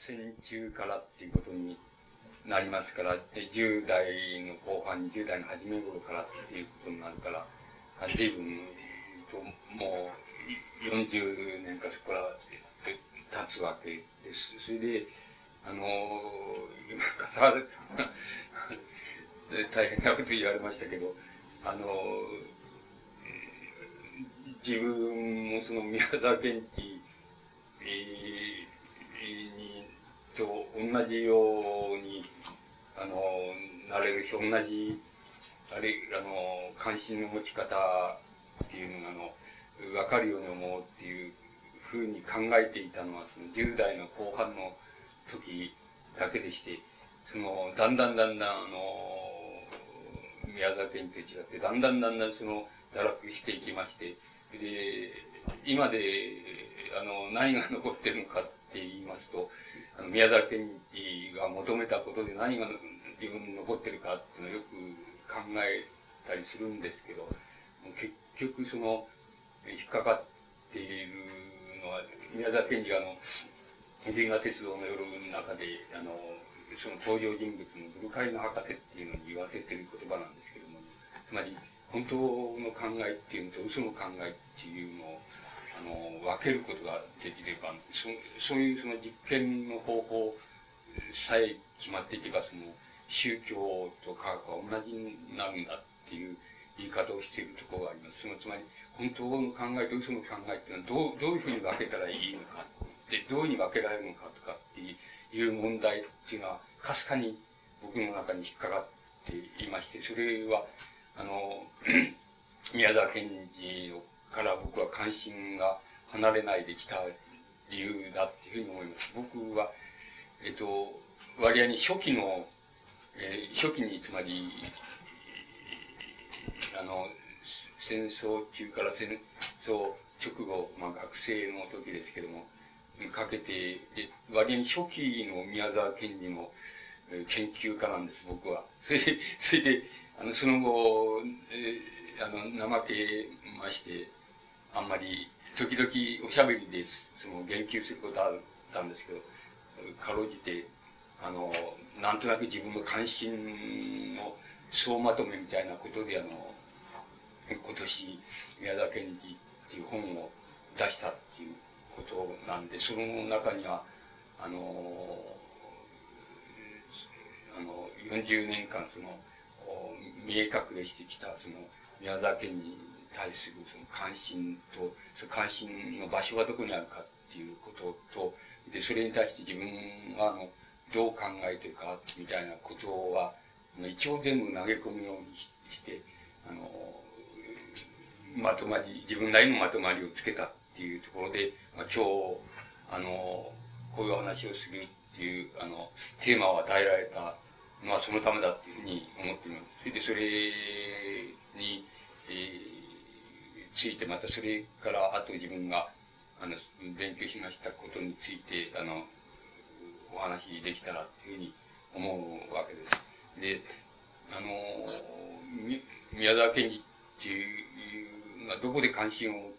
戦中からっていうことになりますから、で10代の後半、20代の初め頃からっていうことになるから、随分と、もう40年かそこから経つわけです。それで、あの、今、笠原さん 大変なこと言われましたけど、あの、自分もその宮沢賢治、えー、と同じように、あの、なれるし、同じ、あれ、あの、関心の持ち方っていうのが、あの、わかるように思うっていうふうに考えていたのは、その10代の後半の時だけでして、その、だんだんだんだん、あの、宮沢賢治と違って、だんだんだんだんその、堕落していきまして、で、今で、あの、何が残ってるのかって言いますと、宮沢賢治が求めたことで何が自分に残ってるかっていうのをよく考えたりするんですけど、結局その、引っかかっているのは、宮沢賢治があの、銀河鉄道の夜の中で、あの、その登場人物のブルカリの博士っていうのに言わせてる言葉なんですけども、つまり、本当の考えっていうのと嘘の考えっていうのを、の、分けることができれば、そそういうその実験の方法さえ決まっていけば、その、宗教と科学は同じになるんだっていう言い方をしているところがあります。そのつまり、本当の考えと嘘の考えっていうのはどう、どういうふうに分けたらいいのか、で、どういうふうに分けられるのかとかっていう問題っていうのは、かすかに僕の中に引っかかっていまして、それは、あの、宮沢賢治から僕は関心が離れないできた理由だっていうふうに思います。僕は、えっと、割合に初期の、えー、初期につまり、あの、戦争中から戦争直後、まあ学生の時ですけども、かけて、割合に初期の宮沢賢治の研究家なんです、僕は。それで、それで、あの、その後、えー、あの、怠けまして、あんまり、時々おしゃべりで、その、言及することあったんですけど、かろうじて、あの、なんとなく自分の関心の総まとめみたいなことで、あの、今年、宮田賢治っていう本を出したっていうことなんで、その中には、あの、あの、40年間その、見え隠れしてきた、その、宮沢県に対するその関心と、その関心の場所はどこにあるかっていうことと、で、それに対して自分は、あの、どう考えてるか、みたいなことは、一応全部投げ込むようにして、あの、まとまり、自分なりのまとまりをつけたっていうところで、まあ、今日、あの、こういう話をするっていう、あの、テーマを与えられたまあそのためだっていうふうに思っています。それでそれに、えー、ついてまたそれからあと自分があの勉強しましたことについてあのお話できたらっていうふうに思うわけです。で、あの、宮沢賢治っていうのはどこで関心を、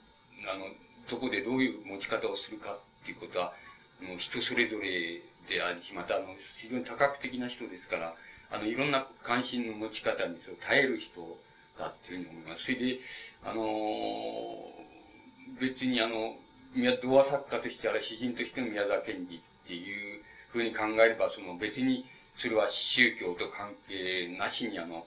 あの、どこでどういう持ち方をするかっていうことは、もう人それぞれでありし、またあの、非常に多角的な人ですから、あの、いろんな関心の持ち方にそう耐える人だっていうふうに思います。それで、あの別にあの、童話作家としてあれ詩人としての宮沢賢治っていうふうに考えれば、その別にそれは宗教と関係なしにあの、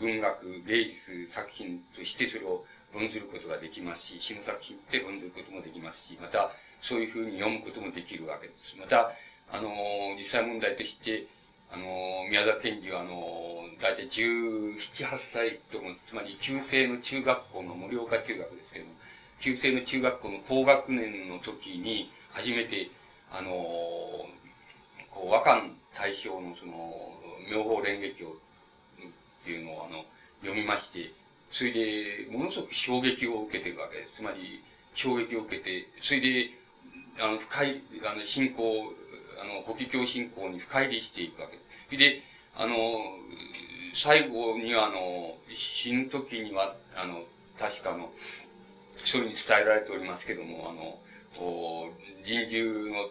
文学、芸術作品としてそれを論ずることができますし、詩の作品って論ずることもできますし、また、そういうふうに読むこともできるわけです。また、あの、実際問題として、あの、宮沢賢治は、あの、大体17、8歳とも、つまり中世の中学校の盛岡中学ですけども、中世の中学校の高学年の時に、初めて、あの、こう、和漢大正のその、妙法蓮華経っていうのを、あの、読みまして、それで、ものすごく衝撃を受けてるわけです。つまり、衝撃を受けて、それで、あの、深い、あの、信仰、あの、法華経信仰に深入りしていくわけです。で、あの、最後には、あの、死ぬ時には、あの、確かの、そういうふうに伝えられておりますけども、あの、こう、人獣の、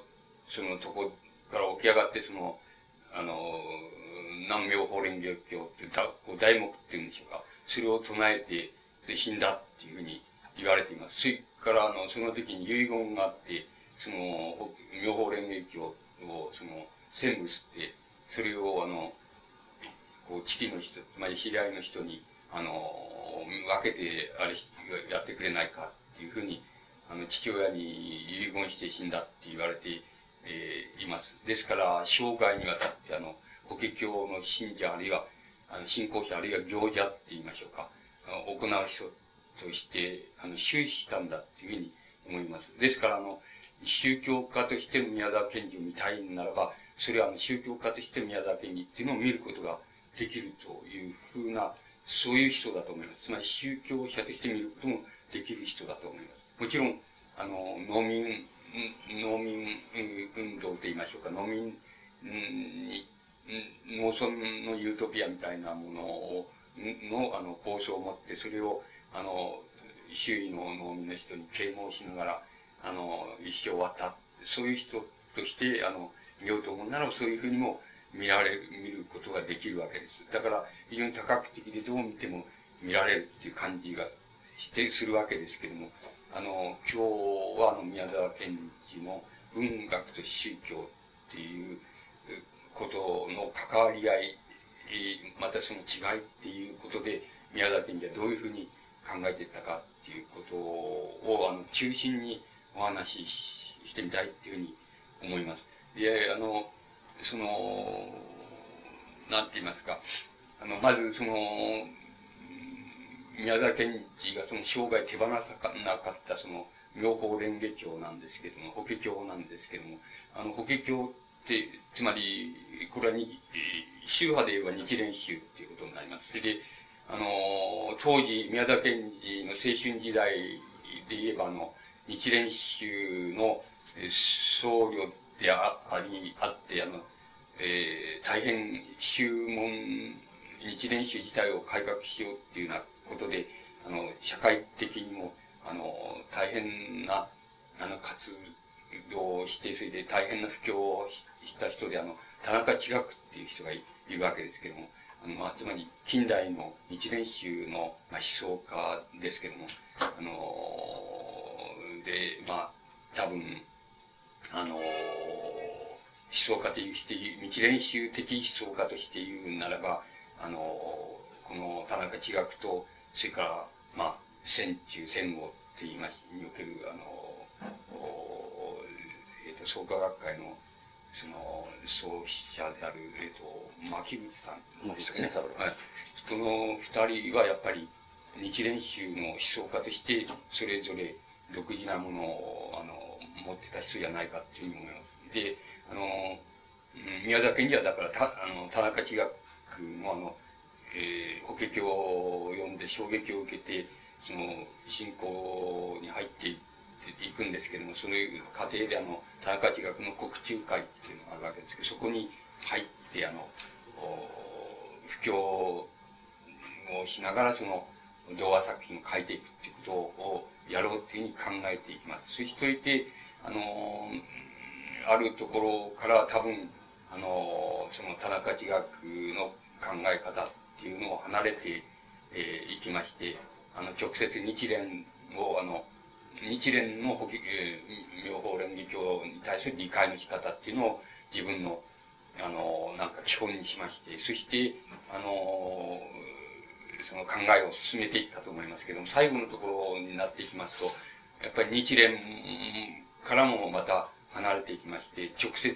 そのとこから起き上がって、その、あの、南明法蓮華経って題目っていうんでしょうか。それを唱えて、で、死んだっていうふうに言われています。それから、あの、その時に遺言があって、その、妙法蓮華経を、その、専務して、それを、あの、こう、地域の人、つまり知り合いの人に、あの、分けて、あれ、やってくれないかっていうふうに、あの、父親に遺言して死んだって言われて、えー、います。ですから、生涯にわたって、あの、法華経の信者、あるいは、あの、信仰者、あるいは行者って言いましょうか。行う人として、あの、終始したんだっていうふうに思います。ですから、あの、宗教家として宮沢賢治を見たいならば、それは宗教家として宮沢賢治っていうのを見ることができるというふうな、そういう人だと思います。つまり宗教者として見ることもできる人だと思います。もちろん、あの、農民、農民運動と言いましょうか、農民、農村のユートピアみたいなものを、の、あの、構想を持って、それを、あの、周囲の農民の人に啓蒙しながら、あの、一生渡って、そういう人として、あの、見ようと思うなら、そういうふうにも見られる、見ることができるわけです。だから、非常に多角的でどう見ても見られるっていう感じがして、するわけですけども、あの、今日は、あの、宮沢賢治の文学と宗教っていうことの関わり合い、またその違いっていうことで、宮沢賢治はどういうふうに考えていったかっていうことを、あの、中心にお話ししてみたいっていうふうに思います。で、あの、その、なんて言いますか、あの、まずその、宮沢賢治がその生涯手放さなかったその、妙法蓮華経なんですけども、法華経なんですけども、あの、法華経って、つまり、これはに、宗派で言えば日蓮宗っていうことになります。それで、あの、当時、宮沢賢治の青春時代で言えば、あの、日蓮宗の僧侶であり、あって、あの、えー、大変宗門、日蓮宗自体を改革しようっていうようなことで、あの、社会的にも、あの、大変な、あの、活動をして、それで大変な布教をした人で、あの、田中千学っていう人がいるわけですけども、あの、まあ、つまり、近代の日蓮宗の、まあ、思想家ですけども、あので、まあ、多分、あの思想家として日蓮宗的思想家として言うならば、あのこの田中千学と、それから、まあ、戦中戦後って言います、における、あのえっ、ー、と、創価学会の、その、創始者である、えっ、ー、と、牧口さんですかね。はい。その二人はやっぱり、日蓮宗の思想家として、それぞれ独自なものを、あの、持ってた人じゃないかっていうふうに思います。で、あの、宮崎にはだから、た、あの、田中地学もあの、えー、法華経を読んで衝撃を受けて、その、信仰に入っていくんですけども、その過程であの、田中地学の国中会っていうのがあるわけですけど、そこに入って、あの、布教をしながら、その、童話作品を書いていくっていうことをやろうっていうふうに考えていきます。そしておいて、あのあるところから多分、あのその田中地学の考え方っていうのを離れてい、えー、きまして、あの、直接日蓮を、あの、日蓮の、えー、妙法蓮華経に対する理解の仕方っていうのを自分の、あの、なんか基本にしまして、そして、あのその考えを進めていったと思いますけども、最後のところになっていきますと、やっぱり日蓮からもまた離れていきまして、直接、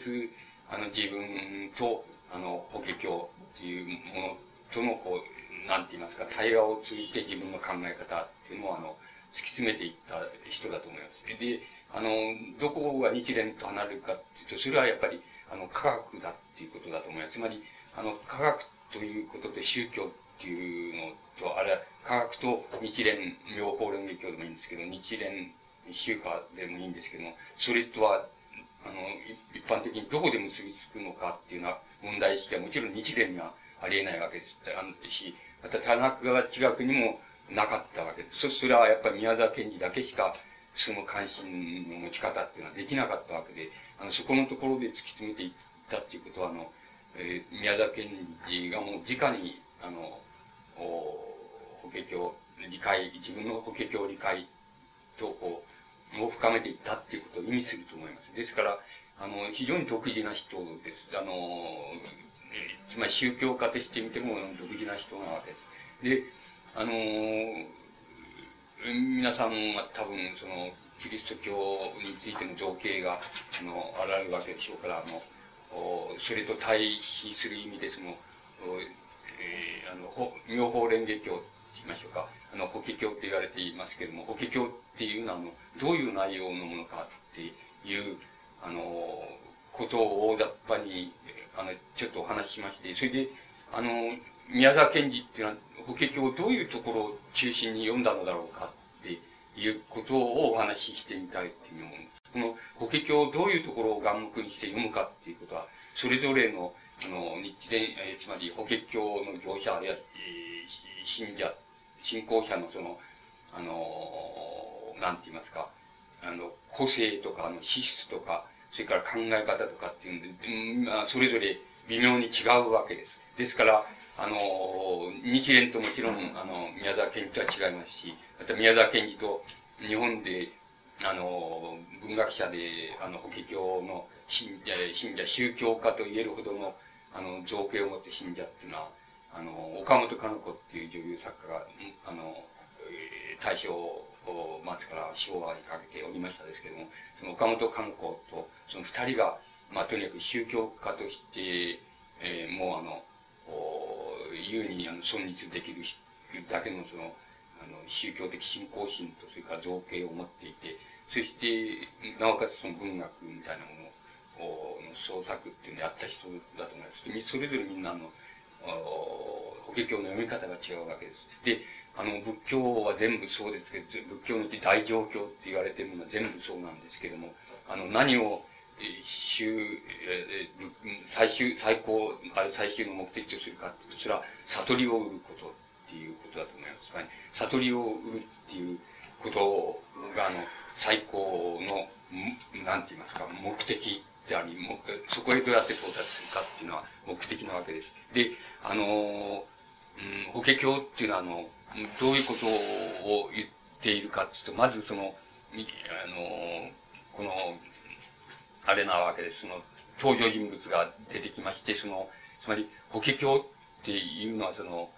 あの、自分と、あの、法華経っていうものとの、こう、なんて言いますか、対話を通じて自分の考え方っていうのを、あの、突き詰めていった人だと思います。で、あの、どこが日蓮と離れるかっていうと、それはやっぱり、あの、科学だっていうことだと思います。つまり、あの、科学ということで宗教っていうのと、あれは科学と日蓮、妙法蓮華経でもいいんですけど、日蓮宗派でもいいんですけども、それとは、あの、一般的にどこで結びつくのかっていうのは問題意識はもちろん日蓮にはありえないわけですし、また田中川地学にもなかったわけです。そそれはやっぱり宮沢賢治だけしか、その関心の持ち方っていうのはできなかったわけで、あの、そこのところで突き詰めていったっていうことは、あの、えー、宮沢賢治がもう直に、あの、法華経、理解、自分の法華経理解と、こう、を深めていったっていうことを意味すると思います。ですから、あの、非常に独自な人です。あの、つまり宗教家として見ても独自な人なわけです。で、あの皆さんは多分、その、キリスト教についての情景が、あの、あられるわけでしょうから、あの、それと対比する意味で、その、えー、あの、妙法蓮華経と言いましょうか。あの、法華経って言われていますけれども、法華経っていうのは、あの、どういう内容のものかっていう、あの、ことを大雑把に、あの、ちょっとお話ししまして、それで、あの、宮沢賢治っていうのは、法華経をどういうところを中心に読んだのだろうかっていうことをお話ししてみたいっていう思う。この法華経をどういうところを眼目にして読むかっていうことは、それぞれの、あの、日伝、えー、つまり法華経の業者、あるいは、えー、信者、信仰者のその、あの、なんて言いますか、あの、個性とか、あの、資質とか、それから考え方とかっていうんで、うん、それぞれ微妙に違うわけです。ですから、あの、日蓮ともちろん、あの、宮沢賢治とは違いますし、また宮沢賢治と日本で、あの、文学者で、あの、法華経の信者、信者、宗教家と言えるほどの、あの、造形を持って信者っていうのは、あの、岡本かの子っていう女優作家が、あの、大正末から昭和にかけておりましたですけども、その岡本かの子と、その二人が、まあ、とにかく宗教家として、えー、もうあの、優にあの存立できるだけのその、あの、宗教的信仰心と、それから造形を持っていて、そして、なおかつその文学みたいなものを、の創作っていうのをやった人だと思います。それぞれみんなの、法華経の読み方が違うわけです。で、あの、仏教は全部そうですけど、仏教のうち大乗教って言われてるものは全部そうなんですけども、あの、何を、終、え最終、最高、あれ最終の目的とするかって、それは悟りを売ることっていうことだと思います。つまり、悟りを売るっていうことが、あの、最高の、なんて言いますか、目的であり、そこへどうやって到達するかっていうのは目的なわけです。で、あの、うん、法華経っていうのは、あの、どういうことを言っているかっていうと、まずその、あの、この、あれなわけです。その、登場人物が出てきまして、その、つまり、法華経っていうのは、その、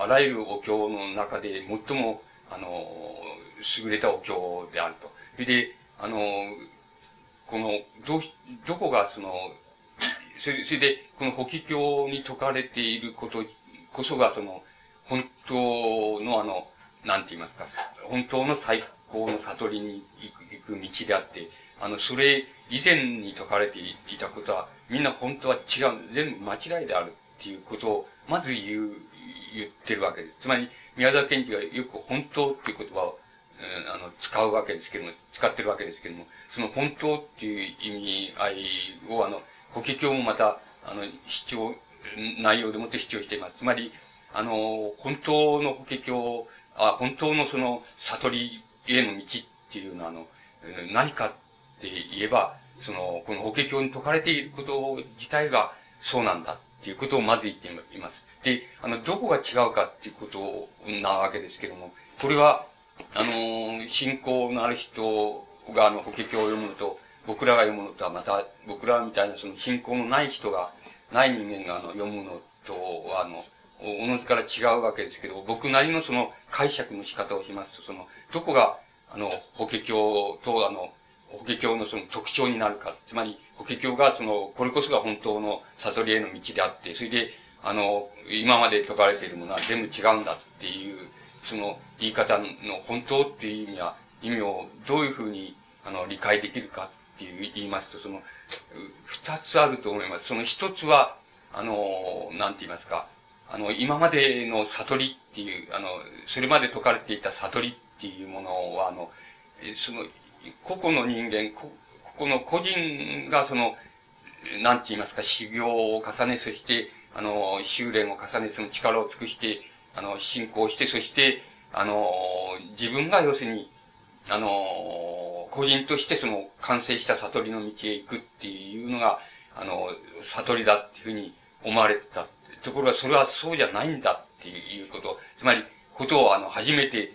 あらゆるお経の中で最も、あの、優れたお経であると。それで、あの、この、どう、どこがその、それそれで、この法華経に説かれていることこそが、その、本当のあの、なんて言いますか、本当の最高の悟りに行く行く道であって、あの、それ以前に説かれていたことは、みんな本当は違う、全部間違いであるっていうことを、まず言う、言ってるわけです。つまり、宮沢賢治がよく本当っていう言葉を、うん、あの、使うわけですけども、使ってるわけですけども、その本当っていう意味合いを、あの、法華経もまた、あの、主張、内容でもって主張しています。つまり、あの、本当の法華経、あ、本当のその、悟りへの道っていうのは、あの、何かって言えば、その、この法華経に説かれていること自体がそうなんだっていうことをまず言っています。で、あの、どこが違うかっていうことなわけですけども、これは、あの、信仰のある人があの、法華経を読むのと、僕らが読むのとはまた、僕らみたいなその信仰のない人が、ない人間があの、読むのとは、あの、おのずから違うわけですけど、僕なりのその解釈の仕方をしますと、その、どこが、あの、法華経と、あの、法華経のその特徴になるか。つまり、法華経がその、これこそが本当の悟りへの道であって、それで、あの、今まで説かれているものは全部違うんだっていう、その言い方の本当っていう意味は、意味をどういうふうに、あの、理解できるかっていう言いますと、その、二つあると思います。その一つは、あの、なんて言いますか、あの、今までの悟りっていう、あの、それまで説かれていた悟りっていうものは、あの、その、個々の人間、こ、この個人がその、なんて言いますか、修行を重ね、そして、あの、修練を重ね、その力を尽くして、あの、信仰して、そして、あの、自分が要するに、あの、個人としてその完成した悟りの道へ行くっていうのが、あの、悟りだっていうふうに思われてた。ところがそれはそうじゃないんだっていうこと、つまり、ことをあの、初めて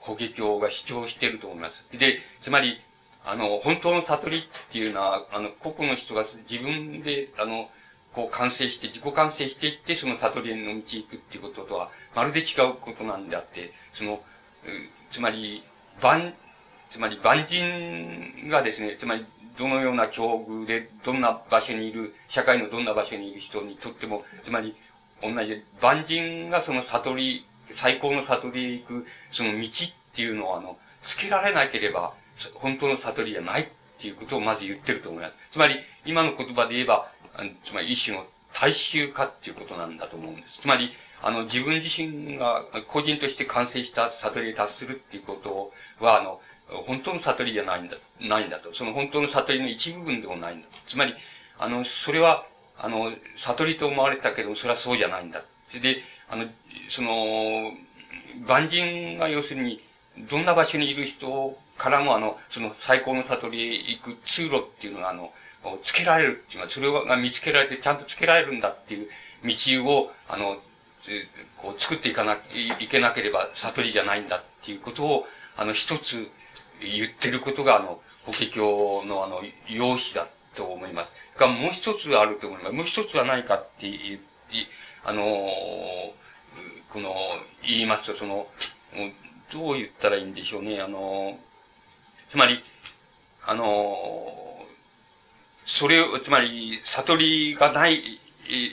法華経が主張していると思います。で、つまり、あの、本当の悟りっていうのは、あの、個々の人が自分で、あの、こう完成して、自己完成していって、その悟りへの道へ行くっていうこととは、まるで違うことなんであって、その、つまり、万、つまり万人がですね、つまり、どのような境遇で、どんな場所にいる、社会のどんな場所にいる人にとっても、つまり、同じで、万人がその悟り、最高の悟りへ行く、その道っていうのは、あの、つけられなければ、本当の悟りじゃないっていうことをまず言ってると思います。つまり、今の言葉で言えば、つまり一種の大衆化っていうことなんだと思うんです。つまり、あの、自分自身が個人として完成した悟りに達するっていうことをは、あの、本当の悟りじゃないんだ、ないんだと。その本当の悟りの一部分でもないんだと。つまり、あの、それは、あの、悟りと思われたけど、それはそうじゃないんだ。で、あの、その、万人が要するに、どんな場所にいる人からも、あの、その最高の悟りへ行く通路っていうのが、あの、つけられるっていうのは、それが見つけられて、ちゃんとつけられるんだっていう道を、あの、こう作っていかな、いけなければ悟りじゃないんだっていうことを、あの、一つ言ってることが、あの、法華経のあの、用紙だと思います。が、もう一つあると思います。もう一つは何かって言いう、あの、この、言いますと、その、どう言ったらいいんでしょうね。あの、つまり、あの、それを、つまり、悟りがない、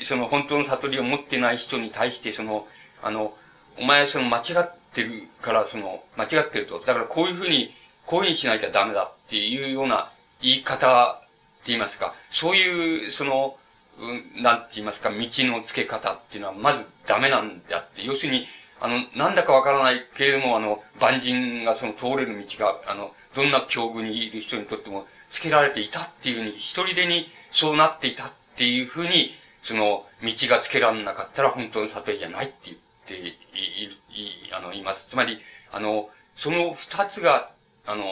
その本当の悟りを持ってない人に対して、その、あの、お前その間違っててるから、その、間違ってると。だからこういうふうに、こういうふうにしなきゃダメだっていうような言い方って言いますか、そういう、その、うん、なんて言いますか、道の付け方っていうのはまずダメなんであって、要するに、あの、なんだかわからないけれども、あの、万人がその通れる道が、あの、どんな境遇にいる人にとっても、つけられていたっていうふうに、一人でにそうなっていたっていうふうに、その、道がつけられなかったら本当の悟りじゃないって言ってい、い、あの、言います。つまり、あの、その二つが、あの、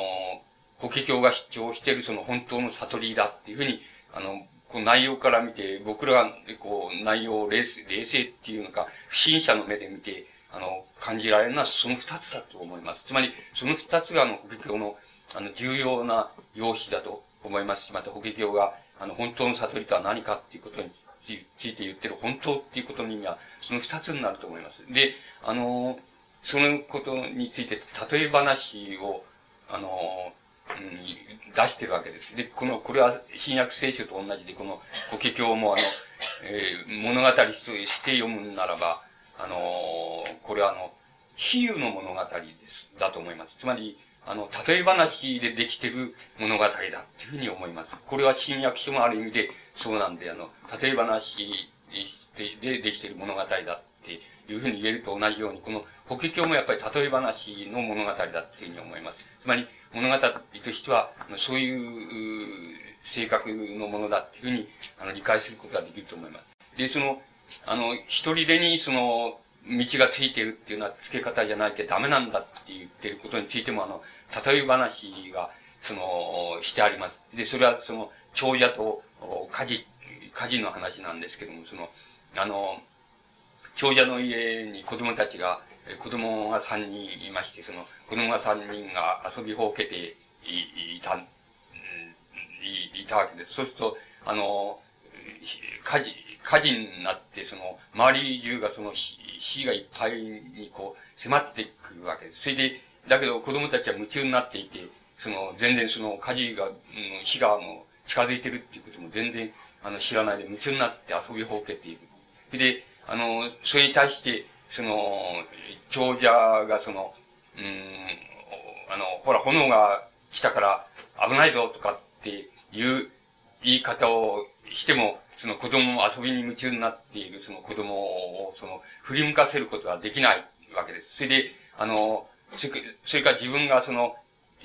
法華経が主張しているその本当の悟りだっていうふうに、あの、この内容から見て、僕らが、こう、内容を冷静、冷静っていうのか、不審者の目で見て、あの、感じられるのはその二つだと思います。つまり、その二つが、あの、法華経の、あの、重要な用紙だと思いますし、また法華経が、あの、本当の悟りとは何かっていうことについて言ってる本当っていうことの意味は、その二つになると思います。で、あの、そのことについて、例え話を、あの、うん、出してるわけです。で、この、これは新約聖書と同じで、この法華経もあの、えー、物語として読むならば、あのこれはあの、比喩の物語です、だと思います。つまり、あの、例え話でできてる物語だっていうふうに思います。これは新約書もある意味でそうなんで、あの、例え話ででできている物語だっていうふうに言えると同じように、この法華経もやっぱり例え話の物語だっていうふうに思います。つまり、物語としては、そういう性格のものだっていうふうに、あの、理解することができると思います。で、その、あの、一人でにその、道がついているっていうのは付け方じゃないけどダメなんだって言ってることについても、あの、例え話が、その、してあります。で、それはその、長者と火事、火事の話なんですけども、その、あの、長者の家に子供たちが、子供が三人いまして、その、子供が三人が遊びほうけていた、いいたわけです。そうすると、あの、火事、火事になって、その、周り中がその火がいっぱいにこう、迫ってくるわけです。それで、だけど子供たちは夢中になっていて、その、全然その火事が、火がもう近づいてるっていうことも全然、あの、知らないで夢中になって遊びほうけている。で、あの、それに対して、その、長者がその、うん、あの、ほら、炎が来たから危ないぞとかっていう言い方をしても、その子供遊びに夢中になっているその子供を、その、振り向かせることができないわけです。それで、あの、それから自分がその、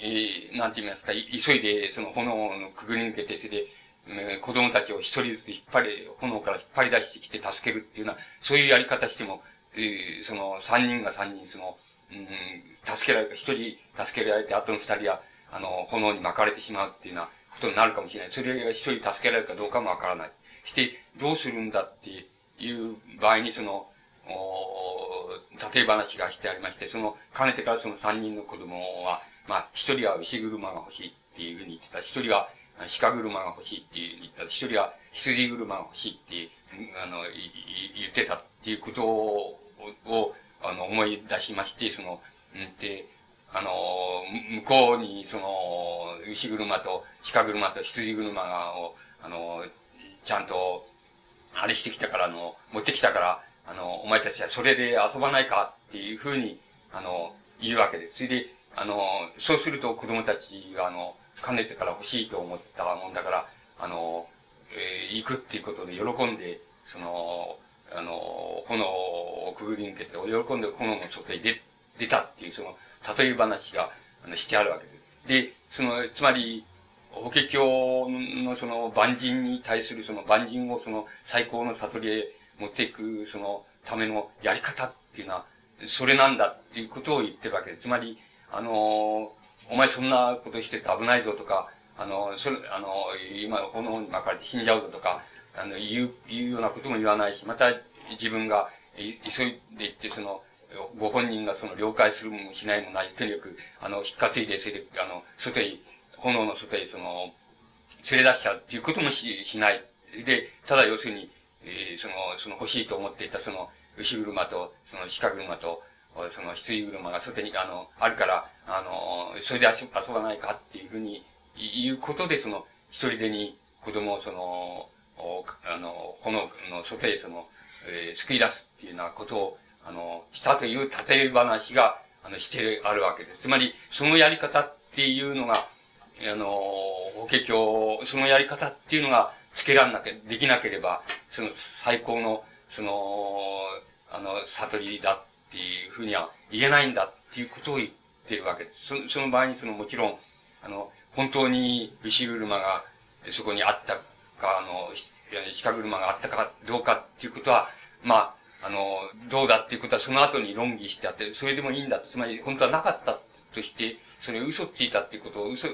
えー、なんて言いますか、急いでその炎のくぐり抜けて、それで、えー、子供たちを一人ずつ引っ張り、炎から引っ張り出してきて助けるっていうような、そういうやり方しても、えー、その三人が三人、その、うん、助けられる、一人助けられて、あとの二人は、あの、炎に巻かれてしまうっていうようなこことになるかもしれない。それが一人助けられるかどうかもわからない。して、どうするんだっていう場合に、その、お例え話がしてありまして、その、かねてからその三人の子供は、まあ、一人は牛車が欲しいっていうふうに言ってた。一人は鹿車が欲しいって言った。一人は羊車が欲しいってあの、言ってたっていうことを、あの、思い出しまして、その、んで、あの、向こうに、その、牛車と鹿車と羊車が、を、あの、ちゃんと、あれしてきたから、あの、持ってきたから、あの、お前たちはそれで遊ばないかっていうふうに、あの、言うわけです。それで、あの、そうすると子供たちが、あの、かねてから欲しいと思ったもんだから、あの、えー、行くっていうことで喜んで、その、あの、炎をくぐり抜けて、喜んで炎の外に出、出たっていう、その、例え話が、あの、してあるわけです。で、その、つまり、法華経のその万人に対するその万人をその最高の悟りへ持っていくそのためのやり方っていうのは、それなんだっていうことを言ってるわけです。つまり、あの、お前そんなことしてて危ないぞとか、あの、それ、あの、今炎に巻かれて死んじゃうぞとか、あの、言う、言うようなことも言わないし、また自分が急いで行って、その、ご本人がその了解するもしないもない、とにかく、あの、引っ担いで、それで、あの、外へ、炎の外へ、その、連れ出しちゃうっていうこともし、しない。で、ただ要するに、えー、その、その欲しいと思っていた、その、牛車と、その鹿車と、その羊車が外に、あの、あるから、あの、それで遊ばないかっていうふうに、いうことで、その、一人でに子供をその、あの、この、の外へその、えー、救い出すっていうようなことを、あの、したという例え話が、あの、してあるわけです。つまり、そのやり方っていうのが、あの、法華経、そのやり方っていうのが、つけらんなきゃ、できなければ、その最高の、その、あの、悟りだっっていうふうには言えないんだっていうことを言ってるわけです。そその場合に、その、もちろん、あの、本当に牛車がそこにあったか、あの、鹿車があったかどうかっていうことは、まあ、あの、どうだっていうことはその後に論議してあって、それでもいいんだつまり本当はなかったとして、それ嘘ついたっていうことを嘘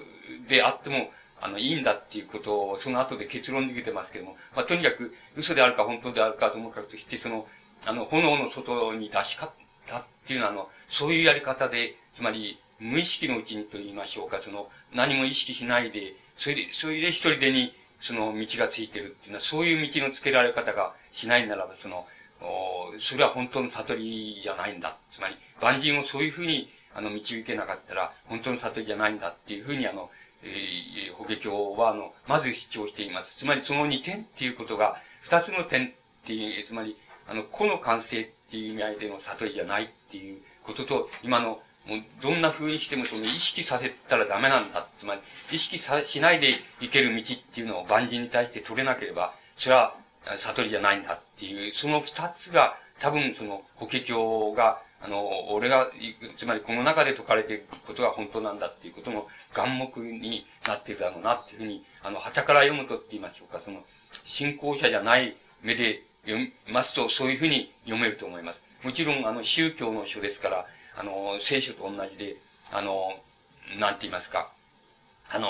であっても、あの、いいんだっていうことを、その後で結論づけてますけども、まあ、とにかく、嘘であるか本当であるかともかくとして、その、あの、炎の外に出しかっていうのは、あの、そういうやり方で、つまり、無意識のうちにと言いましょうか、その、何も意識しないで、それで、それで一人でに、その道がついてるっていうのは、そういう道のつけられ方がしないならば、その、それは本当の悟りじゃないんだ。つまり、万人をそういうふうに、あの、導けなかったら、本当の悟りじゃないんだっていうふうに、あの、えー、法華経は、あの、まず主張しています。つまり、その二点っていうことが、二つの点っていう、つまり、あの、個の完成っていう意味合いでの悟りじゃないていうことと、今のもうどんな風にしてもその意識させたらダメなんだ。つまり、意識さしないでいける道っていうのを万人に対して取れなければ、それは悟りじゃないんだっていう、その二つが多分その法華経が、あの、俺が、つまりこの中で説かれていることが本当なんだっていうことの眼目になっているだろうなっていうふうに、あの、旗から読むとって言いましょうか、その、信仰者じゃない目で読みますと、そういうふうに読めると思います。もちろん、あの、宗教の書ですから、あの、聖書と同じで、あの、なんて言いますか、あの、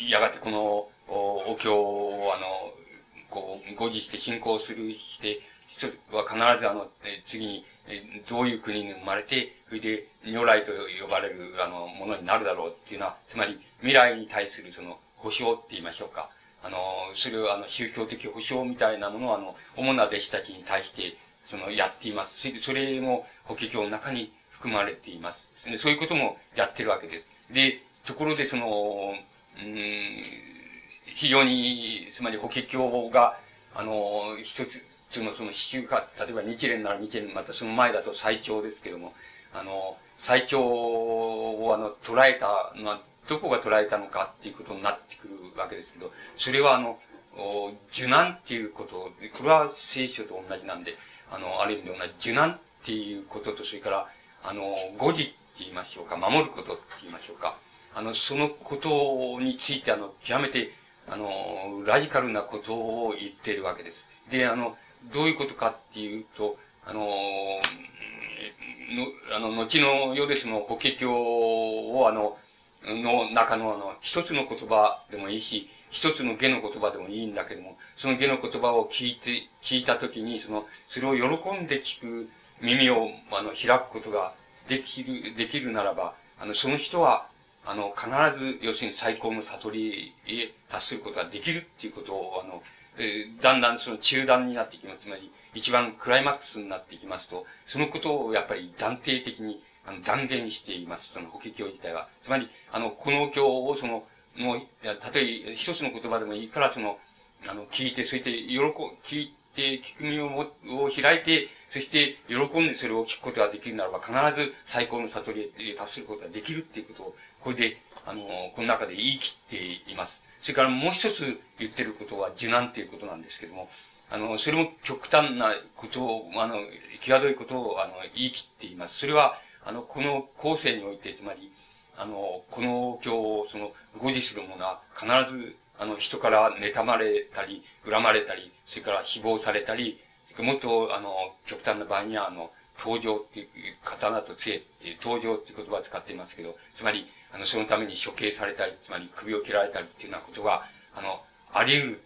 やがてこの、お経を、あの、こう、誤字して信仰するして、人は必ずあの、次に、どういう国に生まれて、それで、如来と呼ばれる、あの、ものになるだろうっていうのは、つまり、未来に対するその、保証って言いましょうか。あの、それをあの、宗教的保証みたいなものをあの、主な弟子たちに対して、その、やっています。それ、も、法華経の中に含まれています。そういうこともやってるわけです。で、ところでその、うん、非常に、つまり法華経が、あの、一つのその週間、例えば日蓮なら日蓮、またその前だと最長ですけども、あの、最長をあの、捉えたのは、どこが捉えたのかっていうことになってくるわけですけど、それはあの、受難っていうこと、これは聖書と同じなんで、あの、ある意味で同じ受難っていうことと、それから、あの、誤字って言いましょうか、守ることって言いましょうか。あの、そのことについて、あの、極めて、あの、ラジカルなことを言っているわけです。で、あの、どういうことかっていうと、あの、の、あの、後の世でその法華経を、あの、の中のあの、一つの言葉でもいいし、一つの下の言葉でもいいんだけども、その下の言葉を聞いて、聞いたときに、その、それを喜んで聞く耳を、あの、開くことができる、できるならば、あの、その人は、あの、必ず、要するに最高の悟りへ達することができるっていうことを、あの、えー、だんだんその中断になってきます。つまり、一番クライマックスになっていきますと、そのことをやっぱり断定的に、あの、断言しています。その法華経自体は。つまり、あの、この経をその、もう、たとえ一つの言葉でもいいから、その、あの、聞いて、そして、喜、聞いて、聞く耳をもを開いて、そして喜んでそれを聞くことができるならば、必ず最高の悟りへ達することができるっていうことを、これで、あの、この中で言い切っています。それからもう一つ言ってることは受難っていうことなんですけども、あの、それも極端なことを、あの、際どいことを、あの、言い切っています。それは、あの、この後世において、つまり、あの、この教を、その、誤字する者は、必ず、あの、人から妬まれたり、恨まれたり、それから誹謗されたり、もっと、あの、極端な場合には、あの、登場っていう、刀と杖っていう、登場っていう言葉を使っていますけど、つまり、あの、そのために処刑されたり、つまり首を切られたりっていうようなことが、あの、あり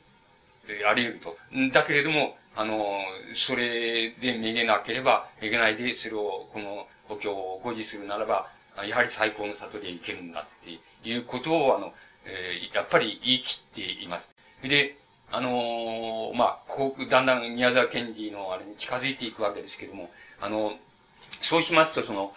得る、あり得ると。だけれども、あの、それでめげなければ、めげないで、それを、この、故郷を誤字するならば、やはり最高の里で行けるんだっていうことを、あの、えー、やっぱり言い切っています。で、あのー、まあ、こう、だんだん宮沢賢治のあれに近づいていくわけですけども、あの、そうしますと、その、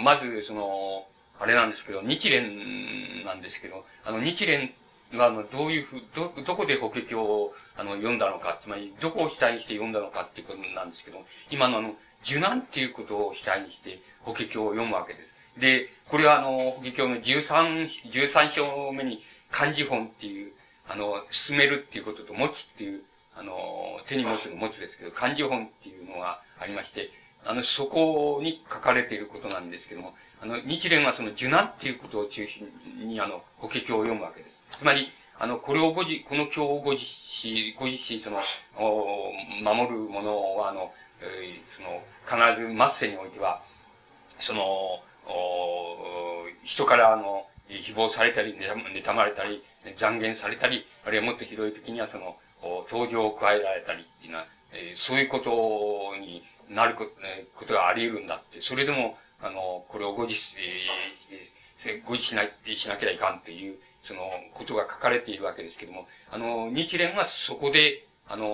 まず、その、あれなんですけど、日蓮なんですけど、あの、日蓮は、あの、どういうふう、ど、どこで法華経を、あの、読んだのか、つまり、どこを主体にして読んだのかっていうことなんですけど、今のあの、受難っていうことを主体にして、法華経を読むわけです。で、これはあの、法華経の13、13章目に漢字本っていう、あの、進めるっていうことと持つっていう、あの、手に持つの持つですけど、漢字本っていうのがありまして、あの、そこに書かれていることなんですけども、あの、日蓮はその受難っていうことを中心に、あの、法華経を読むわけです。つまり、あの、これをごじ、この経をご実施、ご実施、その、お守るものは、あの、えー、その、必ず末世においては、その、人からあの、誹謗されたり、妬まれたり、残言されたり、あるいはもっとひどい時にはその、登場を加えられたりっていうのは、えー、そういうことになること,、えー、ことがあり得るんだって、それでも、あの、これを誤字、えー、誤字しな、しなきゃいかんっていう、その、ことが書かれているわけですけども、あの、日蓮はそこで、あの、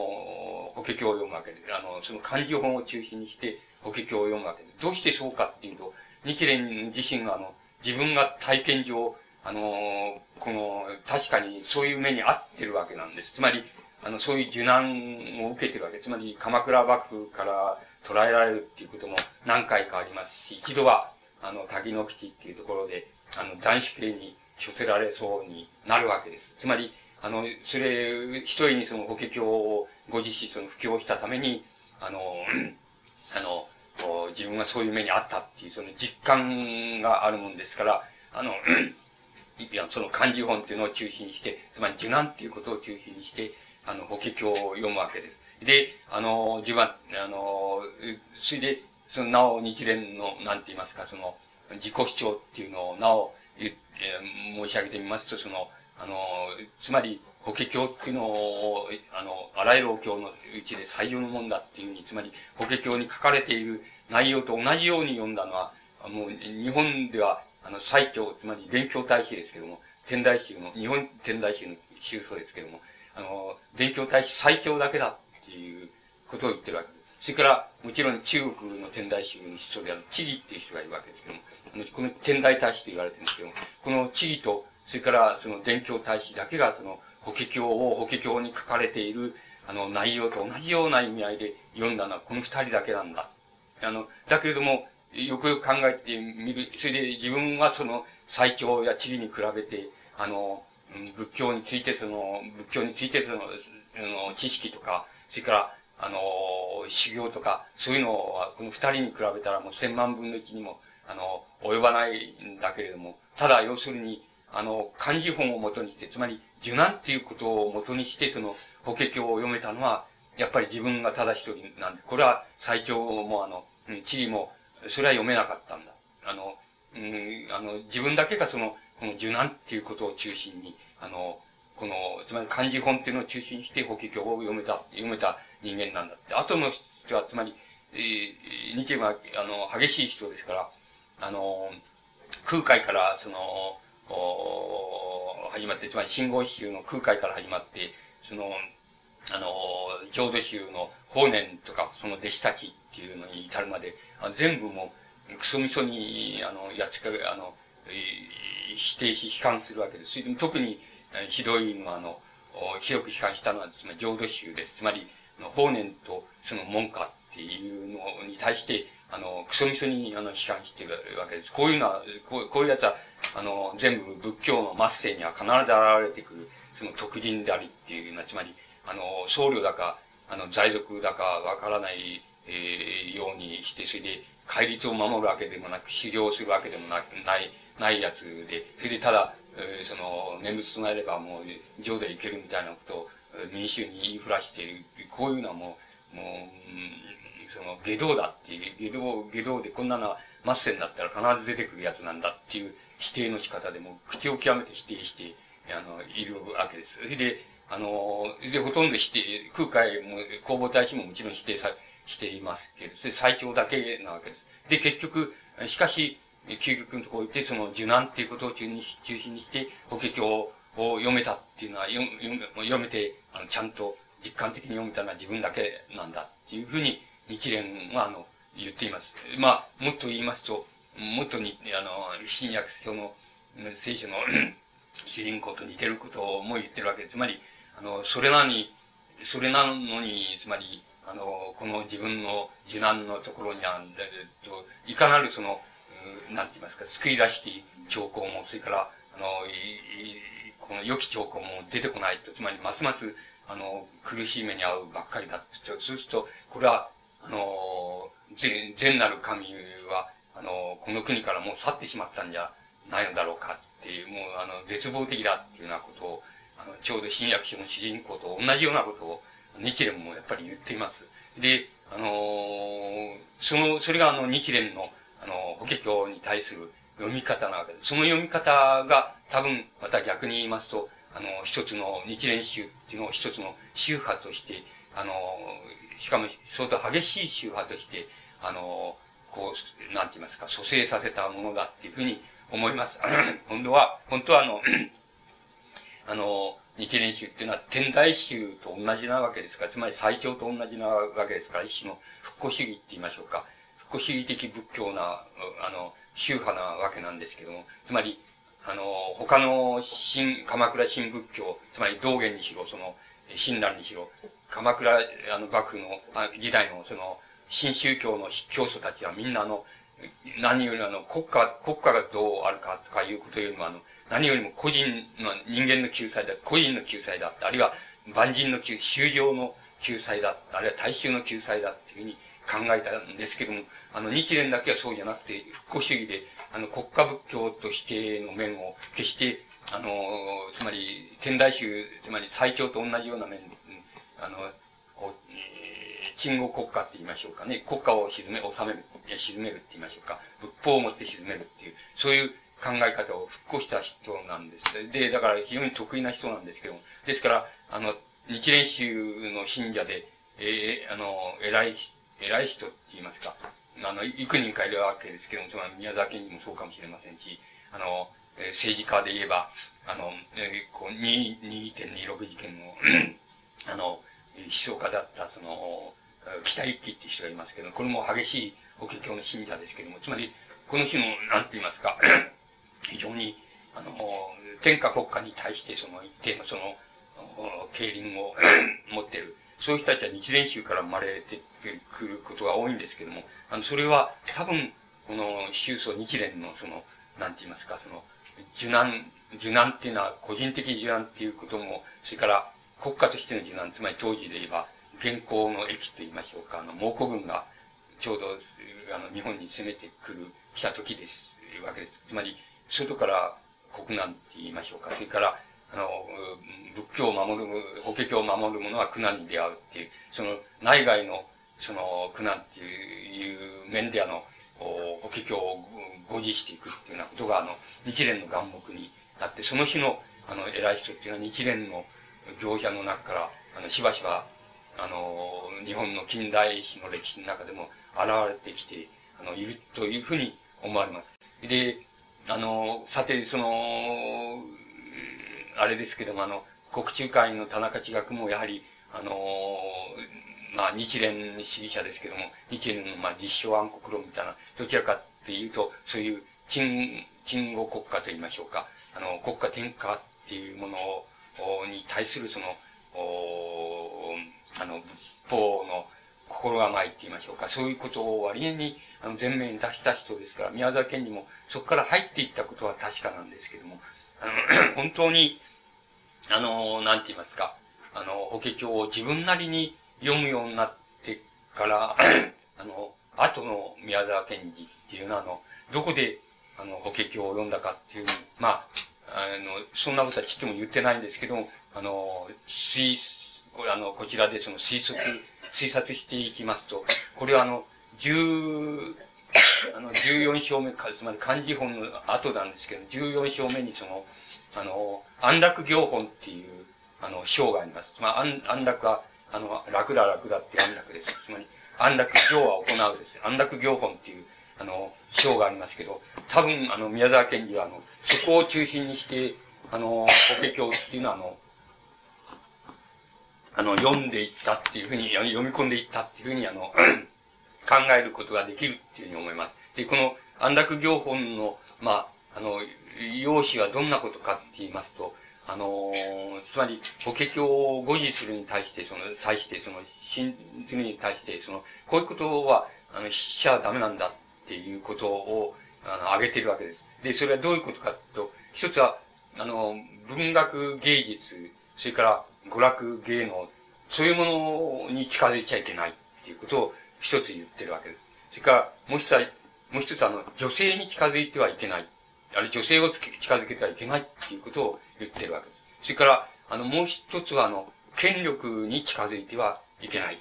法華経を読むわけです。あの、その漢字本を中心にして法華経を読むわけです。どうしてそうかっていうと、日蓮自身があの、自分が体験上、あの、この、確かにそういう目に遭ってるわけなんです。つまり、あの、そういう受難を受けてるわけ。つまり、鎌倉幕府から捉えられるっていうことも何回かありますし、一度は、あの、滝の口っていうところで、あの、斬首刑に処せられそうになるわけです。つまり、あの、それ、一人にその法華経をご自身その布教したために、あの、あの、自分がそういう目にあったっていう、その実感があるもんですから、あの、いや、その漢字本っていうのを中心にして、つまり受難っていうことを中心にして、あの、法華経を読むわけです。で、あの、自分は、あの、それで、その、なお日蓮の、なんて言いますか、その、自己主張っていうのを、なお、え申し上げてみますと、その、あの、つまり、法華経っていうのを、あの、あらゆるお経のうちで最良のもんだっていうふうに、つまり、法華経に書かれている内容と同じように読んだのは、もう、日本では、あの、最長、つまり、勉強大使ですけども、天台宗の、日本天台宗の宗祖ですけども、あの、勉強大使最長だけだっていうことを言ってるわけです。それから、もちろん中国の天台宗の思想である、地義っていう人がいるわけですけども、あの、この天台大使と言われてるんですけども、この地義と、それからその伝教大使だけがその法華経を法華経に書かれているあの内容と同じような意味合いで読んだのはこの二人だけなんだ。あの、だけれども、よくよく考えてみる。それで自分はその最長や地理に比べて、あの、仏教についてその、仏教についてその、あの知識とか、それから、あの、修行とか、そういうのは、この二人に比べたらもう千万分の一にも、あの、及ばないんだけれども、ただ要するに、あの、漢字本を元にして、つまり、受難っていうことを元にして、その、法華経を読めたのは、やっぱり自分がただ一人なんで、これは最長もあの、地理も、それは読めなかったんだ。あの、うん、あの、自分だけがその、この受難っていうことを中心に、あの、この、つまり漢字本っていうのを中心にして法華経を読めた、読めた人間なんだって。後の人は、つまり、えー、日は、あの、激しい人ですから、あの、空海から、その、始まって、つまり、信号宗の空海から始まって、その、あの、浄土宗の法然とか、その弟子たちっていうのに至るまで、あ全部もう、クソみそに、あの、やっつか、あの、否定し、悲観するわけです。特に、ひどいのは、あの、広く批判したのは、つまり浄土宗です。つまり、法然とその門下っていうのに対して、あの、クソみそに、あの、批判してるわけです。こういうのは、こうこういうやつは、あの、全部仏教の末世には必ず現れてくる、その特人でありっていうのは、つまり、あの、僧侶だか、あの、在俗だかわからない、えー、ようにして、それで、戒律を守るわけでもなく、修行するわけでもなく、ない、ないやつで、それでただ、えー、その、念仏唱えればもう、上でいけるみたいなことを、民衆に言いふらしている。こういうのはもう、もう、うんその、下道だっていう、下道、下道でこんなのは末世になったら必ず出てくるやつなんだっていう否定の仕方でも、口を極めて否定して、あの、いるわけです。それで、あの、で、ほとんど否定、空海も、弘法大師ももちろん否定さ、していますけど、最長だけなわけです。で、結局、しかし、究極のところに行って、その受難っていうことを中心にして、法華経を読めたっていうのは、読読めて、あの、ちゃんと実感的に読めたのは自分だけなんだっていうふうに、日蓮は、あの、言っています。まあ、もっと言いますと、もっとに、あの、新約書の、聖書の主人公と似てることも言ってるわけです。つまり、あの、それなのに、それなのに、つまり、あの、この自分の受難のところにある、えっと、いかなるその、なんて言いますか、救い出して兆候も、それから、あの、この良き兆候も出てこないと、つまり、ますます、あの、苦しい目に遭うばっかりだと、そうすると、これは、あの、善、善なる神は、あの、この国からもう去ってしまったんじゃないのだろうかっていう、もう、あの、絶望的だっていうようなことを、あの、ちょうど新約書の主人公と同じようなことを、日蓮もやっぱり言っています。で、あのその、それがあの、日蓮の、あの、法華経に対する読み方なわけです。その読み方が多分、また逆に言いますと、あの、一つの日蓮宗っていうのを一つの宗派として、あの、しかも相当激しい宗派として、あの、こう、なんて言いますか、蘇生させたものだっていうふうに思います。本当は、本当はあの、あの、日蓮宗っていうのは天台宗と同じなわけですから、つまり最長と同じなわけですから、一種の復興主義って言いましょうか。復興主義的仏教な、あの、宗派なわけなんですけども、つまり、あの、他の新、鎌倉新仏教、つまり道元にしろ、その、親鸞にしろ、鎌倉、あの、幕府の、時代の、その、新宗教の教祖たちはみんなあの、何よりあの、国家、国家がどうあるかとかいうことよりもあの、何よりも個人の、人間の救済だ、個人の救済だ、あるいは万人の救、修行の救済だ、あるいは大衆の救済だっていうふうに考えたんですけども、あの、日蓮だけはそうじゃなくて、復興主義で、あの、国家仏教としての面を決して、あの、つまり、天台宗、つまり最長と同じような面で、あの、こう、鎮護国家って言いましょうかね。国家を沈め、治める、沈めるって言いましょうか。仏法をもって沈めるっていう、そういう考え方を復興した人なんです。で、だから非常に得意な人なんですけども。ですから、あの、日蓮宗の信者で、えー、あの、偉い、偉い人って言いますか。あの、幾人かいるわけですけども、つまり宮崎にもそうかもしれませんし、あの、えー、政治家で言えば、あの、えー、こう、2.26事件の あの、思想家だった、その、北一揆っていう人がいますけど、これも激しい法華経の信者ですけども、つまり、この種の、なんて言いますか、非常に、あの、天下国家に対してその一定のその、経輪を 持っている。そういう人たちは日蓮宗から生まれてくることが多いんですけども、あの、それは多分、この宗祖日蓮のその、なんて言いますか、その、受難、受難っていうのは個人的受難っていうことも、それから国家としての受難、つまり当時で言えば、現行の駅と言いましょうか、あの、蒙古軍がちょうど、あの、日本に攻めてくる、来た時です、いうわけです。つまり、外から国難って言いましょうか。それから、あの、仏教を守る、法華経を守る者は苦難に出会うっていう、その内外の、その苦難っていう面であの、法華経を誤示していくっていうようなことが、あの、日蓮の眼目になって、その日の、あの、偉い人っていうのは日蓮の行者の中から、あの、しばしば、あの、日本の近代史の歴史の中でも現れてきて、あの、いるというふうに思われます。で、あの、さて、その、あれですけども、あの、国中会の田中地学もやはり、あの、まあ、日蓮主義者ですけども、日蓮の、まあ、実証暗黒論みたいな、どちらかっていうと、そういう、鎮、鎮護国家と言いましょうか。あの、国家転化っていうものをに対するその、あの、仏法の心構えって言いましょうか。そういうことを割合に、あの、前面に出した人ですから、宮沢賢治もそこから入っていったことは確かなんですけども、あの、本当に、あの、なんて言いますか、あの、法華経を自分なりに読むようになってから、あの、後の宮沢賢治っていうのは、あの、どこで、あの、法華経を読んだかっていう、まあ、あの、そんなことはちっとも言ってないんですけど、あの、推、あの、こちらでその推測、推察していきますと、これはあの、十、あの、14章目か、つまり漢字本の後なんですけど、14章目にその、あの、安楽行本っていう、あの、章があります。まあ、安安楽は、あの、楽だ楽だって安楽です。つまり、安楽行は行うです。安楽行本っていう、あの、章がありますけど、多分、あの、宮沢賢治は、あの、そこを中心にして、あの、法華経っていうのは、あの、あの、読んでいったっていうふうに、読み込んでいったっていうふうに、あの、考えることができるっていうふうに思います。で、この安楽行本の、まあ、あの、用紙はどんなことかって言いますと、あのつまり、法華経を誤示するに対して、その、際して、その、信ずるに対して、その、こういうことは、あの、しちゃダメなんだっていうことを、あの、挙げてるわけです。で、それはどういうことかと、一つは、あの、文学芸術、それから娯楽芸能、そういうものに近づいちゃいけないっていうことを一つ言ってるわけです。それから、もう一つは、もう一つあの、女性に近づいてはいけない。あるいは女性を近づけてはいけないっていうことを言ってるわけです。それから、あの、もう一つはあの、権力に近づいてはいけないっ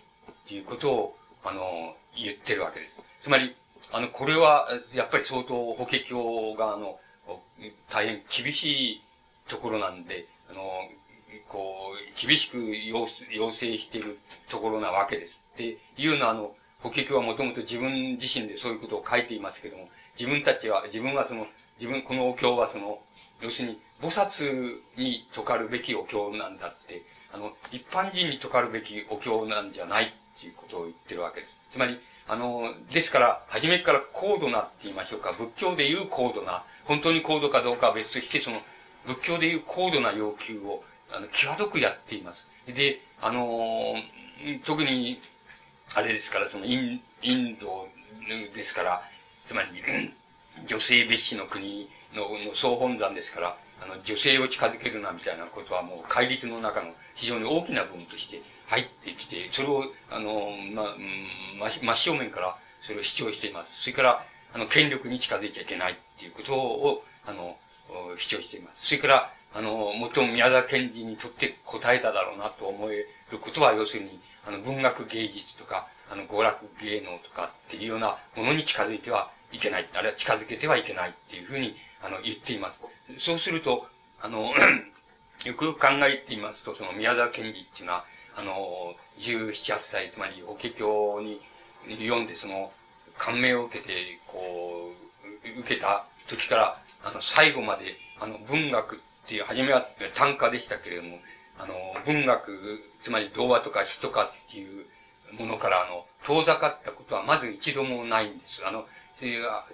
ていうことを、あの、言ってるわけです。つまり、あの、これは、やっぱり相当法華経が、あの、大変厳しいところなんで、あの、こう、厳しく要要請しているところなわけです。っていうのは、あの、法華経はもともと自分自身でそういうことを書いていますけども、自分たちは、自分はその、自分、このお経はその、要するに、菩薩に説かるべきお経なんだって、あの、一般人に説かるべきお経なんじゃないっていうことを言ってるわけです。つまり、あの、ですから、初めから高度なって言いましょうか、仏教でいう高度な、本当に高度かどうかは別として、その、仏教でいう高度な要求を、あの、際どくやっています。で、あの特に、あれですから、そのイン、インドですから、つまり、女性蔑視の国のの総本山ですから、あの、女性を近づけるなみたいなことはもう戒律の中の非常に大きな部分として入ってきて、それを、あの、ま、真真正面からそれを主張しています。それから、あの、権力に近づいちゃいけないっていうことを、あの、主張しています。それから、あの、もっとも宮沢賢治にとって答えただろうなと思えることは、要するに、あの、文学芸術とか、あの、娯楽芸能とかっていうようなものに近づいてはいけない。あるいは近づけてはいけないっていうふうに、あの、言っています。そうすると、あの、よ くよく考えていますと、その宮沢賢治っていうのは、あの、17、8歳、つまり法華経に読んで、その、感銘を受けて、こう、受けた時から、あの、最後まで、あの、文学っていう、初めは単価でしたけれども、あの、文学、つまり童話とか詩とかっていうものから、あの、遠ざかったことはまず一度もないんです。あの、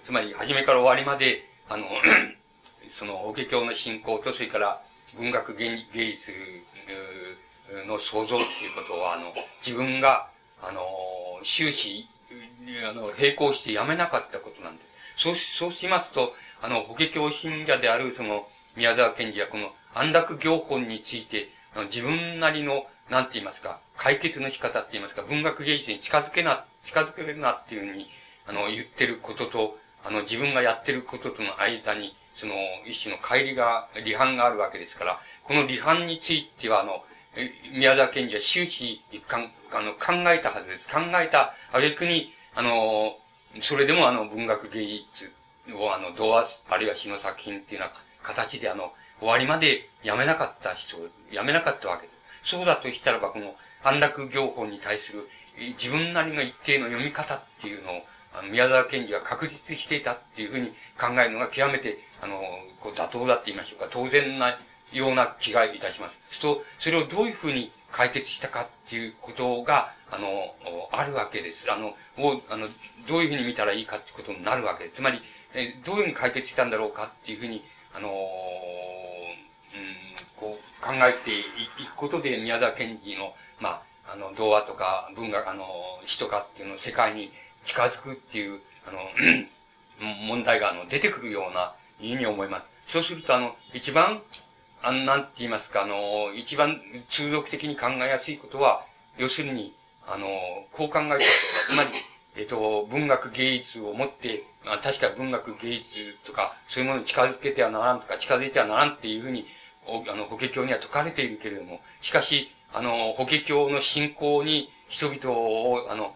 つまり、初めから終わりまで、あの、その、法華経の信仰と、それから文学芸術の創造っていうことは、あの、自分が、あの、終始、あの、並行してやめなかったことなんです。そう、そうしますと、あの、法華経信者である、その、宮沢賢治はこの安楽行本について、あの自分なりの、なんて言いますか、解決の仕方って言いますか、文学芸術に近づけな、近づけるなっていうふうに、あの、言ってることと、あの、自分がやってることとの間に、その、一種の乖離が、離反があるわけですから、この離反については、あの、宮沢賢治は終始一貫、あの、考えたはずです。考えた挙句に、あの、それでもあの、文学芸術をあの、童話、あるいは詩の作品っていうような形であの、終わりまでやめなかった人、やめなかったわけです。そうだとしたらば、この安楽行法に対する自分なりの一定の読み方っていうのを、あの、宮沢賢治が確実していたっていうふうに考えるのが極めて、あの、こう妥当だって言いましょうか、当然なような気がいたします。と、それをどういうふうに解決したかっていうことが、あの、あるわけです。あの、を、あの、どういうふうに見たらいいかっていうことになるわけです。つまり、えどういうふうに解決したんだろうかっていうふうに、あの、うん、こう、考えていくことで、宮沢賢治の、まあ、あの、童話とか文学、あの、詩とかっていうの世界に近づくっていう、あの、問題が、あの、出てくるような、意味に思います。そうすると、あの、一番、あの、なんて言いますか、あの、一番通俗的に考えやすいことは、要するに、あの、こう考えることつまり、えっと、文学芸術をもって、まあ、確か文学芸術とか、そういうものに近づけてはならんとか、近づいてはならんっていうふうに、あの、法華経には説かれているけれども、しかし、あの、法華経の信仰に人々を、あの、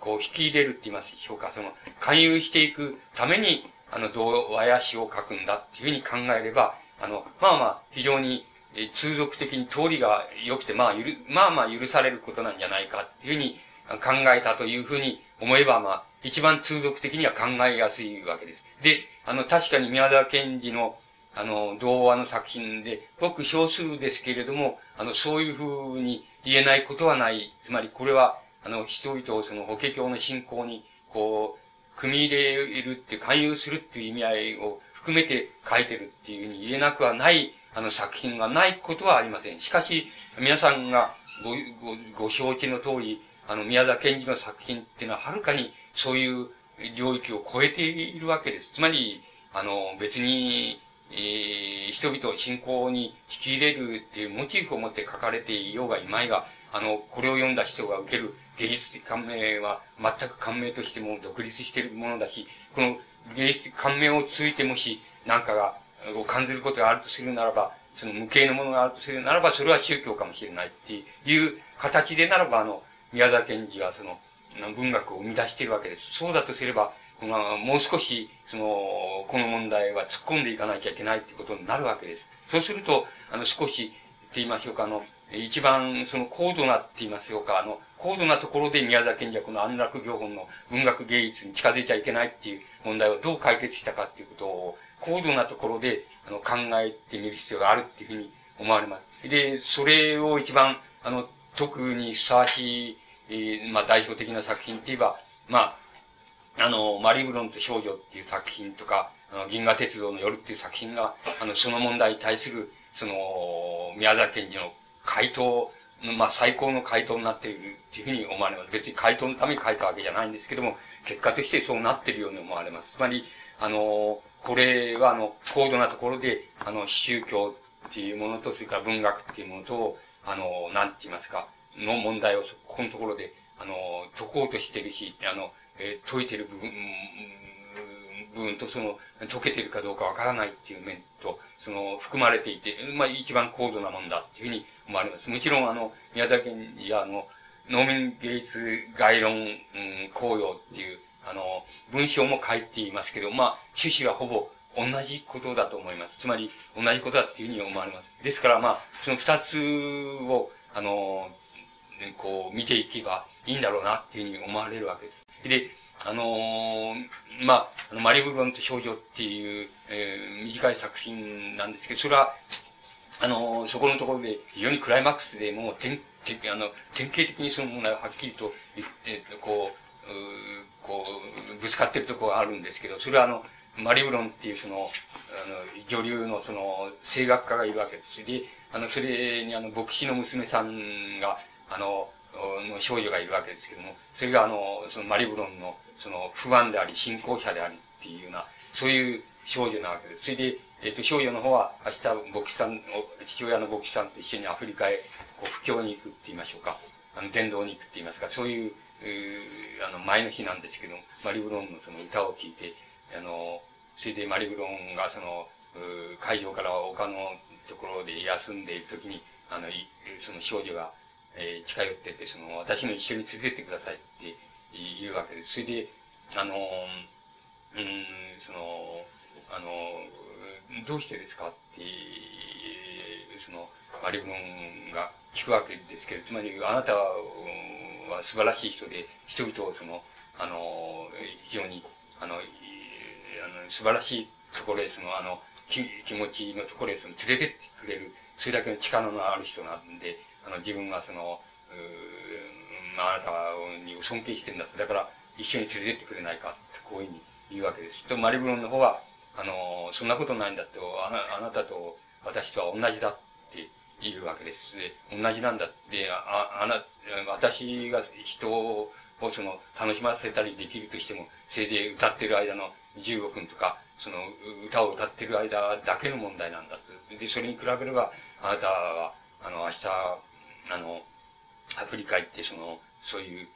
こう、引き入れるって言いますでしょうか、その、勧誘していくために、あの、童話や詩を書くんだっていうふうに考えれば、あの、まあまあ、非常に、え通俗的に通りが良くて、まあ、ゆる、まあまあ許されることなんじゃないかっていうふうに考えたというふうに思えば、まあ、一番通俗的には考えやすいわけです。で、あの、確かに宮沢賢治の、あの、童話の作品で、ごく少数ですけれども、あの、そういうふうに言えないことはない。つまり、これは、あの、人々をその、法華経の信仰に、こう、組み入れるって、勧誘するっていう意味合いを含めて書いてるっていうふうに言えなくはない、あの、作品がないことはありません。しかし、皆さんがご、ご、ご承知の通り、あの、宮沢賢治の作品っていうのは、はるかにそういう領域を超えているわけです。つまり、あの、別に、えー、人々を信仰に引き入れるっていうモチーフを持って書かれていようがいまいが、あの、これを読んだ人が受ける芸術的感銘は全く感銘としても独立しているものだし、この芸術的感銘をついてもし、何かが、を感じることがあるとするならば、その無形のものがあるとするならば、それは宗教かもしれないっていう形でならば、あの、宮沢賢治はその、文学を生み出しているわけです。そうだとすれば、まあ、もう少し、その、この問題は突っ込んでいかなきゃいけないってことになるわけです。そうすると、あの、少し、って言いましょうか、あの、一番、その、高度なって言いましょうか、あの、高度なところで宮沢賢治はこの安楽行本の文学芸術に近づいちゃいけないっていう問題をどう解決したかっていうことを、高度なところで、あの、考えてみる必要があるっていうふうに思われます。で、それを一番、あの、特にふさわしい、えー、まあ、代表的な作品って言えば、まあ、あの、マリブロンと少女っていう作品とか、あの、銀河鉄道の夜っていう作品が、あの、その問題に対する、その、宮沢賢治の回答まあ、最高の回答になっているっていうふうに思われます。別に回答のために書いたわけじゃないんですけども、結果としてそうなっているように思われます。つまり、あの、これは、あの、高度なところで、あの、宗教っていうものと、それから文学っていうものと、あの、なんて言いますか、の問題を、ここのところで、あの、解こうとしてるし、あの、えー、解いてる部分、部分と、その、解けてるかどうかわからないっていう面と、その、含まれていて、まあ、一番高度なもんだっていうふうに思われます。もちろん、あの、宮崎や、あの、農民芸術概論、うん、公用っていう、あの、文章も書いていますけど、まあ、趣旨はほぼ同じことだと思います。つまり、同じことだっていうふうに思われます。ですから、まあ、その二つを、あの、こう、見ていけばいいんだろうなっていうふうに思われるわけです。で、あのー、まあ、マリブロンと少女っていう、えー、短い作品なんですけど、それは、あの、そこのところで非常にクライマックスでもう典、あの、典型的にその問題をはっきりと、えー、こう、うこう、ぶつかってるところがあるんですけど、それはあの、マリブロンっていうその、あの、女流のその、声楽家がいるわけです。で、あの、それにあの、牧師の娘さんが、あの、の少女がいるわけですけども、それがあの、そのマリブロンの、その、不安であり、信仰者でありっていうような、そういう少女なわけです。それで、えっ、と、少女の方は、明日、牧師さん、父親の牧師さんと一緒にアフリカへ、こう、布教に行くって言いましょうか。あの、伝道に行くって言いますか、そういう、うあの、前の日なんですけど、マリブロンのその歌を聴いて、あの、それでマリブロンがその、会場から丘のところで休んでいるときに、あの、その少女が、えー、近寄ってて、その、私も一緒に連れてってくださいって言うわけです。それで、あの、うん、その、あの、どうしてですかってその、マリブンが聞くわけですけど、つまり、あなたは素晴らしい人で、人々をその、あの、非常に、あの、あの素晴らしいところへ、その、あの、気持ちのところへ、その、連れてってくれる、それだけの力のある人なんで、あの、自分がその、あなたに尊敬してるんだだから、一緒に連れてってくれないかって、こういうふうに言うわけです。と、マリブロンの方は、あの、そんなことないんだと、ああなたと私とは同じだって言うわけです。で、同じなんだって、あ、あな、私が人をその、楽しませたりできるとしても、せいぜい歌ってる間の15分とか、その、歌を歌ってる間だけの問題なんだと。で、それに比べれば、あなたは、あの、明日、あの、アフリカ行って、その、そういう、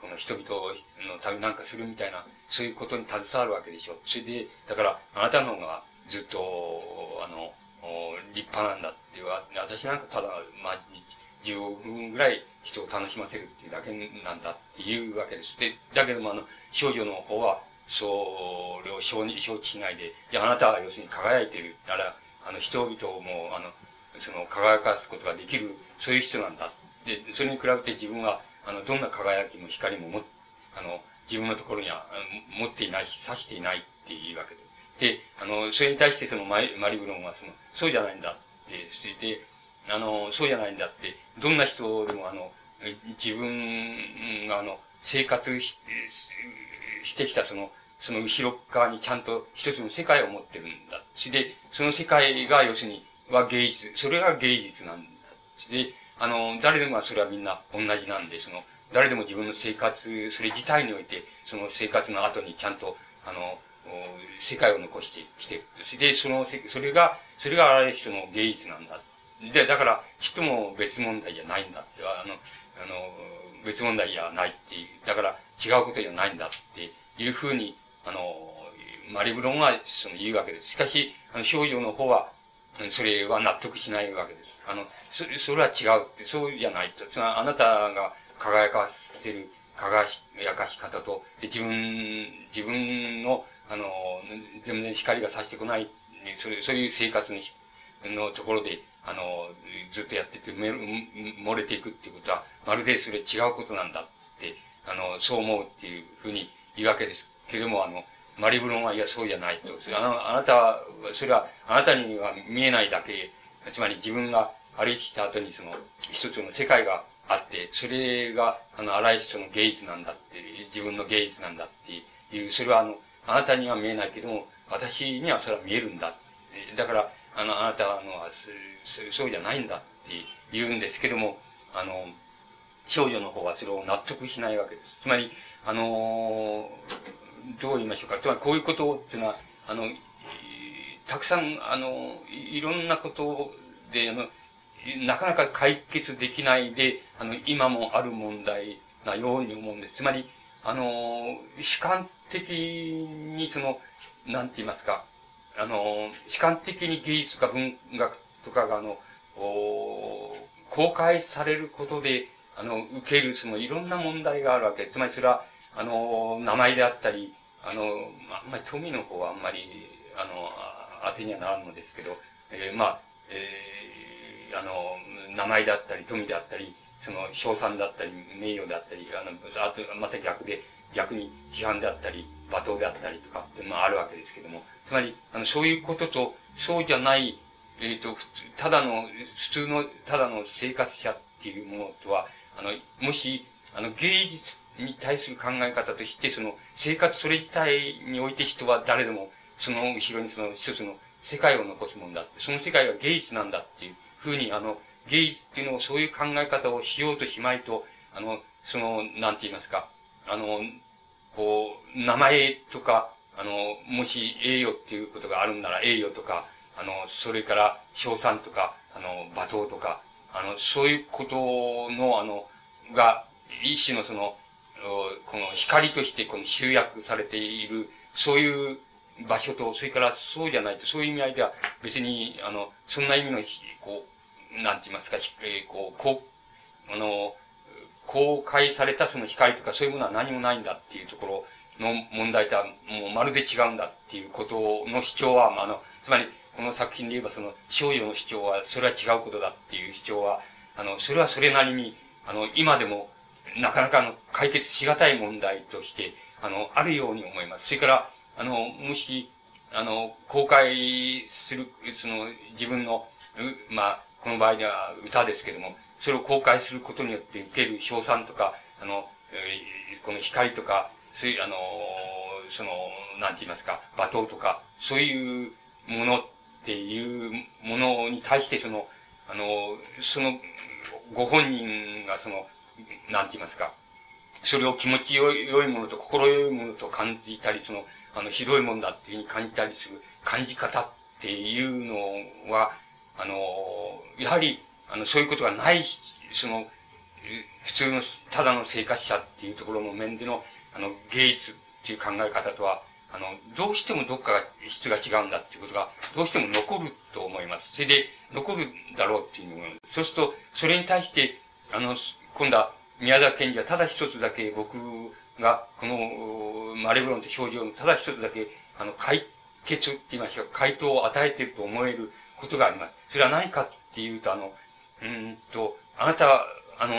この人々のためなんかするみたいな、そういうことに携わるわけでしょ。それで、だから、あなたの方がずっと、あの、立派なんだっていう、私なんかただ、まあ、15分ぐらい人を楽しませるっていうだけなんだっていうわけです。で、だけどもあの、少女の方は、それを承承知しないで、じゃああなたは要するに輝いてる。だから、あの、人々をもう、あの、その、輝かすことができる、そういう人なんだ。で、それに比べて自分は、あの、どんな輝きも光もも、あの、自分のところには持っていないし、指していないっていうわけで。で、あの、それに対してそのマリマリブロンはその、そうじゃないんだって、それで、あの、そうじゃないんだって、どんな人でもあの、自分があの、生活ししてきたその、その後ろ側にちゃんと一つの世界を持ってるんだ。それで、その世界が要するに、は芸術、それが芸術なんだ。で、あの、誰でもそれはみんな同じなんで、その、誰でも自分の生活、それ自体において、その生活の後にちゃんと、あの、世界を残してきて、で、その、それが、それがあらゆる人の芸術なんだ。で、だから、ちっとも別問題じゃないんだって、あの、あの、別問題じゃないっていう、だから違うことじゃないんだっていうふうに、あの、マリブロンはその言うわけです。しかし、あの少女の方は、それは納得しないわけです。あの、それそれは違うって、そうじゃないと。つまり、あなたが輝かせる輝かし方と、で自分、自分の、あの、全然光が差してこない、そそういう生活にのところで、あの、ずっとやってて、漏れていくっていうことは、まるでそれ違うことなんだって、あの、そう思うっていうふうに言うわけですけれども、あの、マリブロンはいや、そうじゃないと。あの、あなたは、それは、あなたには見えないだけ、つまり自分が歩いてきた後にその、一つの世界があって、それが、あの、あらゆる人の芸術なんだって、自分の芸術なんだっていう、それはあの、あなたには見えないけども、私にはそれは見えるんだ。だから、あの、あなたあのは、そうじゃないんだって言うんですけども、あの、少女の方はそれを納得しないわけです。つまり、あの、どう言いましょうか。つまり、こういうことっていうのは、あの、たくさん、あの、いろんなことで、あの、なかなか解決できないで、あの、今もある問題なように思うんです。つまり、あの、主観的にその、なんて言いますか、あの、主観的に芸術か文学とかが、あの、公開されることで、あの、受ける、その、いろんな問題があるわけ。つまりそれは、あの、名前であったり、あの、あんまり富の方はあんまり、あの、当てにはならんのですけど、えー、まあ、えー、あの、名前であったり、富であったり、その、賞賛だったり、名誉であったり、あの、あと、また逆で、逆に批判であったり、罵倒であったりとかっていうのはあるわけですけども、つまり、あの、そういうことと、そうじゃない、えっ、ー、と、ただの、普通の、ただの生活者っていうものとは、あの、もし、あの、芸術に対する考え方として、その、生活それ自体において人は誰でも、その後ろにその一つの世界を残すもんだって、その世界が芸術なんだっていうふうに、あの、芸術っていうのをそういう考え方をしようとしまいと、あの、その、なんて言いますか、あの、こう、名前とか、あの、もし栄誉っていうことがあるんなら栄誉とか、あの、それから賞賛とか、あの、罵倒とか、あの、そういうことの、あの、が、一種のその、この光としてこの集約されている、そういう場所と、それからそうじゃないと、そういう意味合いでは別に、あの、そんな意味の、こう、なんて言いますか、えー、こう、こう、あの、公開されたその光とかそういうものは何もないんだっていうところの問題とはもうまるで違うんだっていうことの主張は、あの、つまり、この作品で言えばその少女の主張は、それは違うことだっていう主張は、あの、それはそれなりに、あの、今でも、なかなかの解決しがたい問題として、あの、あるように思います。それから、あの、もし、あの、公開する、その、自分の、まあ、この場合では歌ですけども、それを公開することによって受ける賞賛とか、あの、この光とか、そういう、あの、その、なんて言いますか、罵倒とか、そういうものっていうものに対して、その、あの、その、ご本人がその、なんて言いますか、それを気持ちよいものと心よいものと感じたり、その、あの、ひどいもんだっていうふうに感じたりする感じ方っていうのは、あの、やはり、あの、そういうことがない、その、普通の、ただの生活者っていうところの面での、あの、芸術っていう考え方とは、あの、どうしてもどっかが質が違うんだっていうことが、どうしても残ると思います。それで、残るだろうっていうのそうすると、それに対して、あの、今度は、宮沢賢治はただ一つだけ僕が、この、マレブロンって症状のただ一つだけ、あの、解決って言いましょうか、回答を与えていると思えることがあります。それは何かっていうと、あの、うんと、あなた、あの、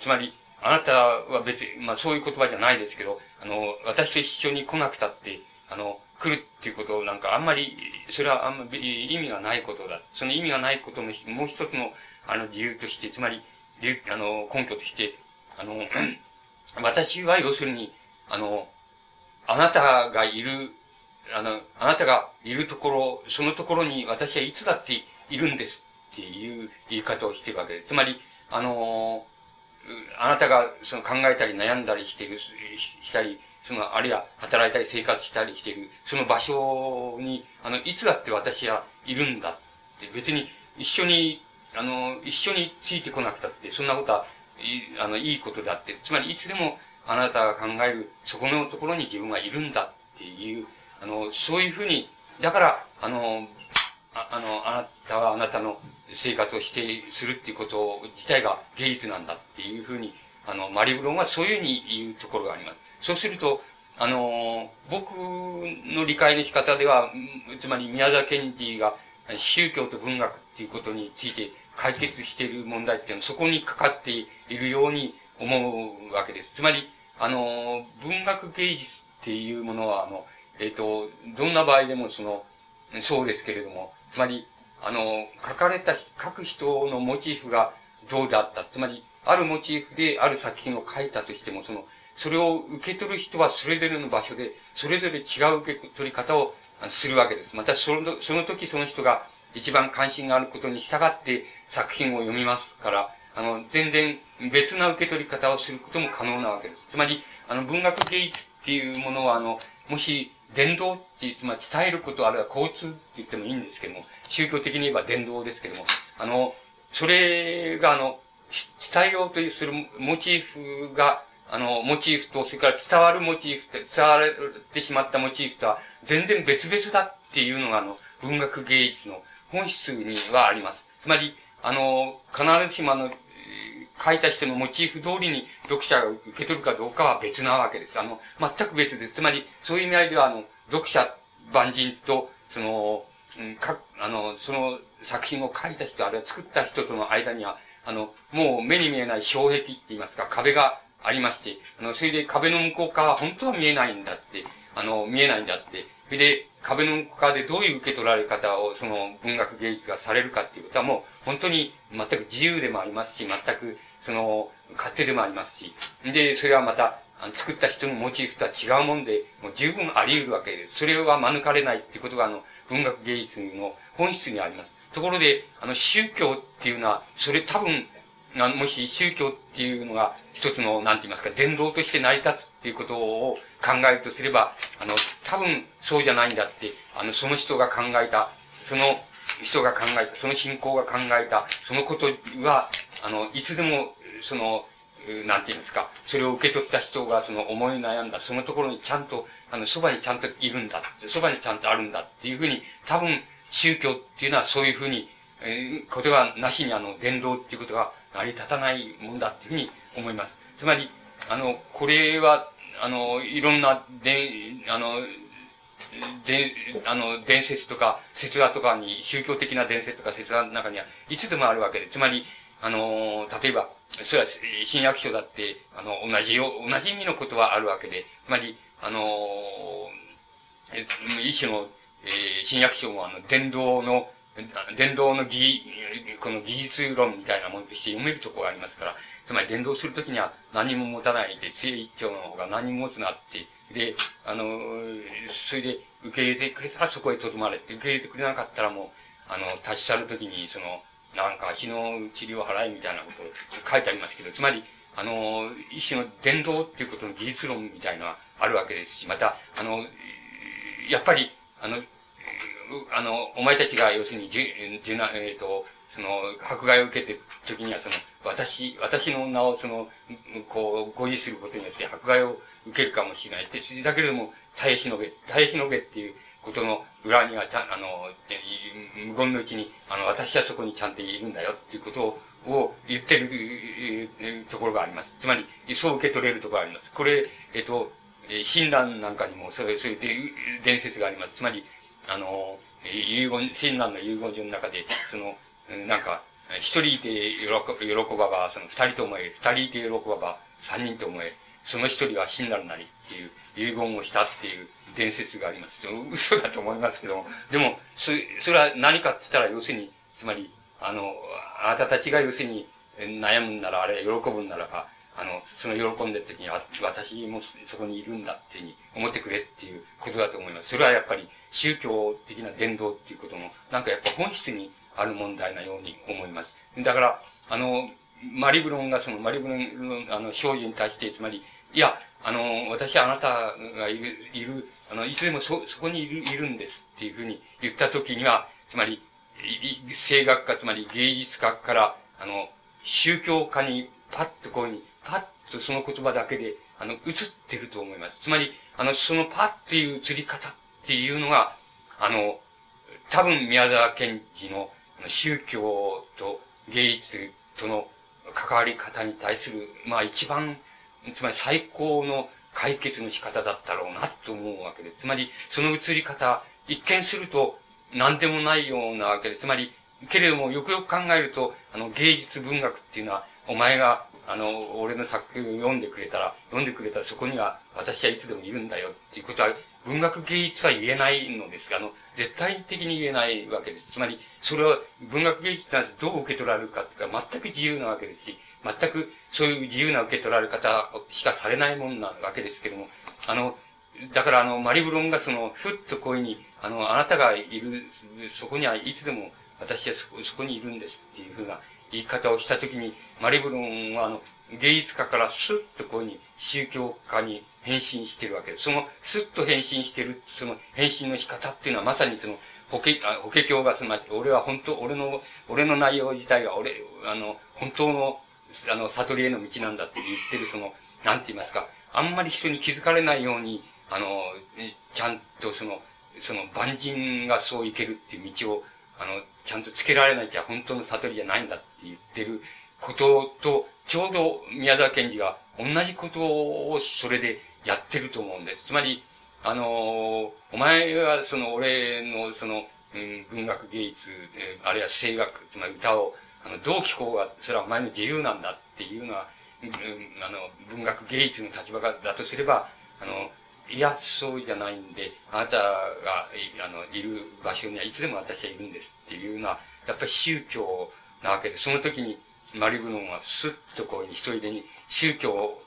つまり、あなたは別に、まあそういう言葉じゃないですけど、あの、私と一緒に来なくたって、あの、来るっていうことなんかあんまり、それはあんまり意味がないことだ。その意味がないことのもう一つの、あの理由として、つまり、あの、根拠として、あの、私は要するに、あの、あなたがいる、あの、あなたがいるところ、そのところに私はいつだっているんですっていう言い方をしているわけです。つまり、あの、あなたがその考えたり悩んだりしている、したり、その、あるいは働いたり生活したりしている、その場所に、あの、いつだって私はいるんだって、別に一緒に、あの、一緒についてこなくたって、そんなことは、いあの、いいことだって、つまりいつでもあなたが考える、そこのところに自分はいるんだっていう、あの、そういうふうに、だから、あの、ああの、あなたはあなたの生活をして、するっていうこと自体が芸術なんだっていうふうに、あの、マリブロンはそういうふうに言うところがあります。そうすると、あの、僕の理解の仕方では、つまり宮沢賢治が宗教と文学っていうことについて解決している問題っていうのはそこにかかっているように思うわけです。つまり、あの、文学芸術っていうものは、あの、えっ、ー、と、どんな場合でもその、そうですけれども、つまり、あの、書かれた、書く人のモチーフがどうであった。つまり、あるモチーフである作品を書いたとしても、その、それを受け取る人はそれぞれの場所で、それぞれ違う受け取り方をするわけです。また、その、その時その人が一番関心があることに従って作品を読みますから、あの、全然別な受け取り方をすることも可能なわけです。つまり、あの、文学芸術っていうものは、あの、もし、伝道って、つまり伝えること、あるいは交通って言ってもいいんですけども、宗教的に言えば伝道ですけども、あの、それが、あの、伝えようとするモチーフが、あの、モチーフと、それから伝わるモチーフって、伝わってしまったモチーフとは全然別々だっていうのが、あの、文学芸術の本質にはあります。つまり、あの、必ずしもあの、書いた人のモチーフ通りに読者が受け取るかどうかは別なわけです。あの、全く別です。つまり、そういう意味合いでは、あの、読者、万人と、その、か、あの、その作品を書いた人、あるいは作った人との間には、あの、もう目に見えない障壁って言いますか、壁がありまして、あの、それで壁の向こう側は本当は見えないんだって、あの、見えないんだって。で、壁の向こう側でどういう受け取られ方を、その文学芸術がされるかっていうことはもう、本当に全く自由でもありますし、全く、その、勝手でもありますし、で、それはまた、作った人のモチーフとは違うもんで、もう十分あり得るわけです。それは免れないっていうことが、あの、文学芸術の本質にあります。ところで、あの、宗教っていうのは、それ多分、もし宗教っていうのが一つの、なんて言いますか、伝道として成り立つっていうことを考えるとすれば、あの、多分そうじゃないんだって、あの、その人が考えた、その人が考えた、その信仰が考えた、そのことは、あの、いつでも、その、なんて言いますか、それを受け取った人がその思い悩んだ、そのところにちゃんと、あの、そばにちゃんといるんだ、そばにちゃんとあるんだっていうふうに、多分、宗教っていうのはそういうふうに、えー、ことがなしにあの、伝道っていうことが成り立たないもんだっていうふうに思います。つまり、あの、これは、あの、いろんな、で、あの、で、あの、伝説とか、説話とかに、宗教的な伝説とか説話の中には、いつでもあるわけで、つまり、あの、例えば、それは、新約書だって、あの、同じよ、同じ意味のことはあるわけで、つまり、あの、一種の、えー、新約書もあの、伝道の、伝道の技、この技術論みたいなものとして読めるところがありますから、つまり伝道するときには何も持たないで、杖一丁の方が何も持つなって、で、あの、それで受け入れてくれたらそこへ留まれって、受け入れてくれなかったらもう、あの、立ち去るときに、その、なんか、日の治療払いみたいなことを書いてありますけど、つまり、あの、一種の伝道っていうことの技術論みたいのはあるわけですし、また、あの、やっぱり、あの、あの、お前たちが要するに、じゅ、じゅな、えっ、ー、と、その、迫害を受けてる時には、その、私、私の名をその、こう、誤字することによって迫害を受けるかもしれない。だけれども、耐えしのげ、耐えしのげっていうことの裏には、たあの、無言のうちに、あの、私はそこにちゃんといるんだよっていうことを言ってるところがあります。つまり、そう受け取れるところがあります。これ、えっと、親鸞なんかにも、そういう、そういう伝説があります。つまり、あの、遺言、親鸞の遺言書の中で、その、なんか、一人いて喜ばば、その二人と思え、二人いて喜ばば、三人と思え、その一人は死んだるなりっていう遺言をしたっていう伝説があります。嘘だと思いますけども、でも、そそれは何かって言ったら、要するに、つまり、あの、あなたたちが要するに悩むんなら、あれ喜ぶんならば、あの、その喜んでる時に、あ私もそこにいるんだっていうふうに思ってくれっていうことだと思います。それはやっぱり宗教的な伝道っていうことの、なんかやっぱ本質にある問題なように思います。だから、あの、マリブロンがその、マリブロン、あの、少女に対して、つまり、いや、あの、私はあなたがいる、いる、あの、いつでもそ、そこにいる、いるんですっていうふうに言ったときには、つまり、声楽家、つまり芸術家から、あの、宗教家にパッとこうに、パッとその言葉だけで、あの、映ってると思います。つまり、あの、そのパッという映り方っていうのが、あの、多分宮沢賢治の宗教と芸術との関わり方に対する、まあ一番、つまり最高の解決の仕方だったろうなと思うわけで。つまり、その映り方、一見すると何でもないようなわけで、つまり、けれどもよくよく考えると、あの芸術文学っていうのは、お前が、あの、俺の作品を読んでくれたら、読んでくれたらそこには私はいつでもいるんだよっていうことは、文学芸術は言えないのですが、あの、絶対的に言えないわけです。つまり、それは文学芸術ってどう受け取られるかっていうか、全く自由なわけですし、全くそういう自由な受け取られ方しかされないもんなわけですけども、あの、だからあの、マリブロンがその、ふっとこういうふうに、あの、あなたがいる、そこにはいつでも私はそこそこにいるんですっていうふうな言い方をしたときに、マリブロンはあの、芸術家からスッとこういうふうに宗教家に変身してるわけです。その、スッと変身してる、その変身の仕方っていうのはまさにその、法華、法華経がすなわち、俺は本当、俺の、俺の内容自体が、俺、あの、本当の、あの、悟りへの道なんだって言ってる、その、なんて言いますか、あんまり人に気づかれないように、あの、ちゃんとその、その万人がそう行けるっていう道を、あの、ちゃんとつけられなきゃ本当の悟りじゃないんだって言ってることと、ちょうど宮沢賢治が同じことをそれでやってると思うんです。つまり、あの、お前はその俺のその、うん、文学芸術、あるいは声楽、つまり歌を、あの、どう聞こうが、それはお前の自由なんだっていうのは、うん、あの、文学芸術の立場だとすれば、あの、いや、そうじゃないんで、あなたが、あの、いる場所にはいつでも私はいるんですっていうのは、やっぱり宗教なわけで、その時に、マリブノンはスッとこう、一人でに宗教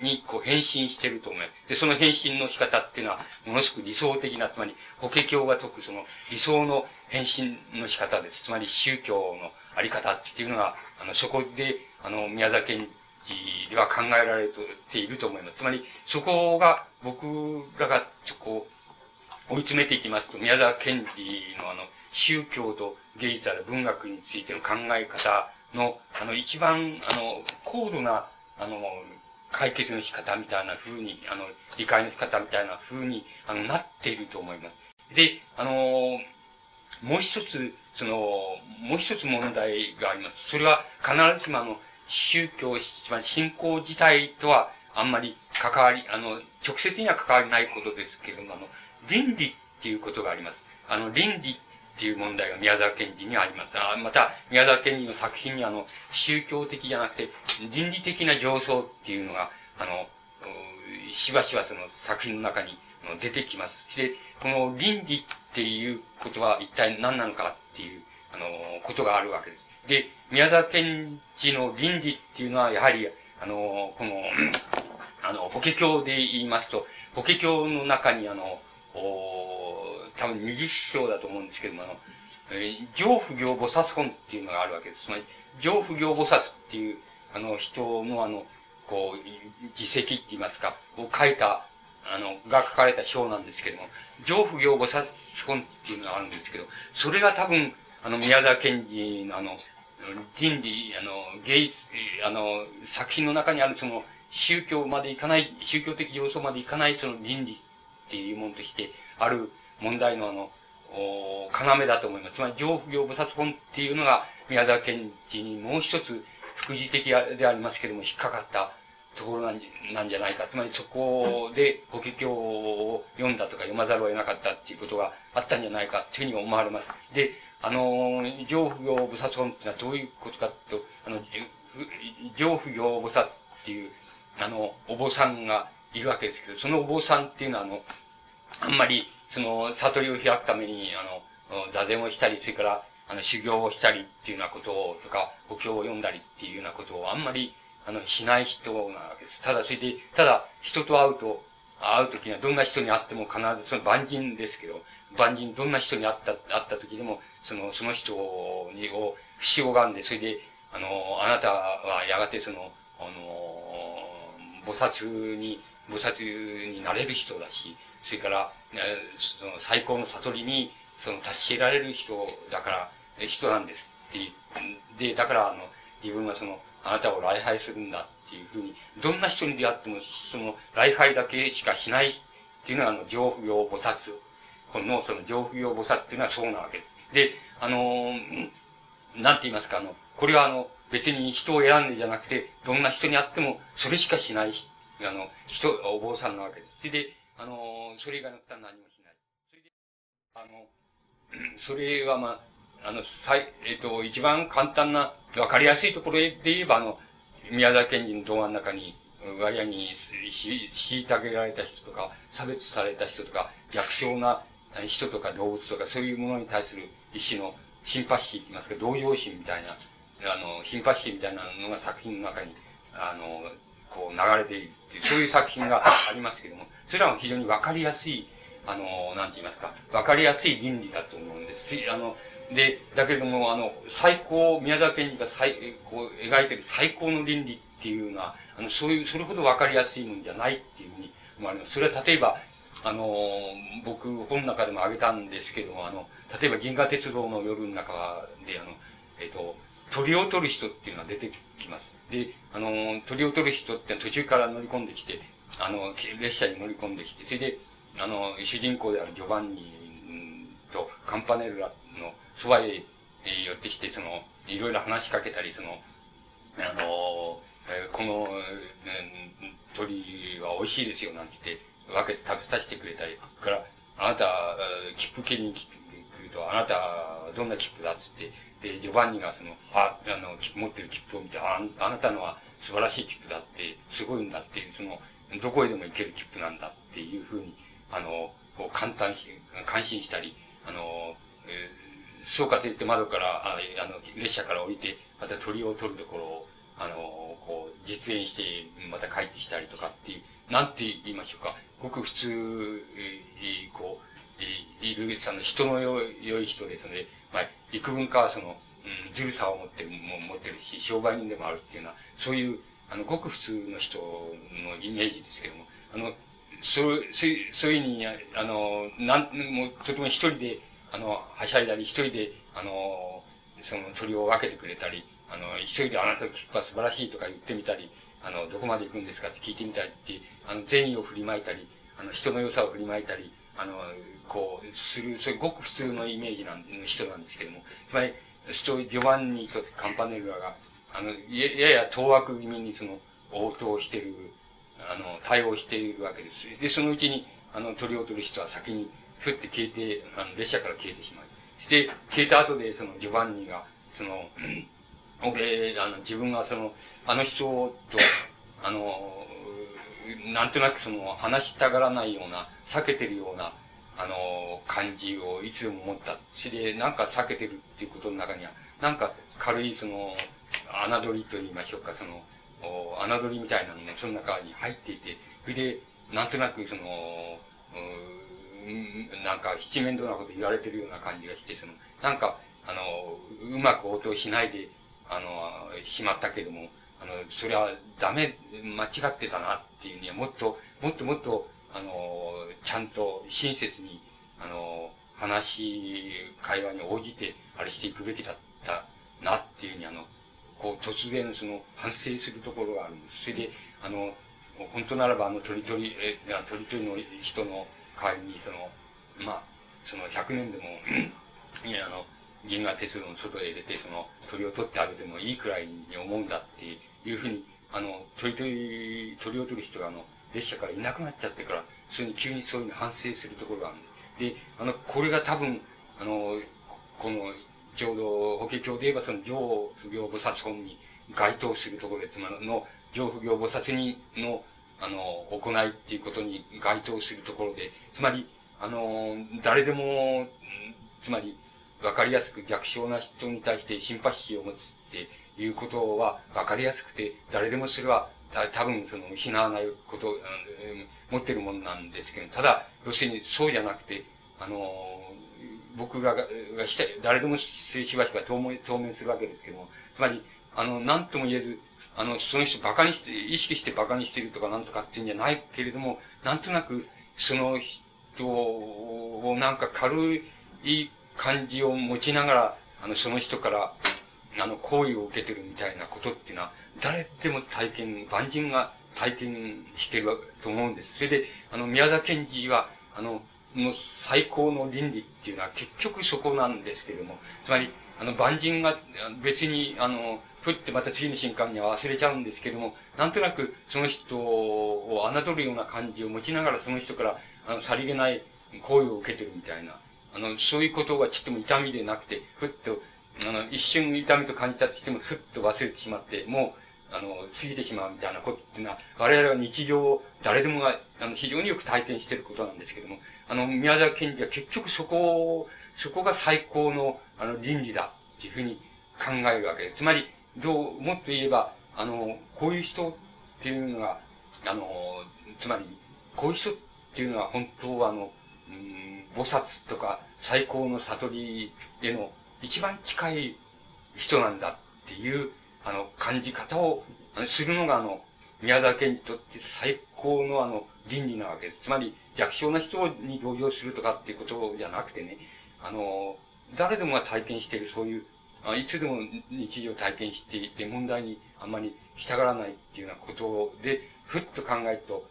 にこう変身していると思う。で、その変身の仕方っていうのは、ものすごく理想的な、つまり、法華経が説くその理想の変身の仕方です。つまり、宗教のあり方っていうのが、あの、そこで、あの、宮崎賢治では考えられていると思います。つまり、そこが、僕らが、こう、追い詰めていきますと、宮沢賢治のあの、宗教と芸術ある文学についての考え方の、あの、一番、あの、高度な、あの、解決の仕方みたいな風に、あの、理解の仕方みたいな風に、あの、なっていると思います。で、あの、もう一つ、その、もう一つ問題があります。それは必ずしもあの、宗教、つまり信仰自体とはあんまり関わり、あの、直接には関わりないことですけれども、あの、倫理っていうことがあります。あの、倫理っていう問題が宮沢賢治にあります。あまた、宮沢賢治の作品にあの、宗教的じゃなくて、倫理的な上層っていうのが、あの、しばしばその作品の中に出てきます。で、この倫理っていうことは一体何なのかっていう、あの、ことがあるわけです。で、宮沢賢治の倫理っていうのは、やはり、あの、この、あの、法華経で言いますと、法華経の中にあの、お多分二十章だと思うんですけども、あの、えー、上不行菩薩本っていうのがあるわけです。つまり、上不行菩薩っていう、あの、人のあの、こう、自責って言いますか、を書いた、あの、が書かれた章なんですけども、上不行菩薩本っていうのがあるんですけど、それが多分、あの、宮沢賢治のあの、人理、あの、芸術、あの、作品の中にあるその、宗教までいかない、宗教的要素までいかないその倫理っていうものとして、ある問題のあの、お要だと思います。つまり、上不行菩薩本っていうのが、宮沢賢治にもう一つ、副次的でありますけれども、引っかかったところなんじなんじゃないか。つまり、そこで法華経を読んだとか読まざるを得なかったっていうことがあったんじゃないかというふうに思われます。で、あの、上不行菩薩本っていうのはどういうことかと、あの、上不行菩薩っていう、あの、お坊さんがいるわけですけど、そのお坊さんっていうのは、あの、あんまり、その、悟りを開くために、あの、座禅をしたり、それから、あの、修行をしたりっていうようなことを、とか、お経を読んだりっていうようなことをあんまり、あの、しない人なわけです。ただ、それで、ただ、人と会うと、会うときにはどんな人に会っても必ず、その万人ですけど、万人、どんな人に会った、会ったときでも、その、その人に、を、不死をがんで、それで、あの、あなたはやがてその、あの、菩薩に、菩薩になれる人だし、それから、その最高の悟りに、その、達し得られる人だから、人なんですって言で、だから、あの、自分はその、あなたを礼拝するんだっていうふうに、どんな人に出会っても、その、礼拝だけしかしないっていうのは、あの、上不行菩薩。この、その上不行菩薩っていうのはそうなわけです。で、あの、なんて言いますか、あの、これはあの、別に人を選んでじゃなくて、どんな人に会っても、それしかしない、あの、人、お坊さんなわけです。で、あの、それ以外のことは何もしない。それで、あの、それはまあ、あの、最、えっ、と、一番簡単な、わかりやすいところで言えば、あの、宮沢賢治の動画の中に、割合に虐げられた人とか、差別された人とか、弱小な人とか動物とか、そういうものに対する一種のシンパシーと言いますか、同情心みたいな、あの、シンパシーみたいなのが作品の中に、あの、こう流れているっていう、そういう作品がありますけども、それらも非常にわかりやすい、あの、なんて言いますか、わかりやすい倫理だと思うんです。あの、で、だけれども、あの、最高、宮沢賢治が最、こう、描いてる最高の倫理っていうのは、あの、そういう、それほどわかりやすいもんじゃないっていうふうに思われます。それは例えば、あの、僕、本の中でも挙げたんですけども、あの、例えば銀河鉄道の夜の中で、あの、えっ、と、鳥を取る人っていうのは出てきます。で、あの、鳥を取る人って途中から乗り込んできて、あの、列車に乗り込んできて、それで、あの、主人公であるジョバンニとカンパネルラのそばへ寄ってきて、その、いろいろ話しかけたり、その、あの、この、鳥は美味しいですよ、なんて言って、分けて食べさせてくれたり、から、あなた、切符切りに来ると、あなた、どんな切符だっつって、で、ジョバンニがその、あ、あの、持ってる切符を見て、あ、あなたのは素晴らしい切符だって、すごいんだっていう、その、どこへでも行ける切符なんだっていうふうに、あの、こう、簡単し、感心したり、あの、えー、そうかと言って窓から、ああの、列車から降りて、また鳥を取るところを、あの、こう、実演して、また帰ってきたりとかっていう、なんて言いましょうか。ごく普通、えー、こう、いる、その人の良い人ですので、まあ、幾分かその、うん、ずるさを持ってる、も持ってるし、商売人でもあるっていうのは、そういう、あの、ごく普通の人のイメージですけども、あの、そう、そういう、そういうに、あの、なん、もう、とても一人で、あの、はしゃいだり、一人で、あの、その鳥を分けてくれたり、あの、一人であなたの切符は素晴らしいとか言ってみたり、あの、どこまで行くんですかって聞いてみたりって、あの、善意を振りまいたり、あの、人の良さを振りまいたり、あの、こう、する、それごく普通のイメージなん、の人なんですけども、つまり、ストジョバンニとカンパネルラが、あの、やや当惑気味にその、応答してる、あの、対応しているわけです。で、そのうちに、あの、鳥を取る人は先に、ふって消えて、あの、列車から消えてしまう。して、消えた後で、その、ジョバンニが、その、俺、あの、自分がその、あの人と、あの、なんとなくその、話したがらないような、避けてるような、あの、感じをいつでも持った。それで、なんか避けてるっていうことの中には、なんか軽いその、侮りと言いましょうか、その、侮りみたいなのもその中に入っていて、それで、なんとなくその、うん、なんか七面倒なこと言われてるような感じがして、その、なんか、あの、うまく応答しないで、あの、しまったけども、あの、それはダメ、間違ってたなっていうには、もっと、もっともっと、あの、ちゃんと親切に、あの、話、会話に応じて、あれしていくべきだったなっていうふうに、あの、こう、突然その、反省するところがあるんです。それで、あの、本当ならば、あの、鳥鳥、え、鳥鳥の人の代わりに、その、まあ、その、100年でもいや、あの、銀河鉄道の外へ出て、その、鳥を取ってあげてもいいくらいに思うんだっていうふうに、あの、鳥鳥、鳥を取る人が、あの、列車からいなくなっちゃってから、それに急にそういうふうに反省するところがあるんです。で、あの、これが多分、あの、この、ちょうど、法華経で言えば、その、上不行菩薩本に該当するところで、つまりの、上不行菩薩にの、あの、行いっていうことに該当するところで、つまり、あの、誰でも、つまり、わかりやすく逆症な人に対してシンパシーを持つっていうことはわかりやすくて、誰でもそれは多分その失わないこと、持ってるものなんですけど、ただ、要するにそうじゃなくて、あの、僕が、がした誰でもしばしば当面、当面するわけですけども、つまり、あの、何とも言えず、あの、その人馬鹿にして、意識して馬鹿にしてるとかなんとかっていうんじゃないけれども、なんとなく、その人をなんか軽い感じを持ちながら、あの、その人から、あの、行為を受けてるみたいなことっていうのは、誰でも体験、万人が体験してると思うんです。それで、あの、宮田賢治は、あの、の最高の倫理っていうのは結局そこなんですけれども、つまり、あの、万人が別に、あの、ふってまた次の瞬間には忘れちゃうんですけども、なんとなくその人を侮るような感じを持ちながらその人から、あの、さりげない行為を受けてるみたいな、あの、そういうことがちょっとも痛みでなくて、ふっと、あの、一瞬痛みと感じたとしても、ふっと忘れてしまって、もう、あの、過ぎてしまうみたいなことっていうのは、我々は日常を、誰でもが、あの、非常によく体験していることなんですけども、あの、宮沢賢治は結局そこを、そこが最高の、あの、倫理だっていうふうに考えるわけです。つまり、どう、もっと言えば、あの、こういう人っていうのが、あの、つまり、こういう人っていうのは本当はあの、うん、菩薩とか最高の悟りへの一番近い人なんだっていう、あの、感じ方をするのが、あの、宮沢賢治にとって最高のあの、倫理なわけです。つまり、弱小な人に同情するとかっていうことじゃなくてね、あの、誰でもが体験しているそういう、あいつでも日常体験していて問題にあんまり従らないっていうようなことで、ふっと考えると、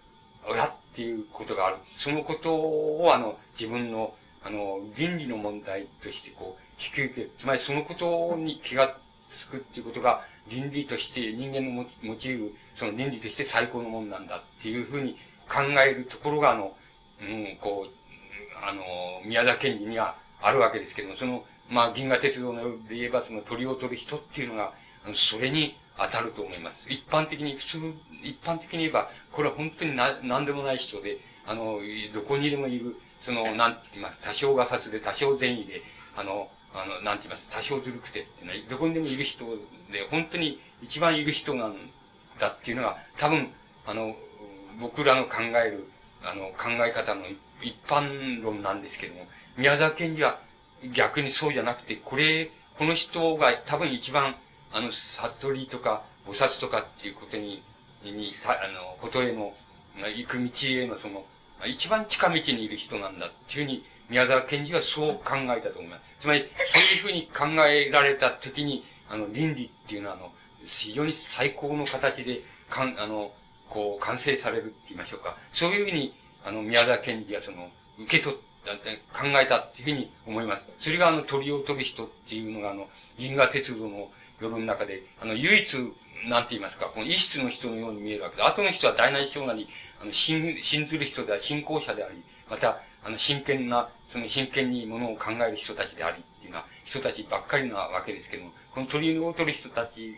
親っていうことがある。そのことを、あの、自分の、あの、倫理の問題としてこう、引き受ける。つまりそのことに気がつくっていうことが、倫理として、人間の用いる、その倫理として最高のものなんだっていうふうに考えるところが、あの、うん、こう、あの、宮田賢治にはあるわけですけども、その、まあ、銀河鉄道ので言えば、その鳥を取る人っていうのが、それに当たると思います。一般的に、普通、一般的に言えば、これは本当にな、なんでもない人で、あの、どこにでもいる、その、なんて言います、多少が札で、多少善意で、あの、あの、なんて言います、多少ずるくてってい、どこにでもいる人で、本当に一番いる人なんだっていうのが、多分、あの、僕らの考える、あの、考え方の一般論なんですけども、宮沢賢治は逆にそうじゃなくて、これ、この人が多分一番、あの、悟りとか、菩薩とかっていうことに、に、さあの、ことへの、行く道へのその、一番近道にいる人なんだっていうふうに、宮沢賢治はそう考えたと思います。つまり、そういうふうに考えられたときに、あの、倫理っていうのは、あの、非常に最高の形で、かん、あの、こう、完成されるって言いましょうか。そういうふうに、あの、宮沢賢治はその、受け取った、考えたっていうふうに思います。それがあの、鳥を飛ぶ人っていうのが、あの、銀河鉄道の世の中で、あの、唯一、なんて言いますか、この一室の人のように見えるわけで、後の人は大なり小なり、あの、信、信ずる人であり、信仰者であり、また、あの、真剣な、その真剣にものを考える人たちでありっていうのは、人たちばっかりなわけですけども、この鳥を取る人たち、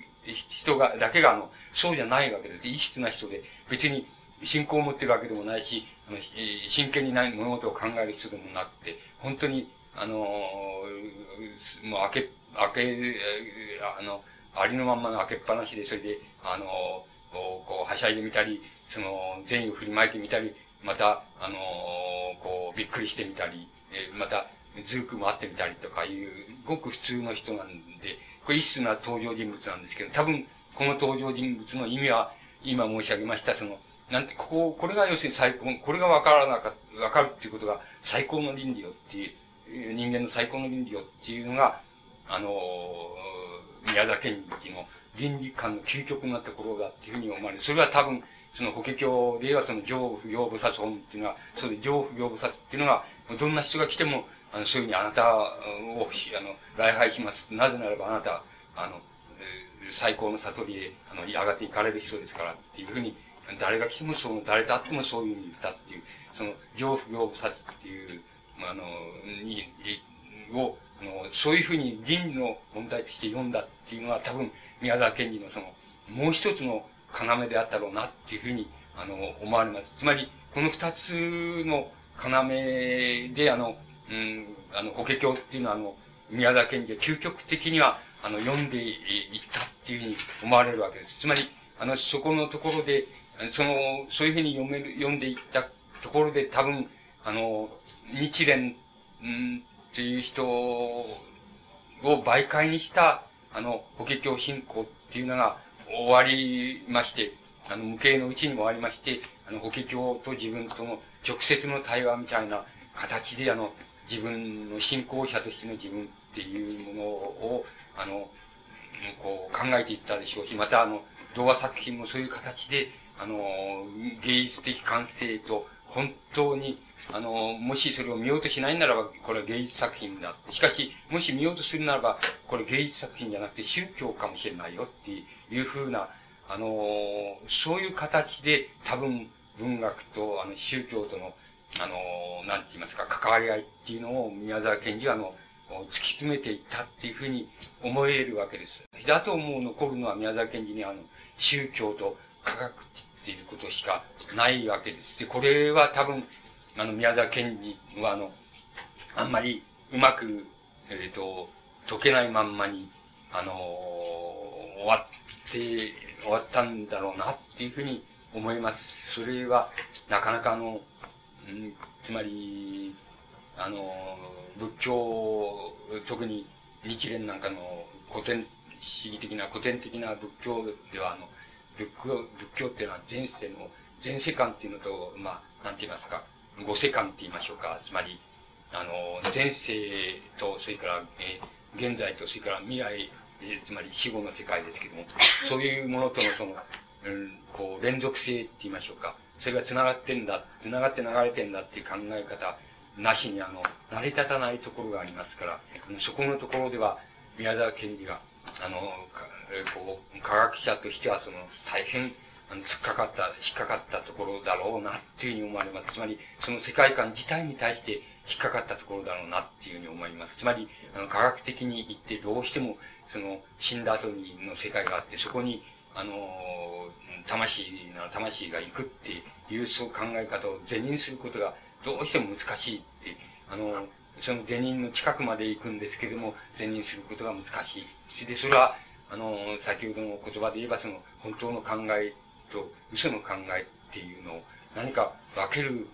人が、だけが、あの、そうじゃないわけです。異質な人で、別に信仰を持ってるわけでもないし、あの、真剣にない物事を考える人でもなくて、本当に、あの、もう開け、開け、あの、ありのまんまの開けっぱなしで、それで、あの、こう、はしゃいでみたり、その、善意を振りまいてみたり、また、あの、こう、びっくりしてみたり、えまた、ずるく回ってみたりとかいう、ごく普通の人なんで、これ一種な登場人物なんですけど、多分、この登場人物の意味は、今申し上げました、その、なんて、ここ、これが要するに最高、これがわからなか、わかるっていうことが最高の倫理よっていう、人間の最高の倫理よっていうのが、あの、宮沢賢治の倫理観の究極なところだっていうふうに思われる。それは多分、その法華経で言えばその上不行菩薩本っていうのは、そういう上不行菩薩っていうのが、どんな人が来ても、あの、そういうふうにあなたを、あの、礼拝します。なぜならばあなた、あの、最高の悟りへ、あの、上がっていかれる人ですからっていうふうに、誰が来てもそう、誰と会ってもそういうふうに言ったっていう、その、上不行菩薩っていう、あの、に、を、あの、そういうふうに倫理の問題として読んだっていうのは多分、宮沢賢治のその、もう一つの要であったろうなっていうふうに、あの、思われます。つまり、この二つの要で、あの、うん、あの、法華経っていうのは、あの、宮沢賢治は究極的には、あの、読んでいったっていうふうに思われるわけです。つまり、あの、そこのところで、その、そういうふうに読める、読んでいったところで多分、あの、日蓮、うんっていう人を媒介にした、あの、法華経信仰っていうのが終わりまして、あの、無形のうちにも終わりまして、あの、法華経と自分との直接の対話みたいな形で、あの、自分の信仰者としての自分っていうものを、あの、こう考えていったでしょうし、またあの、童話作品もそういう形で、あの、芸術的感性と本当にあの、もしそれを見ようとしないならば、これは芸術作品だ。しかし、もし見ようとするならば、これ芸術作品じゃなくて宗教かもしれないよっていうふうな、あの、そういう形で多分文学とあの宗教との、あの、なんて言いますか、関わり合いっていうのを宮沢賢治はあの、突き詰めていったっていうふうに思えるわけです。だと思う残るのは宮沢賢治にあの、宗教と科学っていうことしかないわけです。で、これは多分、あの、宮沢賢治は、あの、あんまりうまく、えっ、ー、と、解けないまんまに、あの終わって、終わったんだろうなっていうふうに思います。それは、なかなかあの、つまり、あの、仏教、特に日蓮なんかの古典主義的な古典的な仏教では、あの、仏教、仏教っていうのは前世の、前世観っていうのと、まあ、なんて言いますか、五世観って言いましょうか。つまり、あの、前世と、それから、え、現在と、それから未来、え、つまり死後の世界ですけども、そういうものとのその、うん、こう、連続性って言いましょうか。それが繋がってんだ、繋がって流れてんだっていう考え方なしに、あの、成り立たないところがありますから、そこのところでは、宮沢賢治が、あの、こう、科学者としては、その、大変、あの、突っかかった、引っかかったところだろうなっていうふうに思われます。つまり、その世界観自体に対して引っかかったところだろうなっていうふうに思います。つまり、あの、科学的に言ってどうしても、その、死んだ後にの世界があって、そこに、あの、魂なら魂が行くっていう、そう考え方を是認することがどうしても難しいって、あの、その是認の近くまで行くんですけども、是認することが難しい。で、それは、あの、先ほどの言葉で言えば、その、本当の考えと嘘の考えっていうのを何か分ける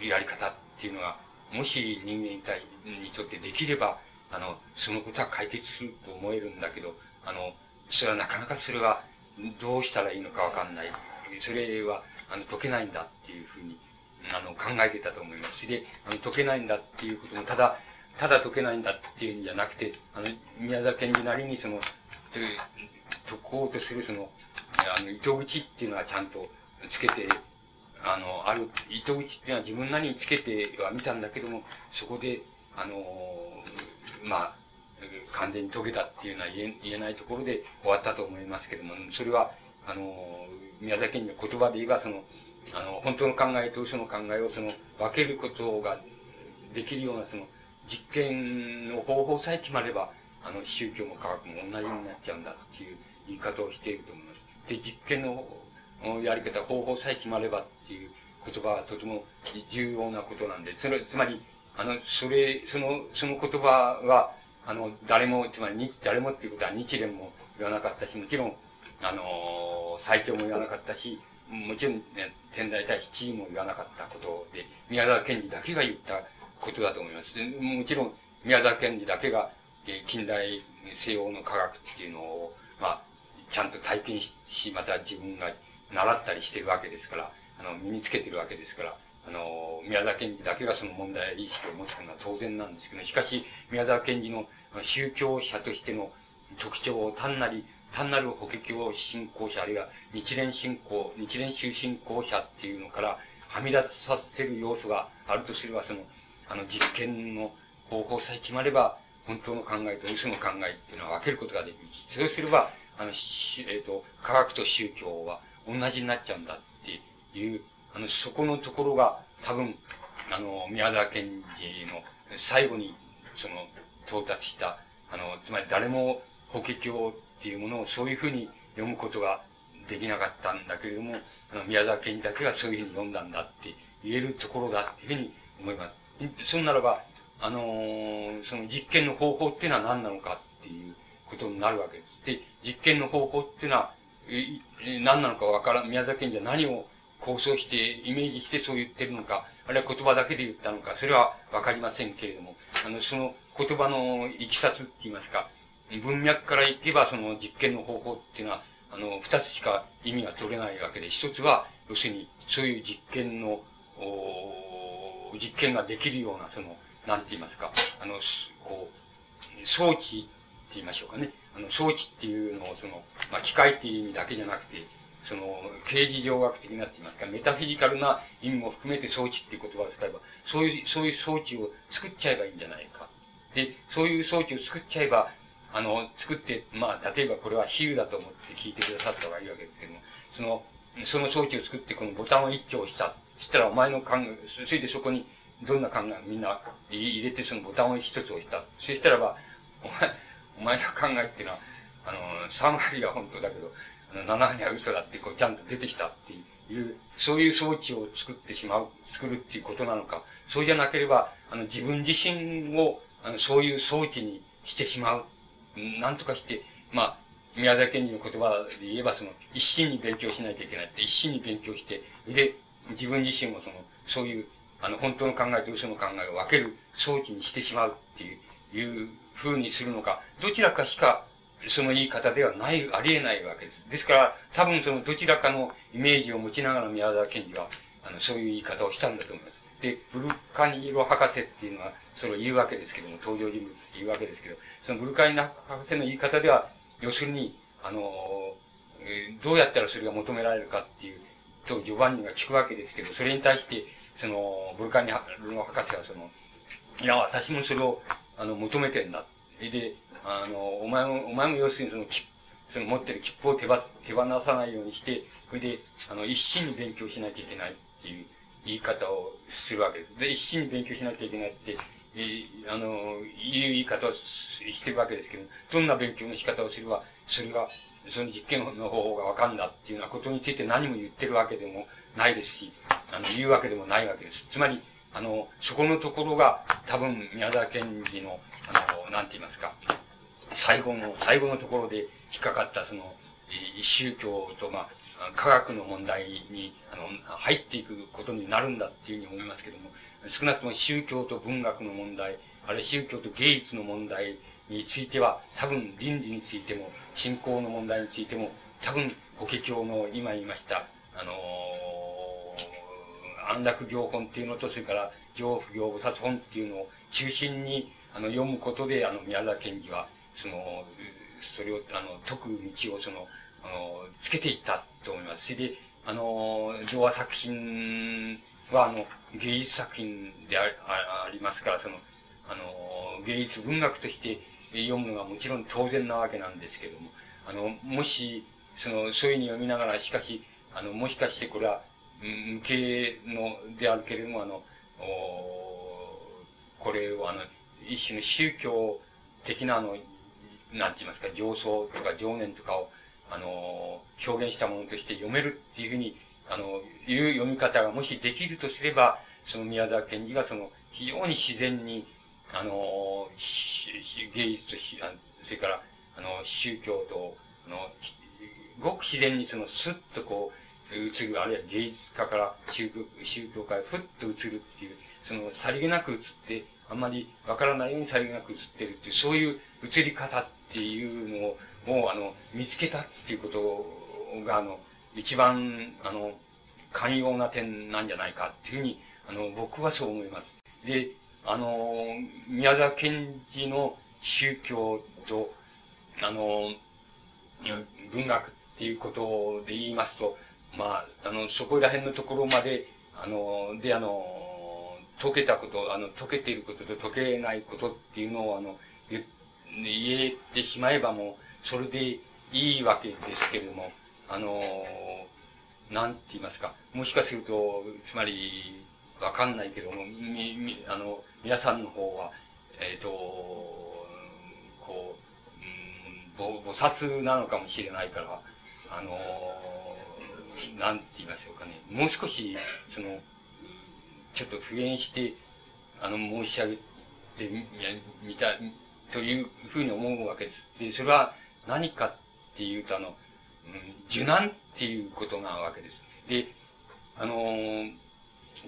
やり方っていうのが、もし人間に対にとってできれば、あの、そのことは解決すると思えるんだけど、あの、それはなかなかそれはどうしたらいいのかわかんない。それは、あの、解けないんだっていうふうに、あの、考えてたと思います。で、あの、解けないんだっていうことも、ただ、ただ解けないんだっていうんじゃなくて、あの、宮沢賢治なりにその、解こうとするその、あの、糸口っていうのはちゃんとつけて、あの、ある、糸口っていうのは自分なりにつけては見たんだけども、そこで、あの、まあ、完全に解けたっていうのは言え言えないところで終わったと思いますけども、それは、あの、宮崎県の言葉で言えば、その、あの、本当の考えと嘘の考えをその、分けることができるようなその、実験の方法さえ決まれば、あの、宗教も科学も同じになっちゃうんだっていう言い方をしていると思います。で、実験のやり方、方法さえ決まればっていう言葉はとても重要なことなんで、それ、つまり、あの、それ、その、その言葉は、あの、誰も、つまり、誰もっていうことは日蓮も言わなかったし、もちろん、あの、最長も言わなかったし、もちろん、ね、天台大師地位も言わなかったことで、宮沢賢治だけが言ったことだと思います。もちろん、宮沢賢治だけが、え近代西洋の科学っていうのを、まあ、ちゃんと体験し、また自分が習ったりしてるわけですから、あの、身につけてるわけですから、あの、宮沢賢治だけがその問題意識を持つのは当然なんですけど、しかし、宮沢賢治の宗教者としての特徴を単なり、単なる法華経信仰者、あるいは日蓮信仰、日蓮宗信仰者っていうのからはみ出させる要素があるとすれば、その、あの、実験の方法さえ決まれば、本当の考えと嘘の考えっていうのは分けることができる、そうすれば、あの、えっ、ー、と、科学と宗教は同じになっちゃうんだっていう、あの、そこのところが、多分、あの、宮沢賢治の最後に、その、到達した、あの、つまり誰も法華経っていうものをそういうふうに読むことができなかったんだけれども、あの、宮沢賢治だけがそういうふうに読んだんだって言えるところだっていうふうに思います。そんならば、あのー、その実験の方法っていうのは何なのかっていうことになるわけです。で、実験の方法っていうのは、何なのかわからん、宮崎県じゃ何を構想して、イメージしてそう言ってるのか、あるいは言葉だけで言ったのか、それはわかりませんけれども、あの、その言葉のいきさつって言いますか、文脈からいけばその実験の方法っていうのは、あの、二つしか意味が取れないわけで、一つは、要するに、そういう実験の、お実験ができるような、その、なんて言いますか、あの、こう、装置って言いましょうかね。あの、装置っていうのを、その、まあ、機械っていう意味だけじゃなくて、その、刑事上学的なって言いますか、メタフィジカルな意味も含めて装置っていう言葉を使えば、そういう、そういう装置を作っちゃえばいいんじゃないか。で、そういう装置を作っちゃえば、あの、作って、まあ、例えばこれは比喩だと思って聞いてくださった方がいいわけですけども、その、その装置を作ってこのボタンを一丁押した。そしたらお前の考え、それでそこにどんな考えみんな入れてそのボタンを一つ押した。そしたらば、お前、お前の考えっていうのは、あの、3割は本当だけど、あの、7割は嘘だってこうちゃんと出てきたっていう、そういう装置を作ってしまう、作るっていうことなのか、そうじゃなければ、あの、自分自身を、あの、そういう装置にしてしまう。なんとかして、まあ、宮崎賢治の言葉で言えば、その、一心に勉強しないといけないって、一心に勉強して、で、自分自身をその、そういうあの、本当の考えと嘘の考えを分ける装置にしてしまうっていう、いう風にするのか、どちらかしか、その言い方ではない、ありえないわけです。ですから、多分そのどちらかのイメージを持ちながら宮沢賢治は、あの、そういう言い方をしたんだと思います。で、ブルカニーロ博士っていうのは、それを言うわけですけども、登場人物って言うわけですけど、そのブルカニーロ博士の言い方では、要するに、あの、え、どうやったらそれが求められるかっていう、と、ジョバンニが聞くわけですけど、それに対して、その、ブルカニの博士はその、いや、私もそれを、あの、求めてんだ。で、あの、お前も、お前も要するにその、その持ってる切符を手ば手放さないようにして、それで、あの、一心に勉強しなきゃいけないっていう言い方をするわけです。で、一心に勉強しなきゃいけないって、えあの、いう言い方をしてるわけですけど、どんな勉強の仕方をすれば、それが、その実験の方法がわかんだっていうようなことについて何も言ってるわけでもないですし、あの、言うわけでもないわけです。つまり、あの、そこのところが、多分、宮沢賢治の、あの、なんて言いますか、最後の、最後のところで引っかかった、その、宗教と、まあ、科学の問題に、あの、入っていくことになるんだっていうふうに思いますけども、少なくとも宗教と文学の問題、あるいは宗教と芸術の問題については、多分倫理についても、信仰の問題についても、多分、法華経の今言いました、あの安楽行本っていうのと、それから行不行菩薩本っていうのを中心に、あの、読むことで、あの、宮沢賢治は、その、それを、あの、解く道を、その、あの、つけていったと思います。それで、あの、童話作品は、あの、芸術作品であありますから、その、あの、芸術文学として読むのがもちろん当然なわけなんですけども、あの、もし、その、そういうふうに読みながら、しかし、あの、もしかしてこれは、向けの、であるけれども、あの、おこれをあの、一種の宗教的なあの、なんて言いますか、情操とか情念とかを、あの、表現したものとして読めるっていうふうに、あの、いう読み方がもしできるとすれば、その宮沢賢治がその、非常に自然に、あの、芸術と、それから、あの、宗教と、あの、ごく自然にその、スッとこう、映る、あるいは芸術家から宗教、宗教家へふっと映るっていう、その、さりげなく映って、あんまりわからないようにさりげなく映ってるっていう、そういう映り方っていうのを、もう、あの、見つけたっていうことが、あの、一番、あの、寛容な点なんじゃないかっていうふうに、あの、僕はそう思います。で、あの、宮沢賢治の宗教と、あの、文学っていうことで言いますと、まあ、あの、そこら辺のところまで、あの、で、あの、解けたこと、あの、解けていることと解けないことっていうのを、あの、言えてしまえばもう、それでいいわけですけれども、あの、なんて言いますか、もしかすると、つまり、わかんないけども、み、み、あの、皆さんの方は、えっ、ー、と、こう、うん、菩薩なのかもしれないから、あの、なんて言いましょうかね、もう少し、その、ちょっと復元して、あの、申し上げてみ、みた、というふうに思うわけです。で、それは何かっていうと、あの、うん、受難っていうことなわけです。で、あの、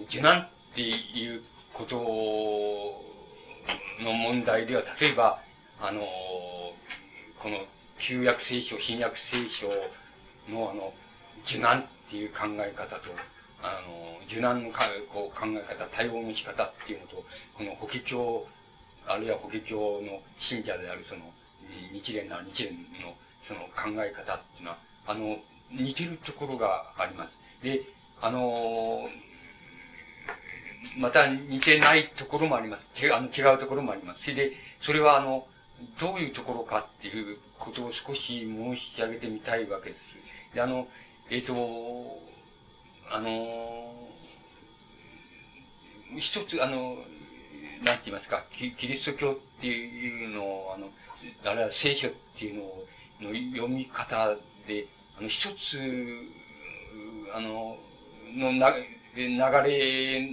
受難っていうことの問題では、例えば、あの、この旧約聖書、新約聖書のあの、受難っていう考え方と、あの、受難のかこう考え方、対応の仕方っていうのと、この法華経、あるいは法華経の信者であるその、日蓮なら日蓮のその考え方っていうのは、あの、似てるところがあります。で、あの、また似てないところもあります。違あの違うところもあります。それで、それはあの、どういうところかっていうことを少し申し上げてみたいわけです。で、あの、えっ、ー、と、あの、一つ、あの、なんて言いますか、キキリスト教っていうのを、あの、あるいは聖書っていうのを、の読み方で、あの、一つ、あの、のな、流れ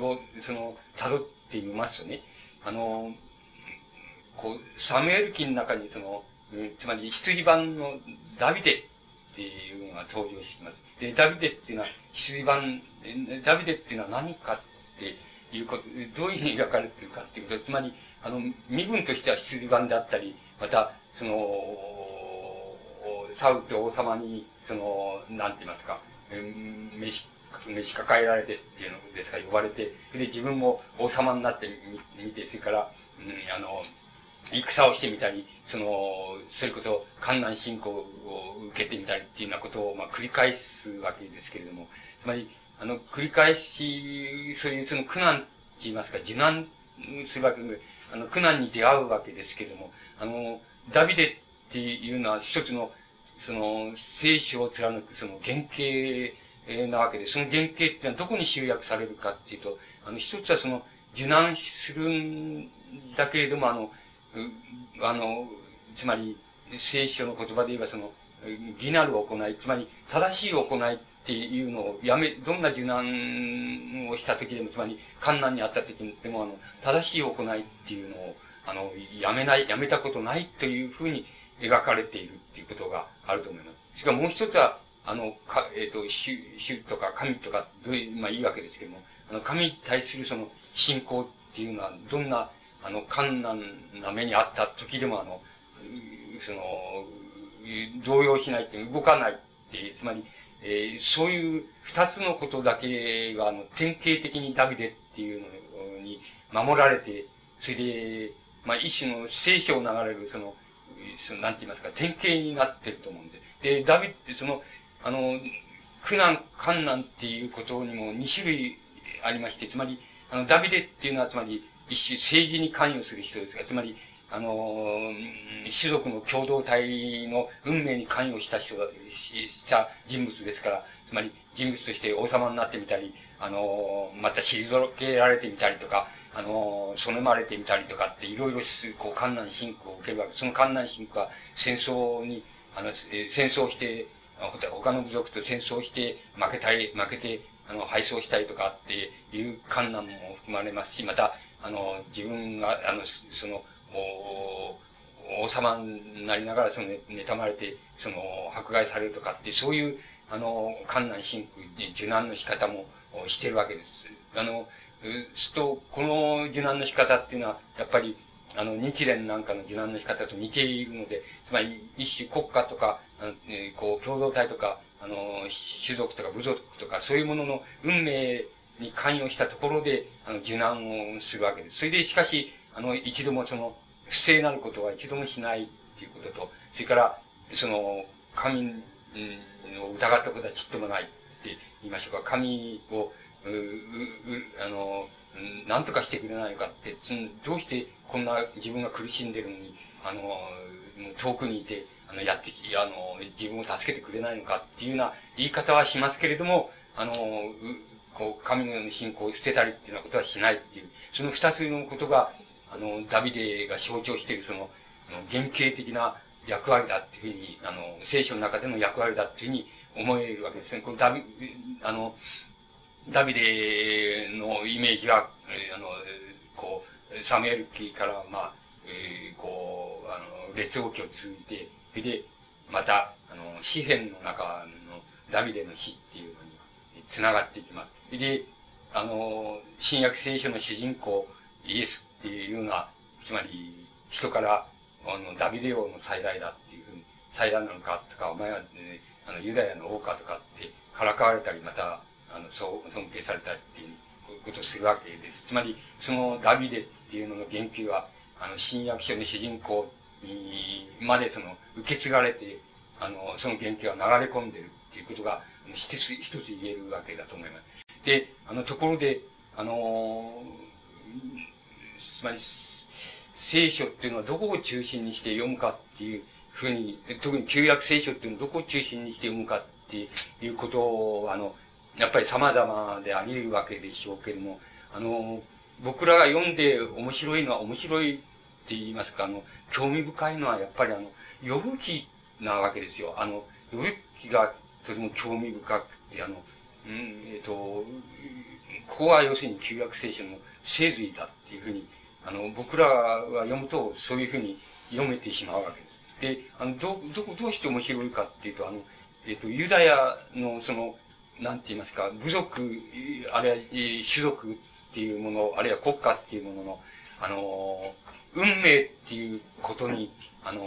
を、その、辿ってみますとね、あの、こう、サムエル記の中にその、つまり羊版のダビデっていうのが登場してきます。で、ダビデっていうのは、羊版、ダビデっていうのは何かっていうこと、どういうふうに描かれてるかっていうこと、つまり、あの、身分としては羊版であったり、また、その、サウって王様に、その、なんて言いますか、召し召し抱えられてっていうのですか、呼ばれて、で、自分も王様になってみて、それから、うん、あの、戦をしてみたり、その、そういうこと、観難信仰を受けてみたりっていうようなことを、まあ、繰り返すわけですけれども、つまり、あの、繰り返し、そういうその苦難って言いますか、受難するわけで、あの、苦難に出会うわけですけれども、あの、ダビデっていうのは一つの、その、聖書を貫くその原型なわけで、その原型っていうのはどこに集約されるかっていうと、あの、一つはその、受難するんだけれども、あの、あの、つまり、聖書の言葉で言えばその、義なる行い、つまり、正しい行いっていうのをやめ、どんな受難をした時でも、つまり、観難にあった時でも、あの、正しい行いっていうのを、あの、やめない、やめたことないというふうに描かれているっていうことがあると思います。しかももう一つは、あの、か、えっ、ー、と、主、主とか神とか、どういう、まあいいわけですけども、あの、神に対するその信仰っていうのは、どんな、あの、困難な目にあった時でも、あの、その、動揺しないって、動かないって、つまり、えー、そういう二つのことだけが、あの、典型的にダビデっていうのに守られて、それで、まあ、一種の聖書を流れる、その、その、なんて言いますか、典型になってると思うんで。で、ダビデ、その、あの、苦難、観難っていうことにも2種類ありまして、つまり、あの、ダビデっていうのは、つまり、一種政治に関与する人ですが、つまり、あの、種族の共同体の運命に関与した人だ、した人物ですから、つまり、人物として王様になってみたり、あの、また退けられてみたりとか、あの、そのまれてみたりとかって、いろいろ、こう、観難進行を受けるわけ。その観難進行は戦争に、あの、戦争して、他の部族と戦争して負けたり、負けて、あの、敗走したりとかっていう観難も含まれますし、また、あの、自分が、あの、その、王様になりながら、その、妬まれて、その、迫害されるとかって、そういう、あの、観難進空、受難の仕方もしてるわけです。あの、すと、この受難の仕方っていうのは、やっぱり、あの、日蓮なんかの受難の仕方と似ているので、つまり、一種国家とか、あのえ、こう、共同体とか、あの、種族とか部族とか、そういうものの運命に関与したところで、あの、受難をするわけです。それで、しかし、あの、一度もその、不正なることは一度もしないっていうことと、それから、その、神を疑ったことはちっともないって言いましょうか。神を、う、う、あの、何とかしてくれないのかって、どうしてこんな自分が苦しんでるのに、あの、遠くにいて、あの、やってき、あの、自分を助けてくれないのかっていうような言い方はしますけれども、あの、こう、神の信仰を捨てたりっていうようなことはしないっていう、その二つのことが、あの、ダビデが象徴しているその、原型的な役割だっていうふうに、あの、聖書の中での役割だっていうふうに思えるわけですね。このダビ、あの、ダビデのイメージは、あの、こう、サムエル記から、まあ、えー、こう、あの、列王記を通じて、それで、また、あの、詩篇の中のダビデの詩っていうのに、繋がっていきます。で、あの、新約聖書の主人公、イエスっていうのは、つまり、人から、あの、ダビデ王の最大だっていうふうに、最大なのかとか、お前は、ね、あの、ユダヤの王かとかって、からかわれたり、また、あの、そう、尊敬されたりっていうことをするわけです。つまり、そのダビデっていうのの言及は、あの、新約書の主人公にまでその、受け継がれて、あの、その言及は流れ込んでるっていうことが、一つ、一つ言えるわけだと思います。で、あの、ところで、あの、つまり、聖書っていうのはどこを中心にして読むかっていうふうに、特に旧約聖書っていうのはどこを中心にして読むかっていうことを、あの、やっぱり様々であり得るわけでしょうけれども、あの、僕らが読んで面白いのは面白いって言いますか、あの、興味深いのはやっぱりあの、呼ぶ気なわけですよ。あの、呼ぶ気がとても興味深くて、あの、うん、えっ、ー、と、ここは要するに旧約聖書の聖髄だっていうふうに、あの、僕らは読むとそういうふうに読めてしまうわけです。で、あの、ど、ど、どうして面白いかっていうと、あの、えっ、と、ユダヤのその、なんて言いますか、部族、あるいは種族っていうもの、あるいは国家っていうものの、あの、運命っていうことに、あの、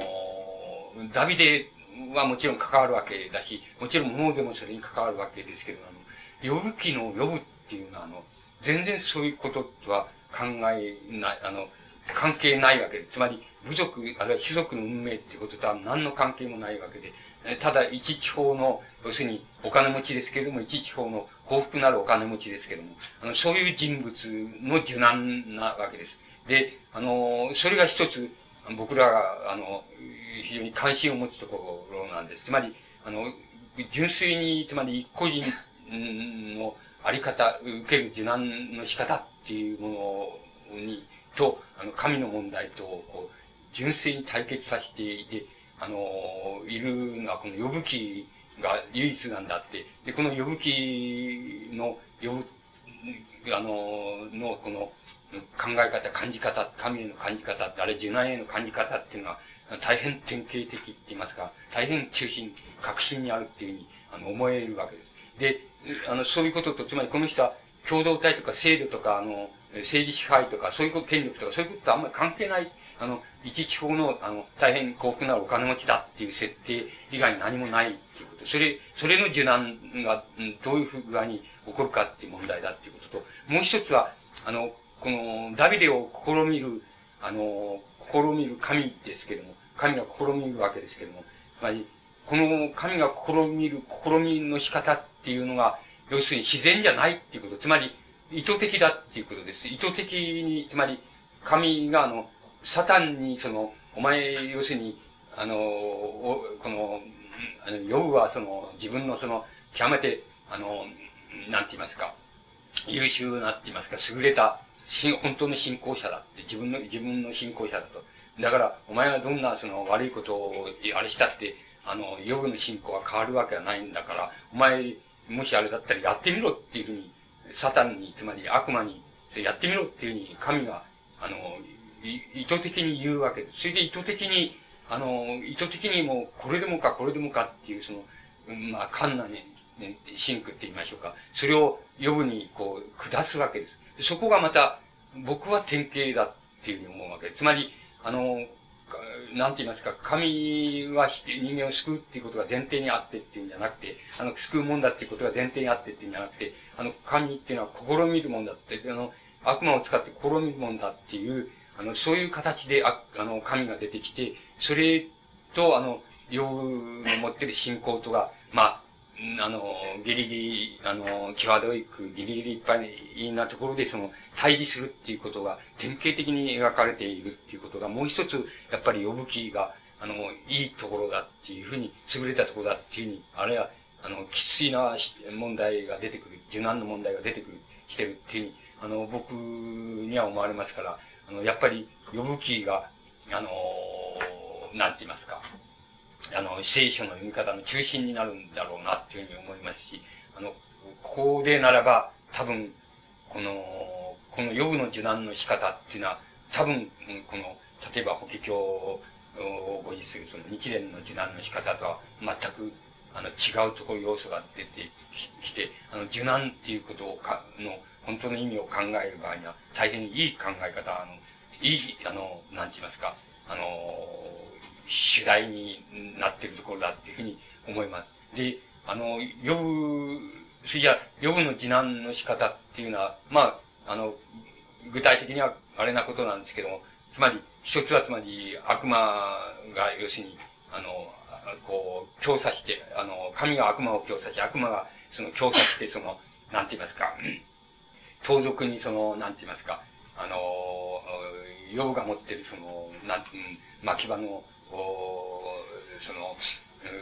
ダビデはもちろん関わるわけだし、もちろんモーゼもそれに関わるわけですけど、あの、呼ぶ気の呼ぶっていうのは、あの、全然そういうこととは考えない、あの、関係ないわけで。つまり、部族、あるいは種族の運命っていうこととは何の関係もないわけで、ただ一地方の、要するにお金持ちですけれども、一地方の幸福なるお金持ちですけれども、あの、そういう人物の受難なわけです。で、あの、それが一つ、僕らが、あの、非常に関心を持つところなんです。つまり、あの、純粋に、つまり一個人のあり方、受ける受難の仕方っていうものに、と、あの、神の問題と、こう、純粋に対決させていて、あの、いるのはこの呼ぶ気が唯一なんだって。で、この呼ぶ気の、呼ぶ、あの、の、この、考え方、感じ方、神への感じ方、あれ、受難への感じ方っていうのは、大変典型的って言いますか、大変中心、核心にあるっていうふうに、あの、思えるわけです。で、あの、そういうことと、つまりこの人は、共同体とか制度とか、あの、政治支配とか、そういう権力とか、そういうこととあんまり関係ないあの、一地方の、あの、大変幸福なお金持ちだっていう設定以外に何もないっていうこと。それ、それの受難が、どういうふうに起こるかっていう問題だっていうことと、もう一つは、あの、この、ダビデを試みる、あの、試みる神ですけども、神が試みるわけですけども、つまり、この神が試みる試みの仕方っっていうのが、要するに自然じゃないっていうこと、つまり、意図的だっていうことです。意図的に、つまり、神があの、サタンに、その、お前、要するに、あの、この、あの、ヨブはその、自分のその、極めて、あの、なんて言いますか、優秀なって言いますか、優れた、本当の信仰者だって、自分の、自分の信仰者だと。だから、お前がどんなその悪いことをあれしたって、あの、ヨグの信仰が変わるわけはないんだから、お前、もしあれだったらやってみろっていうふうに、サタンに、つまり悪魔に、やってみろっていうふうに、神が、あの、意図的に言うわけです。それで意図的に、あの、意図的にもう、これでもか、これでもかっていう、その、まあ、カンナね、ね、シンクって言いましょうか。それを呼ぶに、こう、下すわけです。そこがまた、僕は典型だっていうふうに思うわけです。つまり、あの、なんて言いますか、神は人間を救うっていうことが前提にあってっていうんじゃなくて、あの、救うもんだっていうことが前提にあってっていうんじゃなくて、あの、神っていうのは試みるもんだって、あの、悪魔を使って試みるもんだっていう、あの、そういう形で、ああの、神が出てきて、それと、あの、用の持ってる信仰とが、まあ、あの、ギリギリ、あの、際どいく、ギリギリいっぱいなところで、その、対峙するっていうことが、典型的に描かれているっていうことが、もう一つ、やっぱり呼ぶ気が、あの、いいところだっていうふうに、優れたところだっていうふうに、あれは、あの、きついな問題が出てくる、受難の問題が出てくる、してるっていうふうに、あの、僕には思われますから、あの、やっぱり、呼ぶ気が、あの、なんて言いますか、あの、聖書の読み方の中心になるんだろうなっていうふうに思いますし、あの、ここでならば、多分、この、この予部の受難の仕方っていうのは、多分、この、例えば法華経をご持するその日蓮の受難の仕方とは全く、あの、違うところ要素が出てきて、あの、受難っていうことをか、の、本当の意味を考える場合には、大変いい考え方、あの、いい、あの、なんて言いますか、あの、主題になっているところだっていうふうに思います。で、あの、呼ぶ、それじゃ、呼ぶの次男の仕方っていうのは、まあ、あの、具体的にはあれなことなんですけども、つまり、一つはつまり、悪魔が、要するに、あの、こう、強査して、あの、神が悪魔を強査し、悪魔がその強査して、その、なんて言いますか、盗賊にその、なんて言いますか、あの、ヨが持ってるその、なん、巻き場のおその、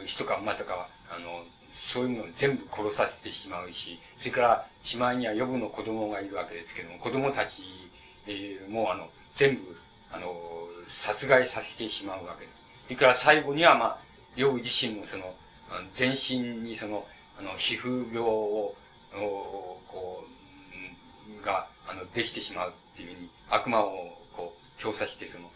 人か馬とか、あの、そういうのを全部殺させてしまうし、それから、しまいには予部の子供がいるわけですけども、子供たち、えー、もあの、全部、あの、殺害させてしまうわけです。それから最後には、まあ、予部自身もその、全身にその、あの、皮膚病を、こう、が、あの、できてしまうっていうふうに、悪魔を、こう、強さして、その、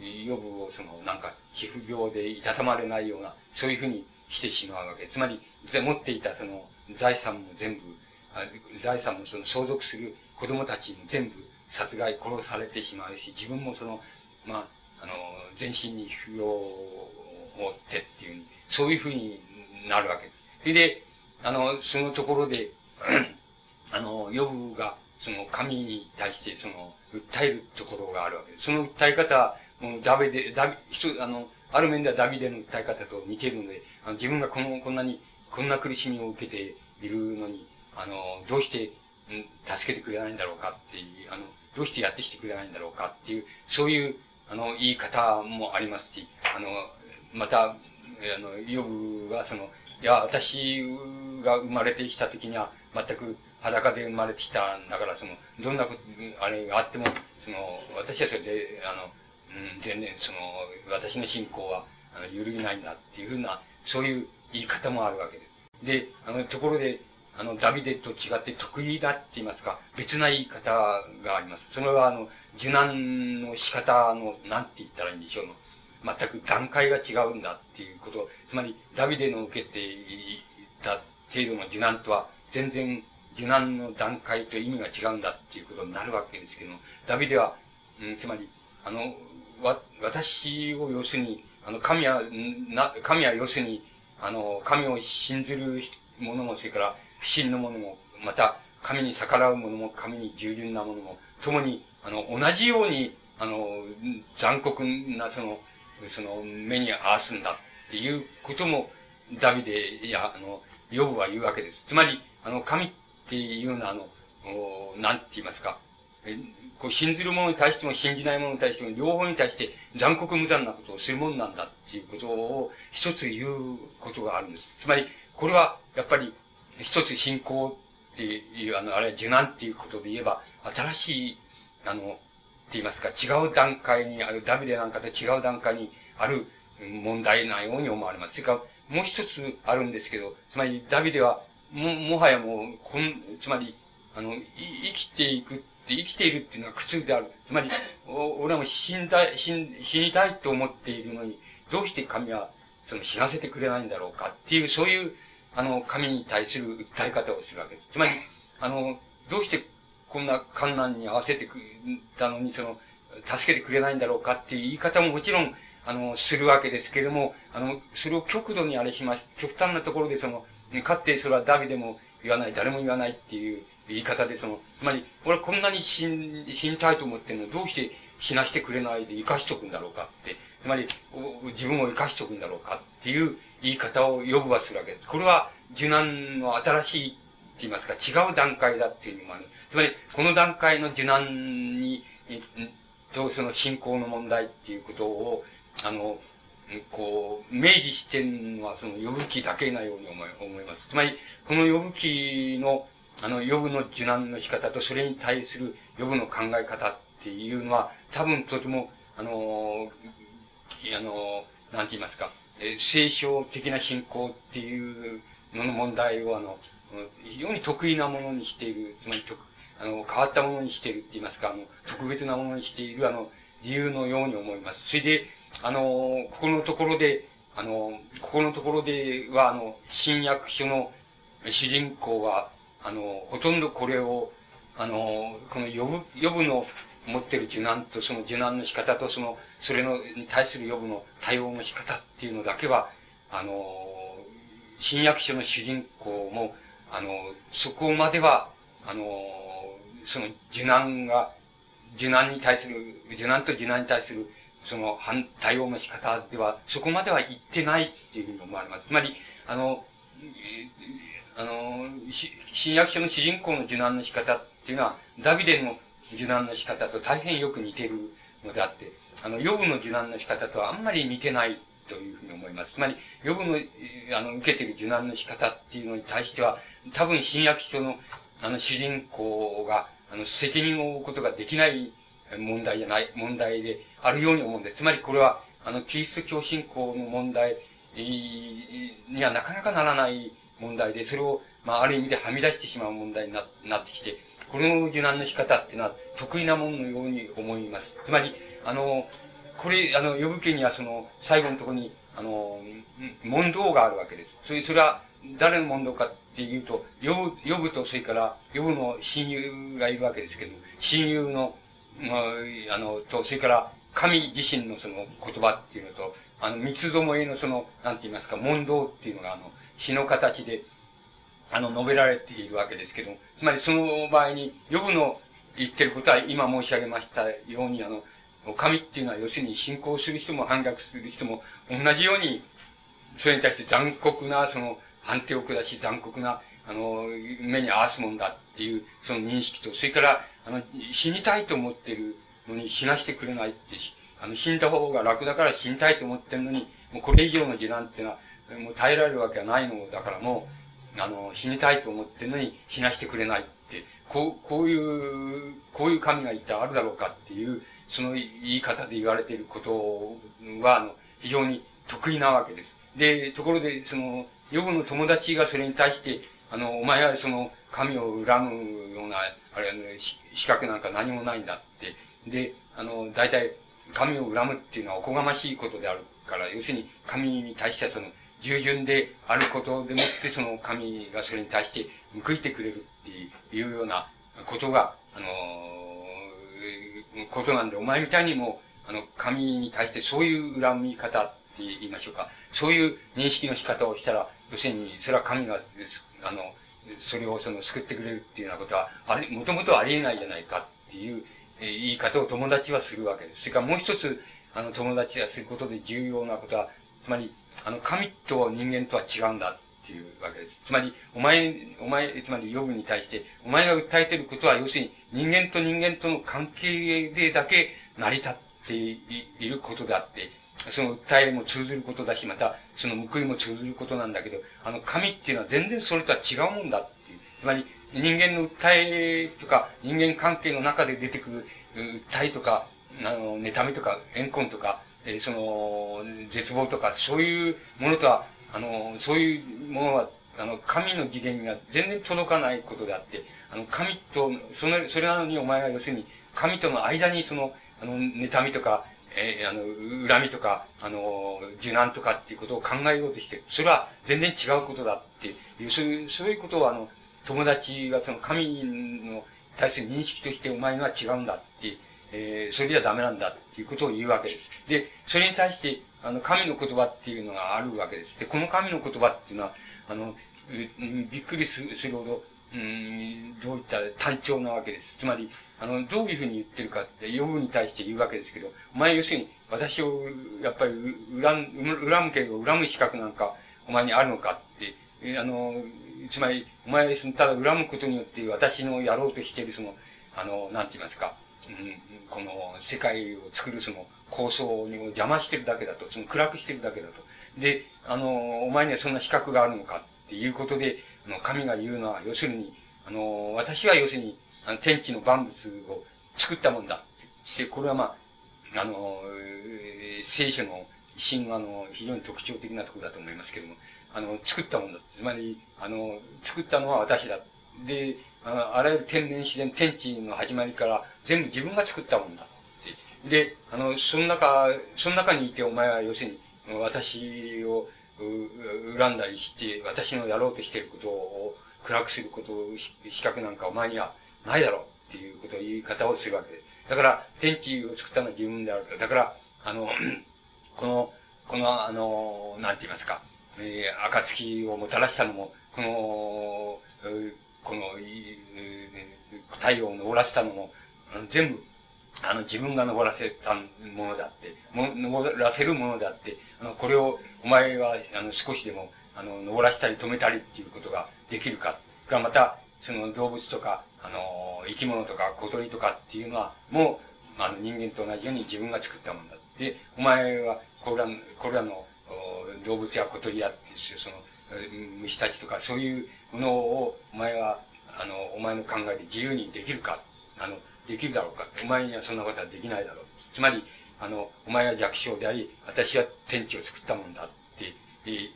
予部をその、なんか、皮膚病でいたたまれないような、そういうふうにしてしまうわけ。つまり、持っていたその、財産も全部、財産もその相続する子供たちに全部殺害、殺されてしまうし、自分もその、まあ、あの、全身に皮膚病を負ってっていうそういうふうになるわけです。それで、あの、そのところで、あの、予部が、その神に対してその、訴えるところがあるわけです。その訴え方もうダビデ、ダビ、あの、ある面ではダビデの訴え方と似ているので、あの自分がこの、こんなに、こんな苦しみを受けているのに、あの、どうして、助けてくれないんだろうかっていう、あの、どうしてやってきてくれないんだろうかっていう、そういう、あの、言い方もありますし、あの、また、あの、ヨブはその、いや、私が生まれてきた時には、全く裸で生まれてきたんだから、その、どんなこと、あれがあっても、その、私はそれで、あの、うん、全然その、私の信仰は、あの、揺るぎないんだっていうふうな、そういう言い方もあるわけです。で、あの、ところで、あの、ダビデと違って得意だって言いますか、別な言い方があります。それは、あの、受難の仕方の、なんて言ったらいいんでしょうの。全く段階が違うんだっていうこと。つまり、ダビデの受けていた程度の受難とは、全然受難の段階と意味が違うんだっていうことになるわけですけども、ダビデは、うん、つまり、あの、わ、私を要するに、あの、神は、な、神は要するに、あの、神を信ずる者も、それから不信の者も、また、神に逆らう者も、神に従順な者も、ともに、あの、同じように、あの、残酷な、その、その、目に合わすんだっていうことも、ダビデや、あの、ヨブは言うわけです。つまり、あの、神っていうのは、あの、なんて言いますか、こう信ずる者に対しても信じない者に対しても両方に対して残酷無残なことをするもんなんだっていうことを一つ言うことがあるんです。つまり、これはやっぱり、一つ信仰っていう、あの、あれは受難っていうことで言えば、新しい、あの、って言いますか、違う段階にある、ダビデなんかと違う段階にある問題なように思われます。それから、もう一つあるんですけど、つまり、ダビデは、も、もはやもう、こん、つまり、あの、生きていくて、生きているっていうのは苦痛である。つまり、俺はもう死んだ、死、にたいと思っているのに、どうして神は、その死なせてくれないんだろうかっていう、そういう、あの、神に対する訴え方をするわけです。つまり、あの、どうしてこんな観難に合わせてくたのに、その、助けてくれないんだろうかっていう言い方ももちろん、あの、するわけですけれども、あの、それを極度にあれします。極端なところでその、かってそれはダビでも言わない、誰も言わないっていう言い方で、その、つまり、俺こんなに死ん、死にたいと思ってるのどうして死なしてくれないで生かしとくんだろうかって、つまり、自分を生かしとくんだろうかっていう言い方を呼ぶはするわけです。これは、受難の新しいって言いますか、違う段階だっていうのもある。つまり、この段階の受難に、とその信仰の問題っていうことを、あの、こう、明示してるのはその呼ぶ記だけなように思い思います。つまり、この呼ぶ記の、あの、呼ぶの受難の仕方とそれに対する呼ぶの考え方っていうのは、多分とても、あの、あの、なんて言いますか、え聖書的な信仰っていうのの問題を、あの、非常に得意なものにしている、つまり、あの、変わったものにしているって言いますか、あの、特別なものにしている、あの、理由のように思います。それで、あの、ここのところで、あの、ここのところでは、あの、新約書の主人公は、あの、ほとんどこれを、あの、この呼ぶ、呼ぶの持ってる受難と、その受難の仕方と、その、それの、に対する呼ぶの対応の仕方っていうのだけは、あの、新約書の主人公も、あの、そこまでは、あの、その受難が、受難に対する、受難と受難に対する、その反対応の仕方では、そこまでは言ってないっていうふうに思われます。つまり、あの、あの、新約書の主人公の受難の仕方っていうのは、ダビデの受難の仕方と大変よく似てるのであって、あの、ヨブの受難の仕方とはあんまり似てないというふうに思います。つまり、ヨブの、あの、受けてる受難の仕方っていうのに対しては、多分新約書の、あの、主人公が、あの、責任を負うことができない問題じゃない、問題であるように思うんです。つまりこれは、あの、キリスト教信仰の問題にはなかなかならない問題で、それを、まあ、ある意味ではみ出してしまう問題にななってきて、これの受難の仕方っていうのは得意なもののように思います。つまり、あの、これ、あの、呼ぶ家にはその、最後のところに、あの、問答があるわけです。それ、それは、誰の問答かっていうと、呼ぶ、呼ぶと、それから、呼ぶの親友がいるわけですけど、親友の、まあ、あの、と、それから、神自身のその言葉っていうのと、あの、三つどもえのその、なんて言いますか、問答っていうのが、あの、詩の形で、あの、述べられているわけですけども、つまりその場合に、呼ぶの言ってることは今申し上げましたように、あの、神っていうのは要するに信仰する人も反逆する人も同じように、それに対して残酷な、その、判定を下し残酷な、あの、目に合わすもんだっていう、その認識と、それから、あの、死にたいと思ってるのに死なしてくれないって、あの、死んだ方が楽だから死にたいと思ってるのに、もうこれ以上の時難っていうのは、もう耐えられるわけはないのだからもう、あの、死にたいと思ってるのに死なしてくれないって、こう、こういう、こういう神が一体あるだろうかっていう、その言い方で言われていることは、あの、非常に得意なわけです。で、ところで、その、ヨブの友達がそれに対して、あの、お前はその、神を恨むような、あれはね、資格なんか何もないんだって。で、あの、大体、神を恨むっていうのはおこがましいことであるから、要するに神に対してはその、従順であることでもって、その神がそれに対して報いてくれるっていうようなことが、あの、ことなんで、お前みたいにも、あの、神に対してそういう恨み方って言いましょうか。そういう認識の仕方をしたら、要するに、それは神が、あの、それをその救ってくれるっていうようなことは、あれ、もともとありえないじゃないかっていう、えー、言い方を友達はするわけです。それからもう一つ、あの、友達がすることで重要なことは、つまり、あの、神と人間とは違うんだっていうわけです。つまり、お前、お前、つまり、ヨブに対して、お前が訴えてることは、要するに、人間と人間との関係でだけ成り立っていることであって、その訴えも通ずることだし、また、その報いも通ずることなんだけど、あの、神っていうのは全然それとは違うもんだっていう。つまり、人間の訴えとか、人間関係の中で出てくる訴えとか、あの、妬みとか、怨恨とか、えー、その、絶望とか、そういうものとは、あの、そういうものは、あの、神の次元が全然届かないことであって、あの、神と、その、それなのにお前は要するに、神との間にその、あの、妬みとか、えー、あの、恨みとか、あの、受難とかっていうことを考えようとして、それは全然違うことだっていう、そういう、そういうことをあの、友達がその神の対する認識としてお前のは違うんだって、えー、それじゃダメなんだっていうことを言うわけです。で、それに対して、あの、神の言葉っていうのがあるわけです。で、この神の言葉っていうのは、あの、びっくりするほど、うん、どういった単調なわけです。つまり、あの、どういうふうに言ってるかって、ヨブに対して言うわけですけど、お前要するに、私を、やっぱり、恨む、恨むけど、恨む資格なんか、お前にあるのかって、あの、つまり、お前、ただ恨むことによって、私のやろうとしている、その、あの、なんて言いますか、この、世界を作るその、構想に邪魔してるだけだと、その暗くしてるだけだと。で、あの、お前にはそんな資格があるのかっていうことで、あの、神が言うのは、要するに、あの、私は要するに、あの、天地の万物を作ったもんだ。で、これはまあ、あの、聖書の神話の非常に特徴的なところだと思いますけども、あの、作ったもんだ。つまり、あの、作ったのは私だ。で、あらゆる天然自然、天地の始まりから全部自分が作ったもんだ。で、あの、その中、その中にいてお前は要するに、私を恨んだりして、私のやろうとしていることを暗くすることを、資格なんかお前にはないだろうっていうことを言い方をするわけです。だから、天地を作ったのは自分である。だから、あの、この、この、あの、なんて言いますか、えー、暁をもたらしたのも、この、この、太陽を昇らせたのも、全部、あの、自分が登らせたものであって、も登らせるものであって、あの、これを、お前は、あの、少しでも、あの、登らせたり止めたりっていうことができるか。が、また、その動物とか、あの、生き物とか小鳥とかっていうのは、もう、あの、人間と同じように自分が作ったものだ。で、お前は、これら、これらの、動物や小鳥やその、虫たちとか、そういうものを、お前は、あの、お前の考えで自由にできるか。あの、できるだろうか。お前にはそんなことはできないだろう。つまり、あの、お前は弱小であり、私は天地を作ったもんだって、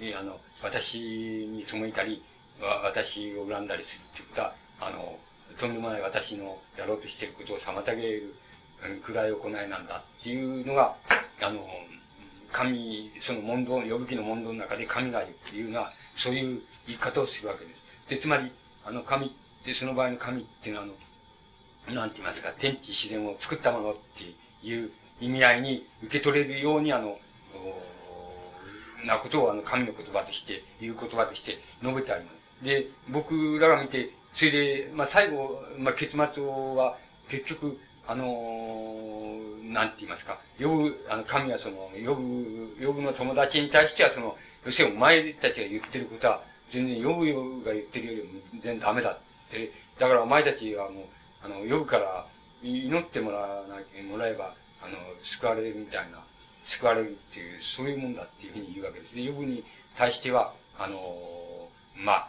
え、あの、私に背いたり、私を恨んだりするっていった、あの、とんでもない私のやろうとしていることを妨げる、暗い行いなんだっていうのが、あの、神、その問答、呼ぶ気の問答の中で神がいるっていうのは、そういう言い方をするわけです。で、つまり、あの、神って、その場合の神っていうのは、あの、なんて言いますか、天地自然を作ったものっていう意味合いに受け取れるように、あの、なことをあの、神の言葉として、いう言葉として述べてあります。で、僕らが見て、それで、まあ、最後、まあ、結末は、結局、あのー、なんて言いますか、呼ぶ、あの、神はその、呼ぶ、呼ぶの友達に対してはその、要するにお前たちが言ってることは、全然呼ぶが言ってるよりも全然ダメだって。だからお前たちはもう、あの、呼ぶから祈ってもらわなきゃ、もらえば、あの、救われるみたいな、救われるっていう、そういうもんだっていうふうに言うわけです。で、呼ぶに対しては、あの、まあ、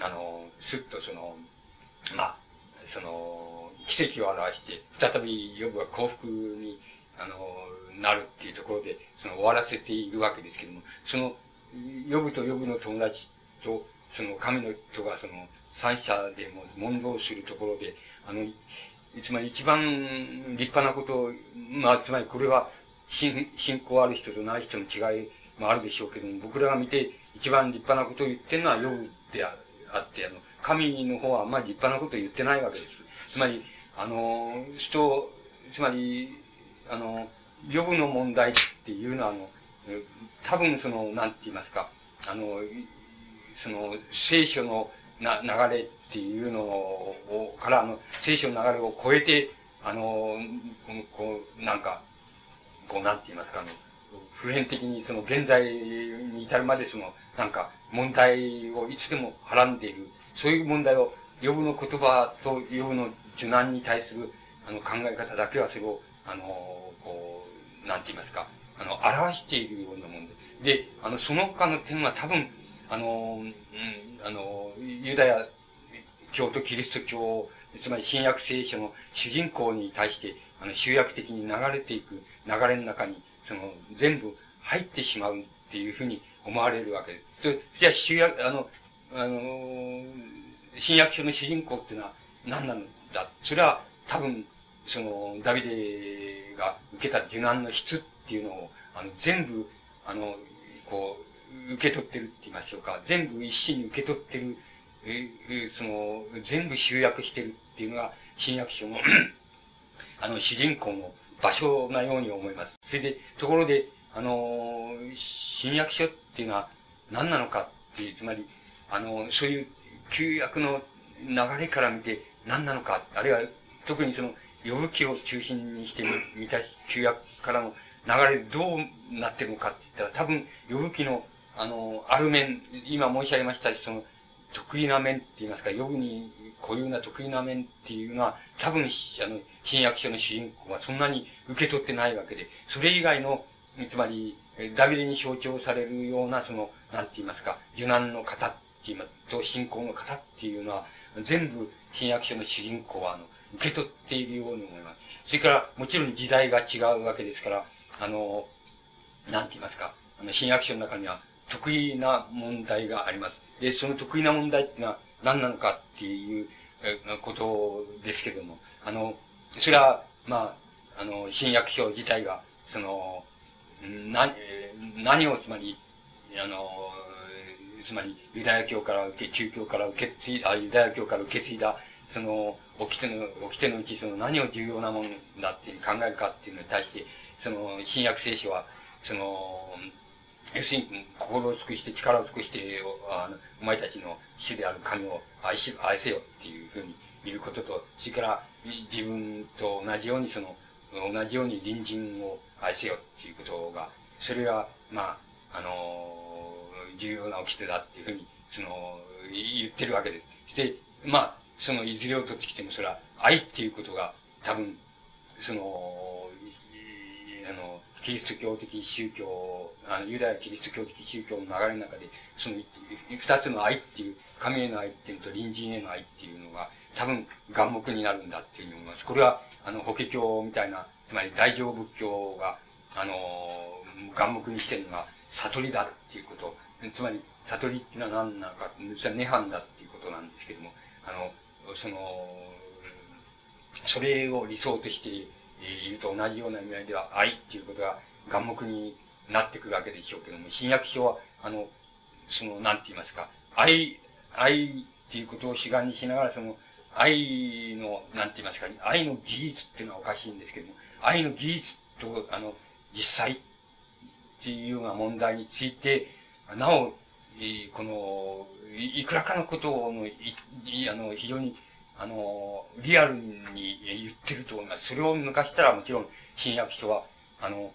あの、すっとその、まあ、その、奇跡を表して、再び呼ぶが幸福に、あの、なるっていうところで、その終わらせているわけですけども、その、呼ぶと呼ぶの友達と、その神の人がその、三者でも問答するところで、あの、つまり一番立派なこと、まあ、つまりこれは、信信仰ある人とない人の違いもあるでしょうけども、僕らが見て一番立派なことを言ってるのは、呼ぶであって、あの、神の方はあんまり立派なことを言ってないわけです。つまり、あの、人、つまり、あの、呼ぶの問題っていうのは、あの、多分その、なんて言いますか、あの、その、聖書のな流れっていうのを、から、あの、聖書の流れを超えて、あの、こう、なんか、こう、なんて言いますか、あの、普遍的にその現在に至るまでその、なんか、問題をいつでもはらんでいる、そういう問題を、呼ぶの言葉と呼ぶの受難に対する、あの、考え方だけはそれを、あの、こう、なんて言いますか、あの、表しているようなもんで。で、あの、その他の点は多分、あの、うん、あの、ユダヤ教とキリスト教、つまり新約聖書の主人公に対して、あの、集約的に流れていく流れの中に、その、全部入ってしまうっていうふうに思われるわけです。じゃあ、集約、あの、あの、新約書の主人公っていうのは何なんだ？それは多分、その、ダビデが受けた受難の質っていうのを、あの、全部、あの、こう、受け取ってるって言いましょうか。全部一心に受け取ってる、え、その、全部集約してるっていうのが、新約書の あの、主人公の場所なように思います。それで、ところで、あの、新約書っていうのは何なのかっていう、つまり、あの、そういう旧約の流れから見て何なのか、あるいは特にその、呼ぶ記を中心にして見た旧約からの流れどうなってるのかって言ったら、多分、呼ぶ記の、あの、ある面、今申し上げましたその、得意な面って言いますか、呼ぶに固有な得意な面っていうのは、多分、あの、新約書の主人公はそんなに受け取ってないわけで、それ以外の、つまり、ダビデに象徴されるような、その、なんて言いますか、受難の方っていますと、信仰の方っていうのは、全部、新約書の主人公は、あの、受け取っているように思います。それから、もちろん時代が違うわけですから、あの、なんて言いますか、あの、新約書の中には、得意な問題があります。で、その得意な問題ってのは何なのかっていうことですけれども、あの、それは、まあ、あの、新約書自体が、その、何、何をつまり、あの、つまり、ユダヤ教から受け、中教から受け継いだ、ユダヤ教から受け継いだ、その、掟の、掟のうち、その何を重要なものだって考えるかっていうのに対して、その、新約聖書は、その、要するに、心を尽くして、力を尽くして、あの、お前たちの主である神を愛し、愛せよっていうふうに言うことと、それから、自分と同じように、その、同じように隣人を愛せよっていうことが、それが、まあ、あの、重要な掟だっていうふうに、その、言ってるわけです。して、まあ、その、いずれを取ってきても、それは、愛っていうことが、多分、その、あの、キリスト教的宗教、あの、ユダヤキリスト教的宗教の流れの中で、その、二つの愛っていう、神への愛っていうのと隣人への愛っていうのが、多分、眼目になるんだっていうふうに思います。これは、あの、法華経みたいな、つまり大乗仏教が、あの、眼目にしてるのが、悟りだっていうこと。つまり、悟りっていうのは何なのか、実は涅槃だっていうことなんですけども、あの、その、それを理想としていると同じような意味合いでは、愛っていうことが眼目になってくるわけでしょうけども、新約書は、あの、その、なんて言いますか、愛、愛っていうことを主眼にしながら、その、愛の、なんて言いますか、愛の技術っていうのはおかしいんですけども、愛の技術と、あの、実際っていうような問題について、なお、この、いくらかのことの、い、あの、非常に、あの、リアルに言ってると思います。それを抜かしたらもちろん、新約書は、あの、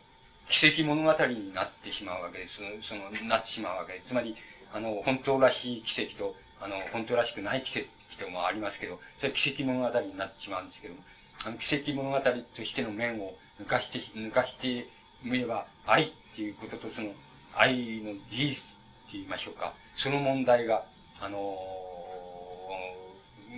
奇跡物語になってしまうわけです。その、なってしまうわけです。つまり、あの、本当らしい奇跡と、あの、本当らしくない奇跡ともありますけど、それは奇跡物語になってしまうんですけども、あの、奇跡物語としての面を抜かして、抜かしてみれば、愛っていうこととその、愛の技術って言いましょうか。その問題が、あの、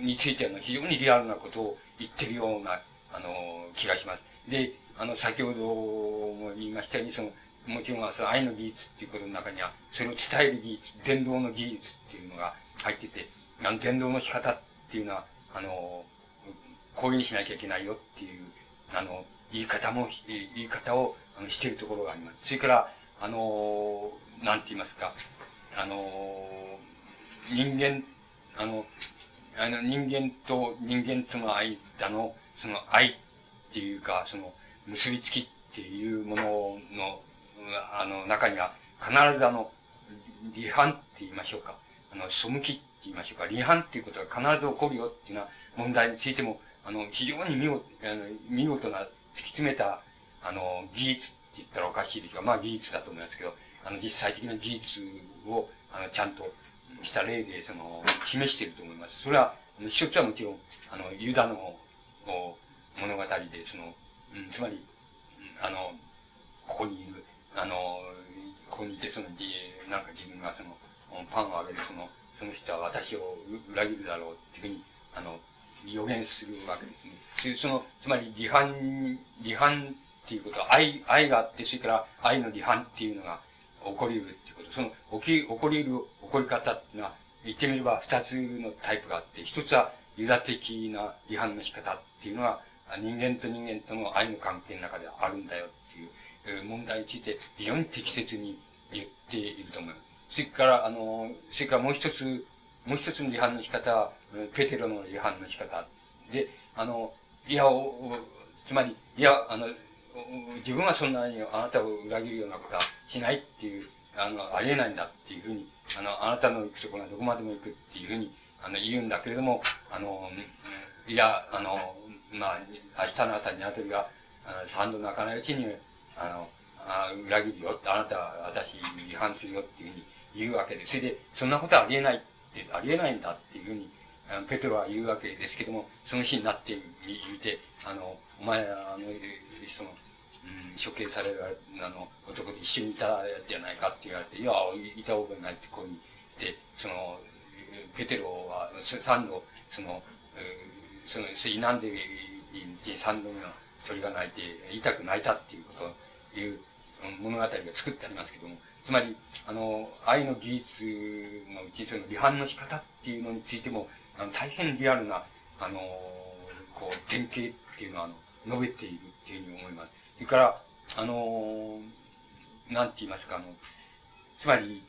についての非常にリアルなことを言ってるような、あの、気がします。で、あの、先ほども言いましたように、その、もちろん、その愛の技術っていうことの中には、それを伝える技術、伝道の技術っていうのが入ってて、あの、伝道の仕方っていうのは、あの、こういうふうにしなきゃいけないよっていう、あの、言い方も、言い方を、あの、しているところがあります。それから、あの、なんて言いますか、あの、人間、あの、あの、人間と人間との間の、その愛っていうか、その、結びつきっていうものの、あの、中には、必ずあの、離反って言いましょうか。あの、背きって言いましょうか。離反っていうことが必ず起こるよっていうような問題についても、あの、非常に見事、あの見事な、突き詰めた、あの、技術って言ったらおかしいですが、まあ技術だと思いますけど、あの、実際的な技術を、あの、ちゃんとした例で、その、示していると思います。それは、一つはもちろん、あの、ユダの物語で、その、うん、つまり、うんあの、ここにいる、あの、ここにいて、その、なんか自分がその、パンをあげるその、その人は私を裏切るだろうっていうふうに、あの、予言するわけですね。その、つまり、離反、離反っていうことは、愛、愛があって、それから愛の離反っていうのが起こり得るって。その、起き、起こり得る起こり方っていうのは、言ってみれば二つのタイプがあって、一つはユダ的な離反の仕方っていうのは、人間と人間との愛の関係の中であるんだよっていう問題について非常に適切に言っていると思います。それから、あの、それからもう一つ、もう一つの離反の仕方は、ペテロの離反の仕方。で、あの、いや、つまり、いや、あの、自分はそんなにあなたを裏切るようなことはしないっていう、あの、ありえないんだっていうふうに、あの、あなたの行くところはどこまでも行くっていうふうに、あの、言うんだけれども、あの、いや、あの、まあ、明日の朝、鶏が、あの、三度泣かないうちに、あの、あ裏切るよって、あなたは私に違反するよっていうふうに言うわけで、それで、そんなことはありえないって、ありえないんだっていうふうに、ペトロは言うわけですけども、その日になって言うて、あの、お前、あの、その、うん、処刑される、あの、男と一緒にいたじゃないかって言われて、いや、いた覚えないってこういうふうに、で、その、ペテロは、三度、その、その、それなんで、三度目の鳥が鳴いて、痛く泣いたっていうことをいう物語が作ってありますけども、つまり、あの、愛の技術のうち、その離反の仕方っていうのについても、あの、大変リアルな、あの、こう、典型っていうのは、あの、述べているっていうふうに思います。それから、あの、なんて言いますか、あの、つまり、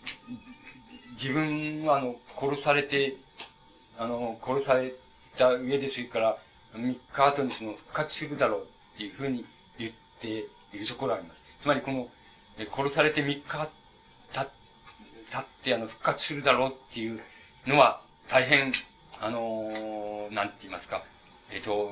自分は、あの、殺されて、あの、殺された上で、それから、3日後にその復活するだろうっていうふうに言っているところがあります。つまりこの、殺されて3日た、たってあの復活するだろうっていうのは大変、あのなんて言いますか、えっ、と、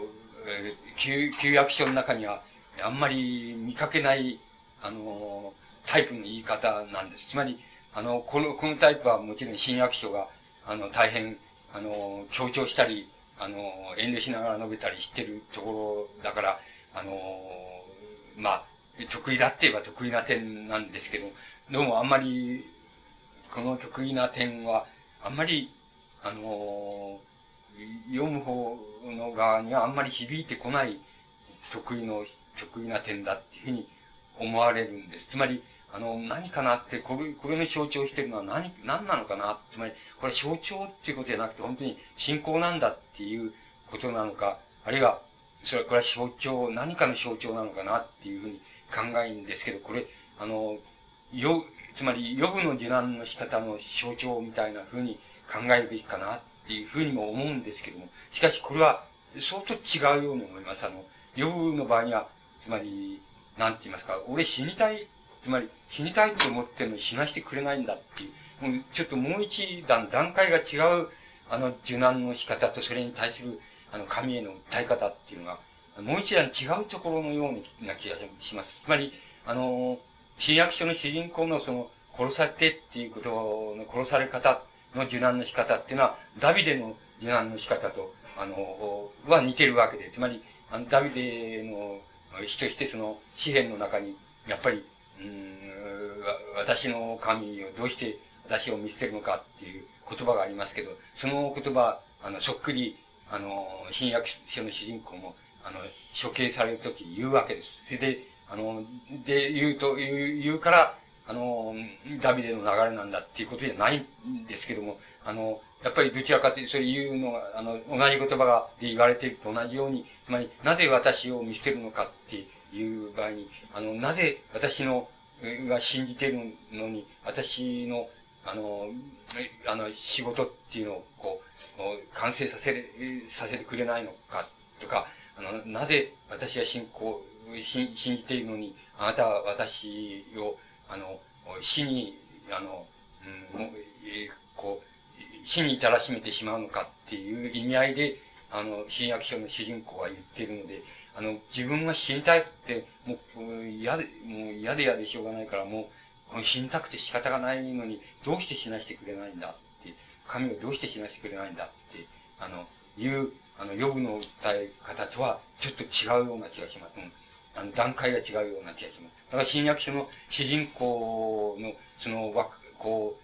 旧、旧約書の中にはあんまり見かけない、あのタイプの言い方なんです。つまり、あの、この、このタイプはもちろん新約書が、あの、大変、あの、強調したり、あの、遠慮しながら述べたりしてるところだから、あの、まあ、得意だって言えば得意な点なんですけど、どうもあんまり、この得意な点は、あんまり、あの、読む方の側にはあんまり響いてこない得意の、得意な点だっていうふうに思われるんです。つまり、あの、何かなって、これ、これの象徴してるのは何、何なのかな？つまり、これ象徴っていうことじゃなくて、本当に信仰なんだっていうことなのか、あるいは、それは、これは象徴、何かの象徴なのかなっていうふうに考えるんですけど、これ、あの、よ、つまり、予部の受難の仕方の象徴みたいなふうに考えるべきかなっていうふうにも思うんですけども、しかしこれは相当違うように思います。あの、予部の場合には、つまり、なんて言いますか、俺死にたいつまり、死にたいと思ってるのに死なしてくれないんだっていう、もうちょっともう一段、段階が違う、あの、受難の仕方とそれに対する、あの、神への訴え方っていうのが、もう一段違うところのような気がします。つまり、あの、新約書の主人公のその、殺されてっていうことの殺され方の受難の仕方っていうのは、ダビデの受難の仕方と、あの、は似てるわけで、つまり、あの、ダビデの一つ一つの詩篇の中に、やっぱり、うん、私の神をどうして私を見捨てるのかっていう言葉がありますけど、その言葉、あの、そっくり、あの、新約書の主人公も、あの、処刑されるとき言うわけです。それで、あの、で、言うと、言う、言うから、あの、ダビデの流れなんだっていうことじゃないんですけども、あの、やっぱりどちらかというと、そういうのが、あの、同じ言葉が、で言われていると同じように、つまり、なぜ私を見捨てるのかっていう場合に、あの、なぜ私の、が信じているのに、私の、あの、あの、仕事っていうのを、こう、完成させる、させてくれないのか、とか、あの、なぜ私は信仰、信じているのに、あなたは私を、あの、死に、あの、うん、えこう、死に至らしめてしまうのかっていう意味合いで、あの、新約書の主人公は言ってるので、あの、自分が死にたいって、もう、嫌で、もう嫌で嫌でしょうがないから、もう、死にたくて仕方がないのに、どうして死なしてくれないんだって、神をどうして死なしてくれないんだって、あの、いう、あの、予部の訴え方とは、ちょっと違うような気がします。あの、段階が違うような気がします。だから新約書の主人公の、その、わ、こ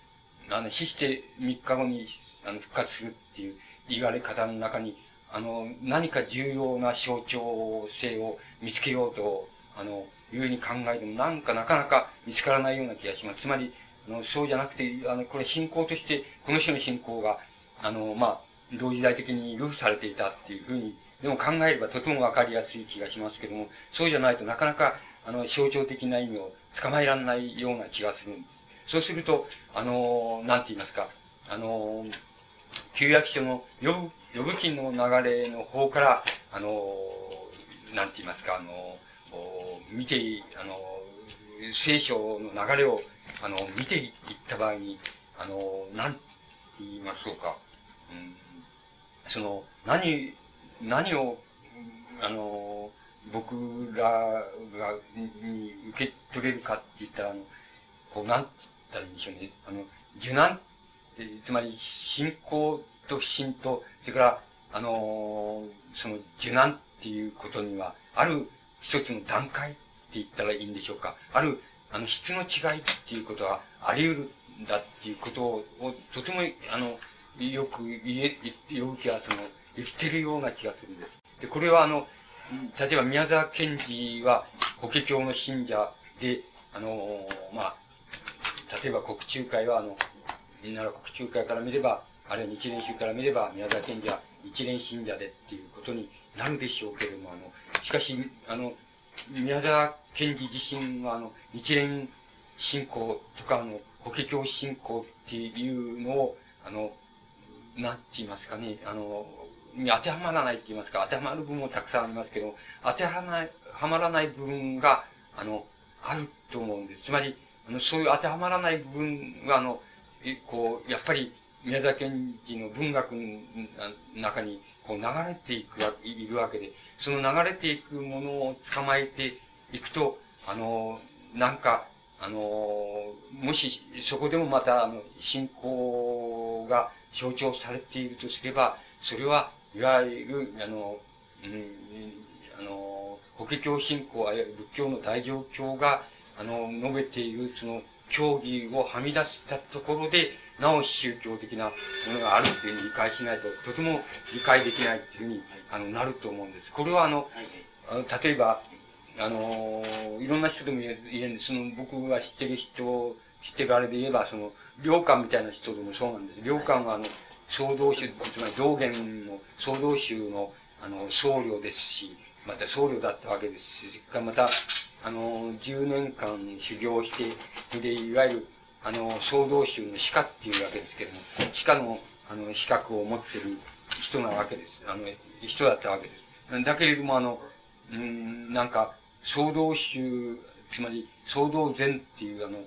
う、あの、死して3日後に、あの、復活するっていう言われ方の中に、あの、何か重要な象徴性を見つけようと、あの、いうふうに考えても、なんかなかなか見つからないような気がします。つまり、あの、そうじゃなくて、あの、これ信仰として、この種の信仰が、あの、まあ、同時代的に流布されていたっていうふうに、でも考えればとてもわかりやすい気がしますけども、そうじゃないとなかなか、あの、象徴的な意味を捕まえられないような気がするんです。そうすると、あの、なんて言いますか、あの、旧約書の呼ぶ、呼ぶ金の流れの方から、あの、なんて言いますか、あの、見て、あの、聖書の流れを、あの、見ていった場合に、あの、なんて言いましょうか、うん、その、何、何を、あの、僕らが、に受け取れるかって言ったら、あの、こう、なんて言ったらいいんでしょうね。あの、受難って、つまり、信仰と不信と、それから、あの、その、受難っていうことには、ある一つの段階って言ったらいいんでしょうか。ある、あの、質の違いっていうことはあり得るんだっていうことを、とても、あの、よく言え、言う気が、その、言ってるような気がするんです。で、これはあの、例えば宮沢賢治は法華経の信者で、あの、まあ、例えば国中会はあの、みんなの国中会から見れば、あるいは日蓮宗から見れば宮沢賢治は一連信者でっていうことになるでしょうけれども、あの、しかし、あの、宮沢賢治自身は、あの、日蓮信仰とか、あの、法華経信仰っていうのを、あの、なんて言いますかね、あの、に当てはまらないって言いますか、当てはまる部分もたくさんありますけど、当てはまない、はまらない部分が、あの、あると思うんです。つまり、あの、そういう当てはまらない部分が、あの、こう、やっぱり、宮沢賢治の文学の中に、こう流れていくわ、いるわけで、その流れていくものを捕まえていくと、あの、なんか、あの、もし、そこでもまた、あの、信仰が象徴されているとすれば、それは、いわゆる、あの、うん、あの、法華経信仰、あるいは仏教の大乗教が、あの、述べている、その、教義をはみ出したところで、なお宗教的なものがあるっていうふうに理解しないと、とても理解できないっていうふうに、あの、なると思うんです。これはあの、あの例えば、あの、いろんな人でも言えるんです。その、僕が知ってる人、知ってるあれで言えば、その、良寛みたいな人でもそうなんです。良寛はあの、総道宗、つまり道元の総道宗の、あの、僧侶ですし、また僧侶だったわけですし、また、あの、10年間修行して、で、いわゆる、あの、総道宗の歯科っていうわけですけども、歯科の、あの、資格を持ってる人なわけです。あの、人だったわけです。だけれども、あの、うん、なんか、総道宗、つまり、総道禅っていう、あの、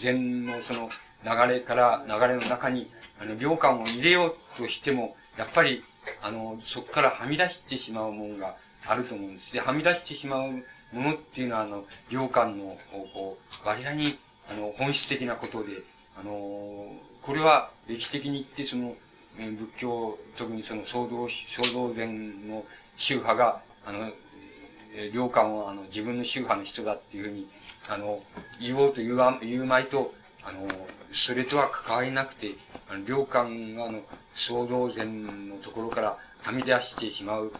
禅のその流れから、流れの中に、あの、良感を入れようとしても、やっぱり、あの、そこからはみ出してしまうものがあると思うんです。で、はみ出してしまうものっていうのは、あの、良感の、こう、割合に、あの、本質的なことで、あの、これは歴史的に言って、その、仏教、特にその総道、総道禅の宗派が、あの、良感をあの自分の宗派の人だっていうふうに、あの、言おうと言う言うまいと、あの、それとは関わりなくて、あの、良感が、あの、創造禅のところからはみ出してしまう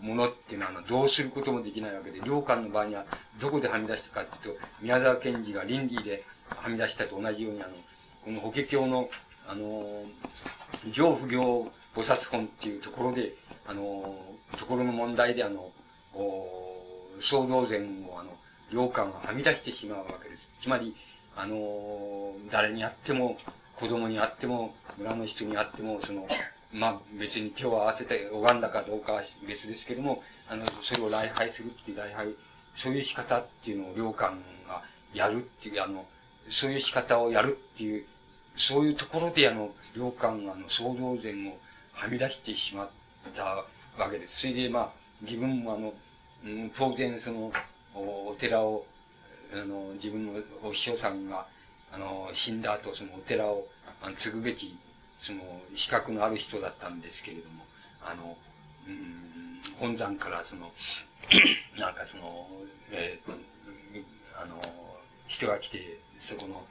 ものっていうのは、あの、どうすることもできないわけで、良感の場合には、どこではみ出したかっていうと、宮沢賢治が倫理ではみ出したと同じように、あの、この法華経の、あの、上不行菩薩本っていうところで、あの、ところの問題で、あの、創造禅を、あの、良感がはみ出してしまうわけです。つまり、あの、誰に会っても、子供に会っても、村の人に会っても、その、まあ、別に手を合わせて拝んだかどうかは別ですけども、あの、それを礼拝するっていう礼拝、そういう仕方っていうのを良寛がやるっていう、あの、そういう仕方をやるっていう、そういうところで、あの、良寛が、あの、創造禅をはみ出してしまったわけです。それで、まあ、自分もあの、うん、当然その、お寺を、あの、自分のお師匠さんが、あの、死んだ後、そのお寺を、あの、継ぐべき、その、資格のある人だったんですけれども、あの、うん、本山からその、なんかその、えー、あの、人が来て、そこの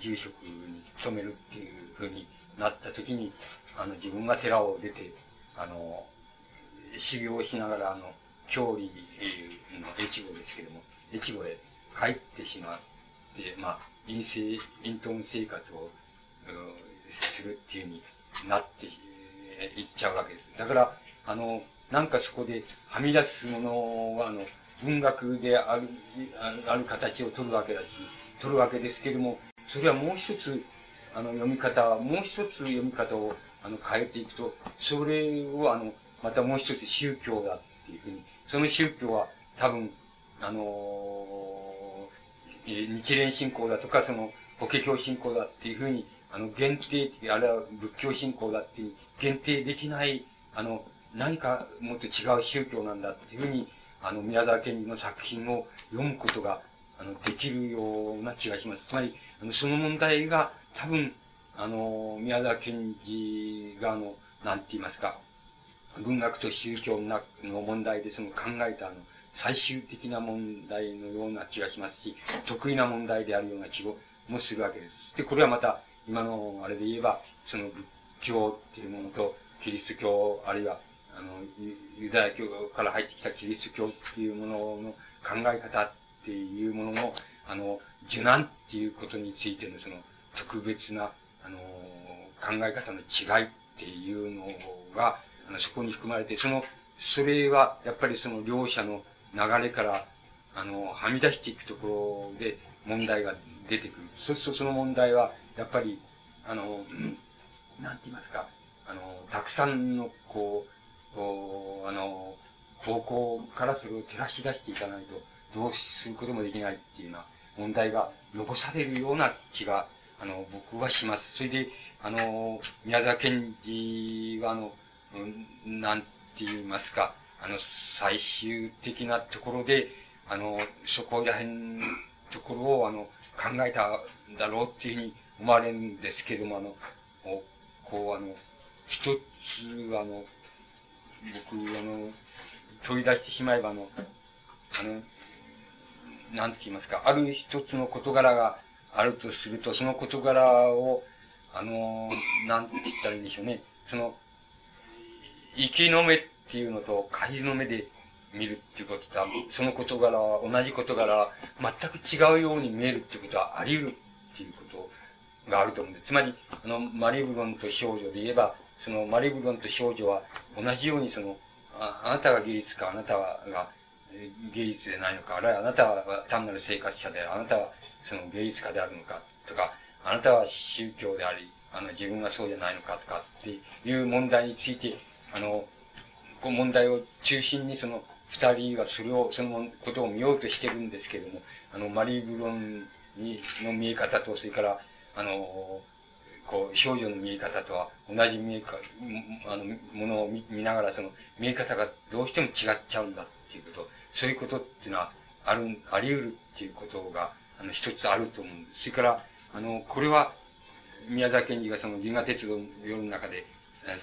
住職に勤めるっていうふうになった時に、あの、自分が寺を出て、あの、修行しながら、あの、郷里の越後ですけども、越後へ帰ってしまって、まあ、陰性、隠遁生活を、するっていうふうになっていっちゃうわけです。だから、あの、なんかそこではみ出すものは、あの、文学である、ある形を取るわけだし、取るわけですけれども、それはもう一つ、あの、読み方、もう一つ読み方を、あの、変えていくと、それを、あの、またもう一つ宗教だっていうふうに、その宗教は多分、あのー、日蓮信仰だとか、その、法華経信仰だっていうふうに、あの、限定的、あれは仏教信仰だっていう、限定できない、あの、何かもっと違う宗教なんだっていうふうに、あの、宮沢賢治の作品を読むことが、あの、できるような気がします。つまり、あの、その問題が、多分、あの、宮沢賢治が、あの、なんて言いますか、文学と宗教の問題でその考えたあの、最終的な問題のような気がしますし、得意な問題であるような気もするわけです。で、これはまた、今のあれで言えば、その仏教っていうものと、キリスト教、あるいは、あの、ユダヤ教から入ってきたキリスト教っていうものの考え方っていうものの、あの、受難っていうことについてのその特別な、あの、考え方の違いっていうのが、あの、そこに含まれて、その、それは、やっぱりその両者の流れから、あの、はみ出していくところで問題が出てくる。そうするとその問題は、やっぱり、あの、なんて言いますか、あの、たくさんの、こう、こうあの、方向からそれを照らし出していかないと、どうすることもできないっていうような問題が残されるような気が、あの、僕はします。それで、あの、宮沢賢治は、あの、うんなんて言いますか、あの、最終的なところで、あの、そこら辺のところを、あの、考えたんだろうっていうふうに思われるんですけども、あの、こう、あの、一つ、あの、僕、あの、取り出してしまえば、あの、あの、なんて言いますか、ある一つの事柄があるとすると、その事柄を、あの、なんて言ったらいいんでしょうね。その、生きの目っていうのと、仮の目で見るっていうことと、その事柄は、同じ事柄は、全く違うように見えるっていうことはあり得るっていうことがあると思うんです。つまり、あの、マリブロンと少女で言えば、そのマリブロンと少女は同じようにその、ああなたが芸術か、あなたが芸術でないのか、あるいはあなたは単なる生活者である、あなたはその芸術家であるのか、とか、あなたは宗教であり、あの、自分がそうじゃないのか、とかっていう問題について、あの、こう問題を中心にその、二人はそれを、そのことを見ようとしてるんですけれども、あの、マリー・ブロンに、の見え方と、それから、あの、こう、少女の見え方とは同じ見えか、あの、ものを見ながら、その、見え方がどうしても違っちゃうんだっていうこと、そういうことっていうのは、ある、あり得るっていうことが、あの、一つあると思うんです。それから、あの、これは、宮沢賢治がその、銀河鉄道の夜の中で、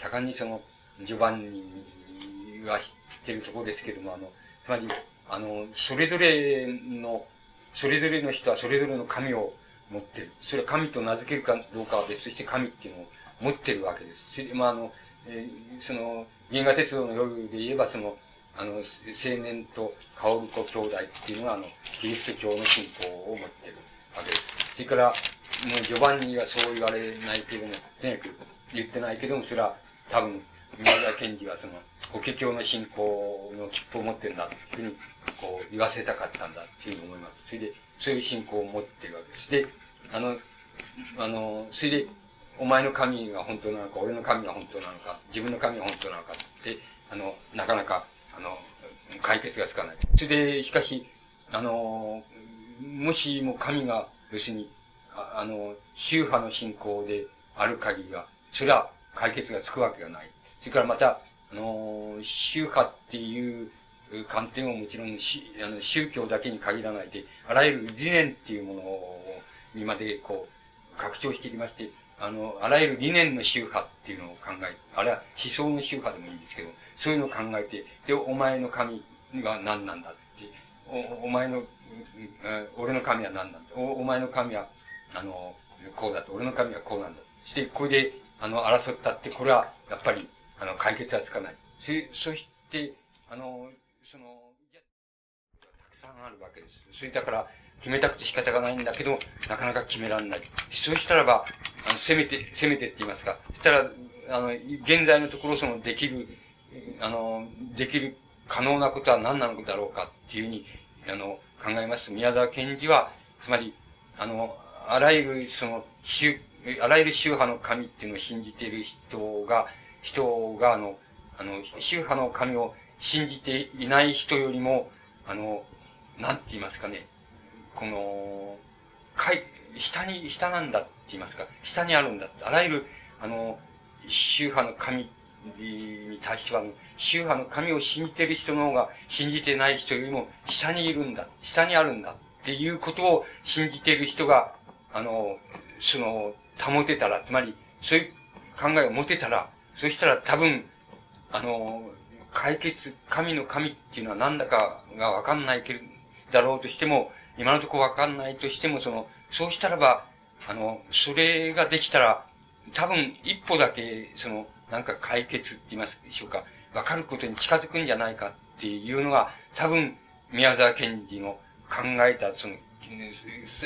盛んにその、ジョバンニは知ってるところですけども、あの、つまり、あの、それぞれの、それぞれの人はそれぞれの神を持ってる。それは神と名付けるかどうかは別として神っていうのを持ってるわけです。それで、まあ、あの、えー、その、銀河鉄道の夜で言えば、その、あの、青年と薫子兄弟っていうのは、あの、キリスト教の信仰を持ってるわけです。それから、もう序盤にはそう言われないけれども、とにかく言ってないけども、それは多分、宮沢賢治はその、法華経の信仰の切符を持ってるんだっていうふうに、こう、言わせたかったんだっていうふうに思います。それで、そういう信仰を持ってるわけです。で、あの、あの、それで、お前の神が本当なのか、俺の神が本当なのか、自分の神が本当なのかって、あの、なかなか、あの、解決がつかない。それで、しかし、あの、もしも神が、要するに、ああの、宗派の信仰である限りは、それは解決がつくわけがない。それからまた、あの、宗派っていう観点をもちろんし、あの、宗教だけに限らないで、あらゆる理念っていうものにまで、こう、拡張してきまして、あの、あらゆる理念の宗派っていうのを考え、あれは思想の宗派でもいいんですけど、そういうのを考えて、で、お前の神が何なんだって。お、お前の、俺の神は何なんだ。お、お前の神は、あの、こうだと。俺の神はこうなんだ。して、これで、あの、争ったって、これは、やっぱり、あの、解決はつかない。そ、そして、あの、その、たくさんあるわけです。それだから、決めたくて仕方がないんだけど、なかなか決めらんない。そうしたらば、あの、せめて、せめてって言いますか。そしたら、あの、現在のところそのできる、あの、できる可能なことは何なのだろうかっていうふうに、あの、考えます宮沢賢治は、つまり、あの、あらゆる、その、宗、あらゆる宗派の神っていうのを信じている人が、人が、あの、あの、宗派の神を信じていない人よりも、あの、なんて言いますかね、この、かい、下に、下なんだって言いますか、下にあるんだって。あらゆる、あの、宗派の神に対しては、宗派の神を信じている人の方が信じてない人よりも下にいるんだ、下にあるんだっていうことを信じている人が、あの、その、保てたら、つまり、そういう考えを持てたら、そしたら多分、あの、解決、神の神っていうのは何だかがわかんないけだろうとしても、今のところわかんないとしても、その、そうしたらば、あの、それができたら、多分一歩だけ、その、なんか解決って言いますでしょうか、わかることに近づくんじゃないかっていうのが、多分、宮沢賢治の考えた、その、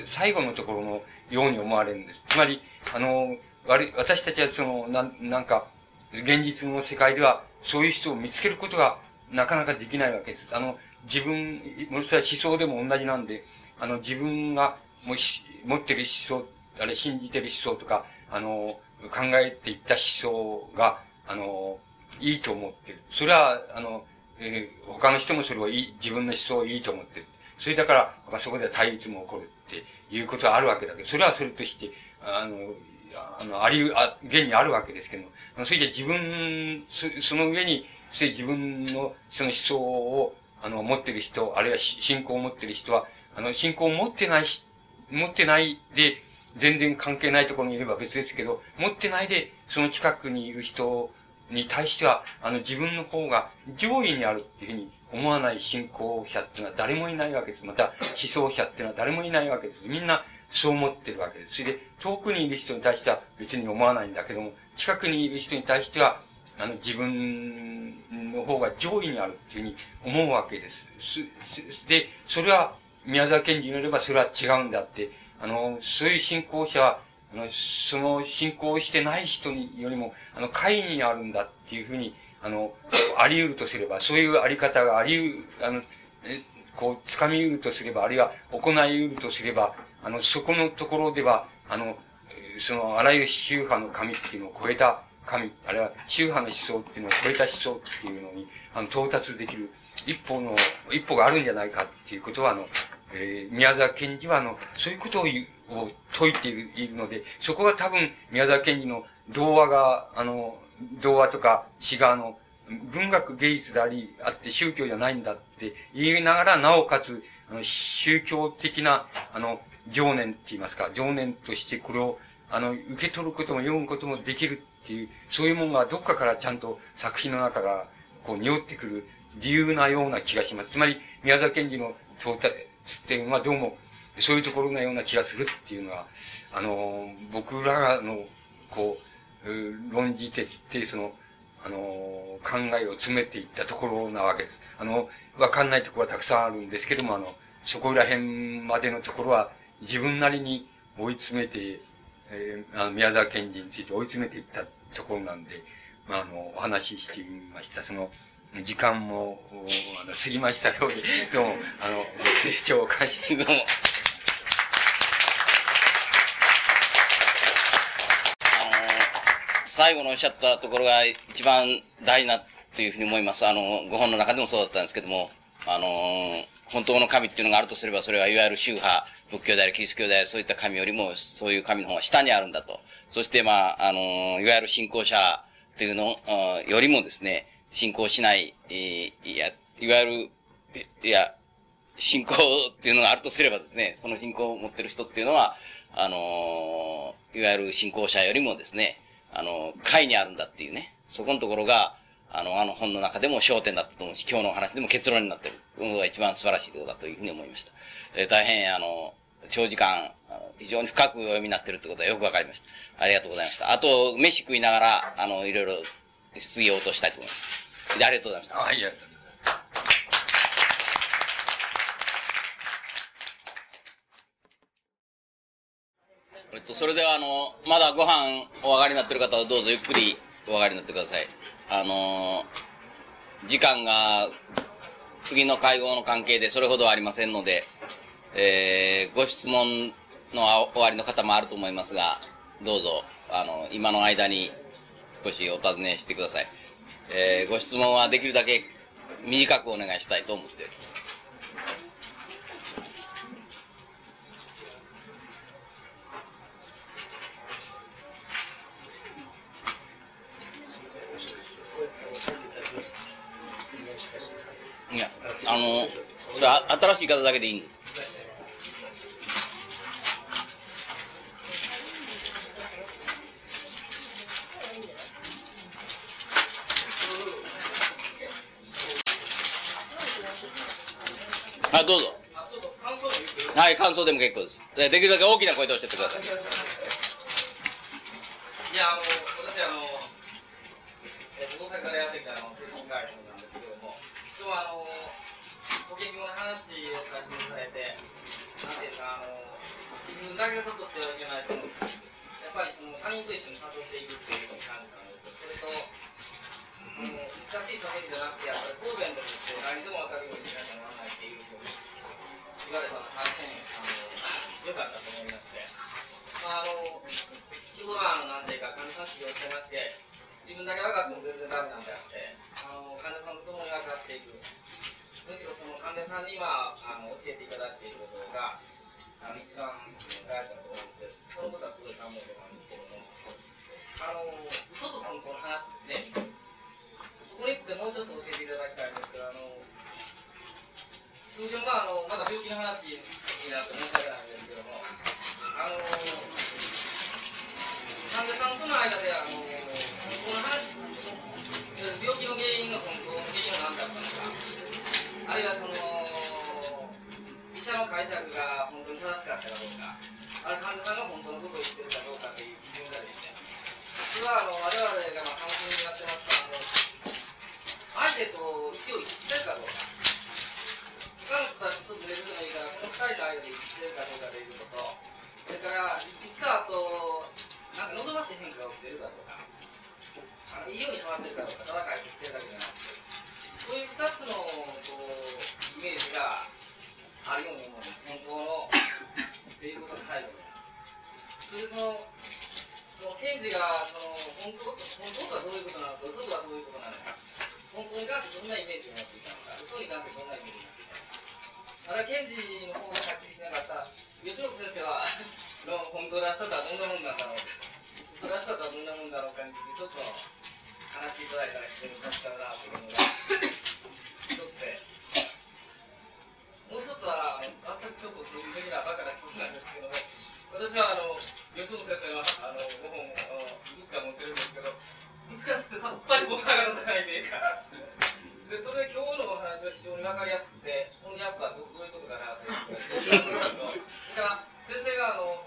最後のところのように思われるんです。つまり、あの、私たちはその、な、なんか、現実の世界では、そういう人を見つけることがなかなかできないわけです。あの、自分、もしくは思想でも同じなんで、あの、自分がもし、持ってる思想、あれ、信じてる思想とか、あの、考えていった思想が、あの、いいと思ってる。それは、あの、えー、他の人もそれをいい、自分の思想をいいと思ってる。それだから、まあ、そこでは対立も起こるっていうことはあるわけだけど、それはそれとして、あの、あの、あり、あ、現にあるわけですけども、それで自分、その上に、それ自分のその思想を、あの、持ってる人、あるいは信仰を持ってる人は、あの、信仰を持ってない、持ってないで、全然関係ないところにいれば別ですけど、持ってないで、その近くにいる人に対しては、あの、自分の方が上位にあるっていうふうに思わない信仰者っていうのは誰もいないわけです。また、思想者っていうのは誰もいないわけです。みんなそう思ってるわけです。それで、遠くにいる人に対しては別に思わないんだけども、近くにいる人に対しては、あの、自分の方が上位にあるっていうふうに思うわけです。で、それは、宮沢賢治によればそれは違うんだって、あの、そういう信仰者は、あの、その信仰してない人によりも、あの、会にあるんだっていうふうに、あの、あり得るとすれば、そういうあり方があり得る、あの、こう、掴み得るとすれば、あるいは行い得るとすれば、あの、そこのところでは、あの、その、あらゆる宗派の神っていうのを超えた神、あるいは宗派の思想っていうのを超えた思想っていうのに、あの、到達できる一歩の、一歩があるんじゃないかっていうことは、あの、えー、宮沢賢治は、あの、そういうことを、を説いているので、そこが多分、宮沢賢治の童話が、あの、童話とか詩が、あの、文学芸術であり、あって宗教じゃないんだって言いながら、なおかつ、あの、宗教的な、あの、情念って言いますか、情念としてこれを、あの、受け取ることも読むこともできるっていう、そういうものがどっかからちゃんと作品の中が、こう、匂ってくる理由なような気がします。つまり、宮沢賢治の到達点はどうも、そういうところのような気がするっていうのは、あの、僕らの、こう、論じてって、その、あの、考えを詰めていったところなわけです。あの、わかんないところはたくさんあるんですけども、あの、そこら辺までのところは、自分なりに追い詰めて、えー、あの宮沢賢治について追い詰めていったところなんで、まあ、あの、お話ししてみました。その、時間も、あの、過ぎましたようで、どうも、あの、ご清聴を感謝、どうも。最後のおっしゃったところが一番大事なというふうに思います。あの、ご本の中でもそうだったんですけども、あの、本当の神っていうのがあるとすれば、それはいわゆる宗派、仏教であり、キリスト教であり、そういった神よりも、そういう神の方が下にあるんだと。そして、まあ、あの、いわゆる信仰者というのよりもですね、信仰しない、いや、いわゆる、いや、信仰っていうのがあるとすればですね、その信仰を持ってる人っていうのは、あの、いわゆる信仰者よりもですね、あの、会にあるんだっていうね、そこのところが、あの、あの本の中でも焦点だったと思うし、今日の話でも結論になっているのが一番素晴らしいところだというふうに思いました。えー、大変、あの、長時間、非常に深くお読みになっているということはよくわかりました。ありがとうございました。あと、飯食いながら、あの、いろいろ質疑応答したいと思います。で、ありがとうございました。はい、ありがとうございます。えっと、それでは、あの、まだご飯お上がりになってる方はどうぞゆっくりお上がりになってください。あの、時間が次の会合の関係でそれほどありませんので、えー、ご質問の終わりの方もあると思いますが、どうぞ、あの、今の間に少しお尋ねしてください。えー、ご質問はできるだけ短くお願いしたいと思っております。いや、あの、それ新しい方だけでいいんです。はい、どうぞ。はい、感想でも結構です。できるだけ大きな声でおっしゃってください。いや、あの、私、あの、えー大阪でやってきたの、精神科医なんですけども、今日は、あの、保険業の話をさせていただいて、なんていうか、あの、自分だけが悟ってはいけないと思うんです。やっぱりその他人と一緒に悟っていくっていうのに感じたんですけど。それと、難しい叫びじゃなくて、やっぱり方便でもって何でも分かるようにしなきゃならないっていうふうに言われたのが大変、あの、良かったと思いまして、まあ、あの、日頃は、なんていうか、患者さん治療してまして、自分だけ分かっても全然ダメなんであって、あの患者さんと共に分かっていく、むしろその患者さんにはあの教えていただいていることが、あの一番大事だと思って、そのことはすごい感動なんですけども、あの嘘と本当の話ですね、そこについてもうちょっと教えていただきたいんですけど、あの通常はあのまだ病気の話になって申し訳ないんですけども、あの患者さんとの間であのこの話、病気の原因の本当の原因は何だったのか、あるいはその、医者の解釈が本当に正しかったかどうか、ある患者さんが本当のことを言ってるかどうかという基準がですね、それはあの我々がまあカウンセリングやってますから、相手と一応一致してるかどうか、他の人たちとずれるのもいいから、この二人の間で一致してるかどうかということそれから一致した後、なんか望ましい変化が起きてるかどうか、あのいいように変わってるかどうか、ただ解決してるだけじゃなくて、そういう二つのこうイメージがあるように思うんです、本当のっていうことの態度で。それでそのその刑事がその本当本当とはどういうことなのか、嘘とはどういうことなのか、本当に関してどんなイメージを持っていたのか、嘘に関してどんなイメージを持っていたのか。ただ検事の方がはっきりしなかった、吉本先生はの本当らしさとはどんなもんなんだろう。それはどんなもんだろうかについてちょっと話していただいたら非常に助かるなというのが一つでもう一つは全くちょっと個人的なバカなことなんですけども私はあの吉本先生のあの5本いくつか持ってるんですけど難しくさっぱり僕はがらないというかでそれで今日のお話は非常に分かりやすくてほんでやっぱどういうことかなということが先生があの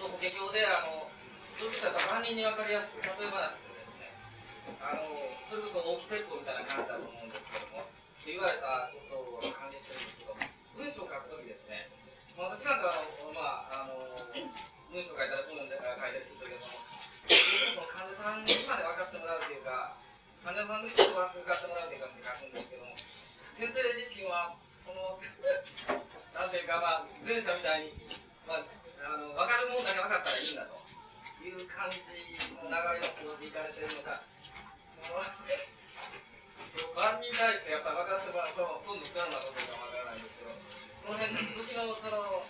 保険業であのそういった万人に分かりやすく、例え話ですね、あのそれこそ大き説法みたいな感じだと思うんですけども、言われたことを管理してるんですけど、文章を書くときですね、まあ、私なんかあの、まあ、あの文章を書いたら本で書いたりするけども、患者さんにまで分かってもらうというか、患者さんの人を分かってもらうというかって書くんですけども、先生自身は、その、なんていうか、まあ、前者みたいに、まあ、あの分かるものだけ分かったらいいんだと。いう感じの流れの方でいかれてるのか、万人に対してやっぱ分かってもらうと、今度不可能なことかわからないんですけど、この辺の時のその、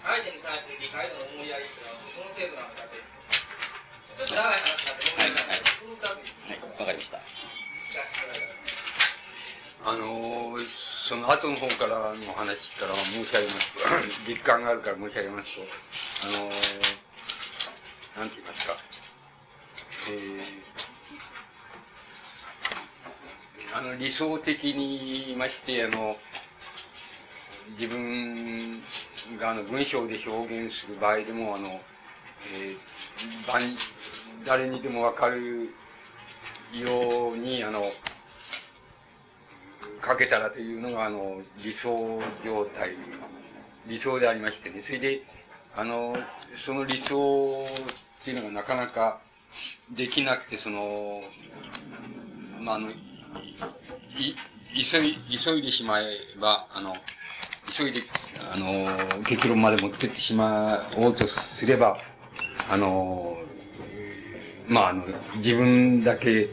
相手に対する理解度の思いやりっていうのは、どの程度なのかというちょっと長い話なんで、ごめんな。さい。わかりました。あの、その後の方からの話から申し上げます。と、実感があるから申し上げますと、あのーなんて言いますか、えあの、理想的に言いまして、あの、自分があの文章で表現する場合でも、あの、えー、誰にでもわかるように、あの、書けたらというのが、あの、理想状態、理想でありましてね。それで、あの、その理想っていうのがなかなかできなくて、その、まあ、あの、い、急い、急いでしまえば、あの、急いで、あの、結論まで持ってってしまおうとすれば、あの、まあ、あの、自分だけ、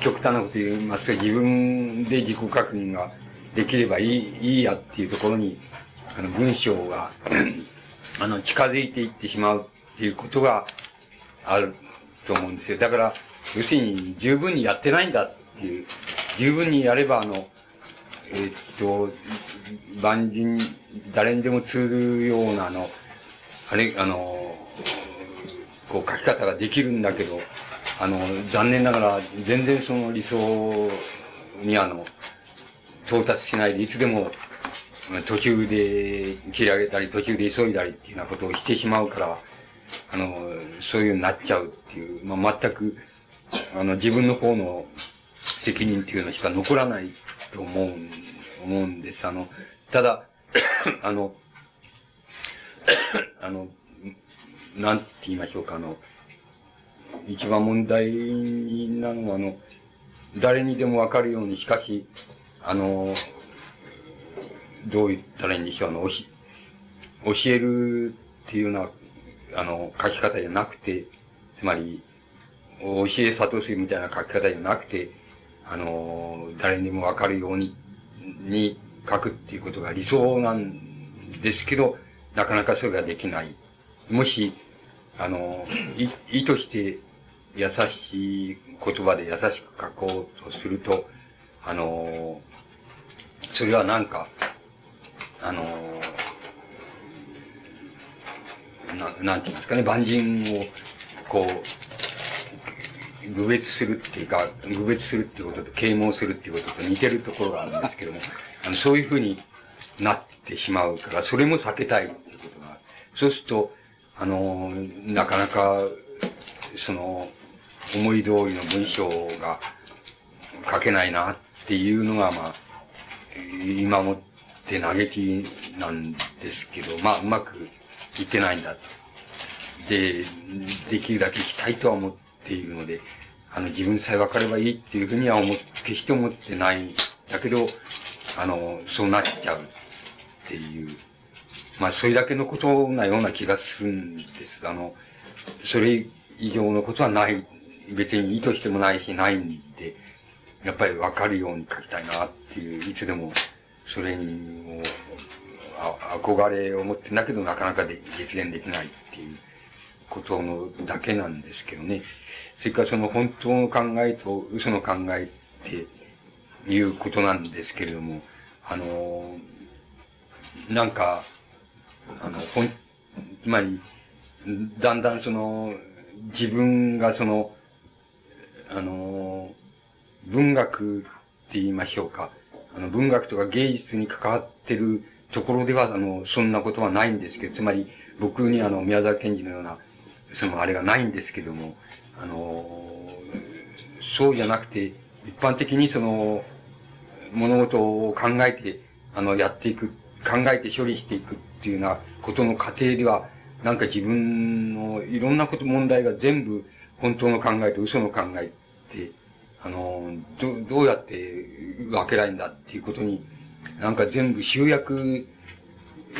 極端なこと言いますが、自分で自己確認ができればいい、いいやっていうところに、あの、文章があの、近づいていってしまうっていうことがあると思うんですよ。だから、要するに十分にやってないんだっていう、十分にやれば、あの、えー、っと、万人、誰にでも通るような、あの、あれ、あの、こう書き方ができるんだけど、あの、残念ながら、全然その理想にあの、到達しないで、いつでも、途中で切り上げたり、途中で急いだりっていうようなことをしてしまうから、あの、そういうになっちゃうっていう、まあ、全く、あの、自分の方の責任っていうのしか残らないと思う、思うんです。あの、ただ、あの、あの、なんて言いましょうか、あの、一番問題なのは、あの、誰にでもわかるように、しかし、あの、どう言ったらいいんでしょう、あの、教えるっていうような、あの、書き方じゃなくて、つまり、教え諭すみたいな書き方じゃなくて、あの、誰にもわかるように、に書くっていうことが理想なんですけど、なかなかそれができない。もし、あの、意図して優しい言葉で優しく書こうとすると、あの、それはなんか、あの、ななんて言いますかね、万人を、こう、愚別するっていうか、愚別するっていうことと、啓蒙するっていうことと似てるところがあるんですけども、あの、そういうふうになってしまうから、それも避けたいってことが、そうすると、あの、なかなか、その、思い通りの文章が書けないなっていうのが、まあ、今もって嘆きなんですけど、まあ、うまくいってないんだと。で、できるだけ行きたいとは思っているので、あの、自分さえ分かればいいっていうふうには思って決して思ってないんだけど、あの、そうなっちゃうっていうまあ、それだけのことなような気がするんです。あの、それ以上のことはない。別に意図してもないし、ないんで、やっぱりわかるように書きたいなっていう、いつでも、それに、憧れを持ってんだけど、なかなかで実現できないっていうことのだけなんですけどね。それからその本当の考えと嘘の考えっていうことなんですけれども、あの、なんか、あの、ほん、つまり、だんだんその、自分がその、あの、文学って言いましょうか。あの、文学とか芸術に関わってるところでは、あの、そんなことはないんですけど、つまり、僕にあの、宮沢賢治のような、その、あれがないんですけども、あの、そうじゃなくて、一般的にその、物事を考えて、あの、やっていく、考えて処理していくっっていうようなことの過程では、なんか自分のいろんなこと、問題が全部本当の考えと嘘の考えって、あの、ど、どうやって分けないんだっていうことに、なんか全部集約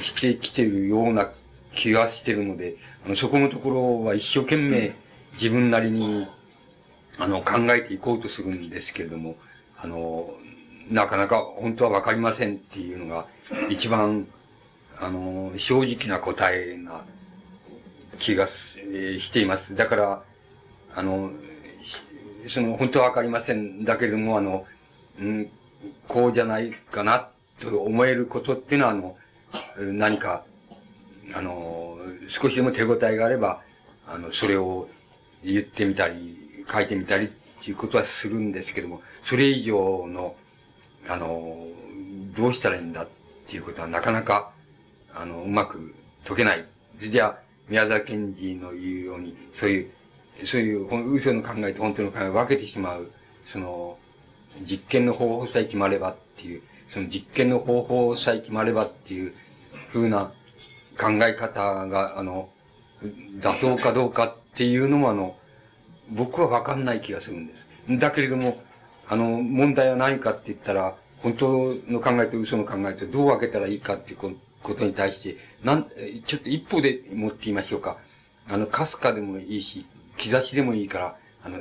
してきてるような気がしてるので、あの、そこのところは一生懸命自分なりに、あの、考えていこうとするんですけれども、あの、なかなか本当はわかりませんっていうのが一番あの、正直な答えな気がしています。だから、あの、その、本当はわかりません。だけれども、あの、うん、こうじゃないかな、と思えることっていうのは、あの、何か、あの、少しでも手応えがあれば、あの、それを言ってみたり、書いてみたりっていうことはするんですけども、それ以上の、あの、どうしたらいいんだっていうことはなかなか、あの、うまく解けない。じゃあ、宮沢賢治の言うように、そういう、そういう、嘘の考えと本当の考えを分けてしまう、その、実験の方法さえ決まればっていう、その実験の方法さえ決まればっていう風な考え方が、あの、妥当かどうかっていうのもあの、僕はわかんない気がするんです。だけれども、あの、問題は何かって言ったら、本当の考えと嘘の考えとどう分けたらいいかっていうことに対して、なん、ちょっと一歩で持って言いましょうか。あの、かすかでもいいし、兆しでもいいから、あの、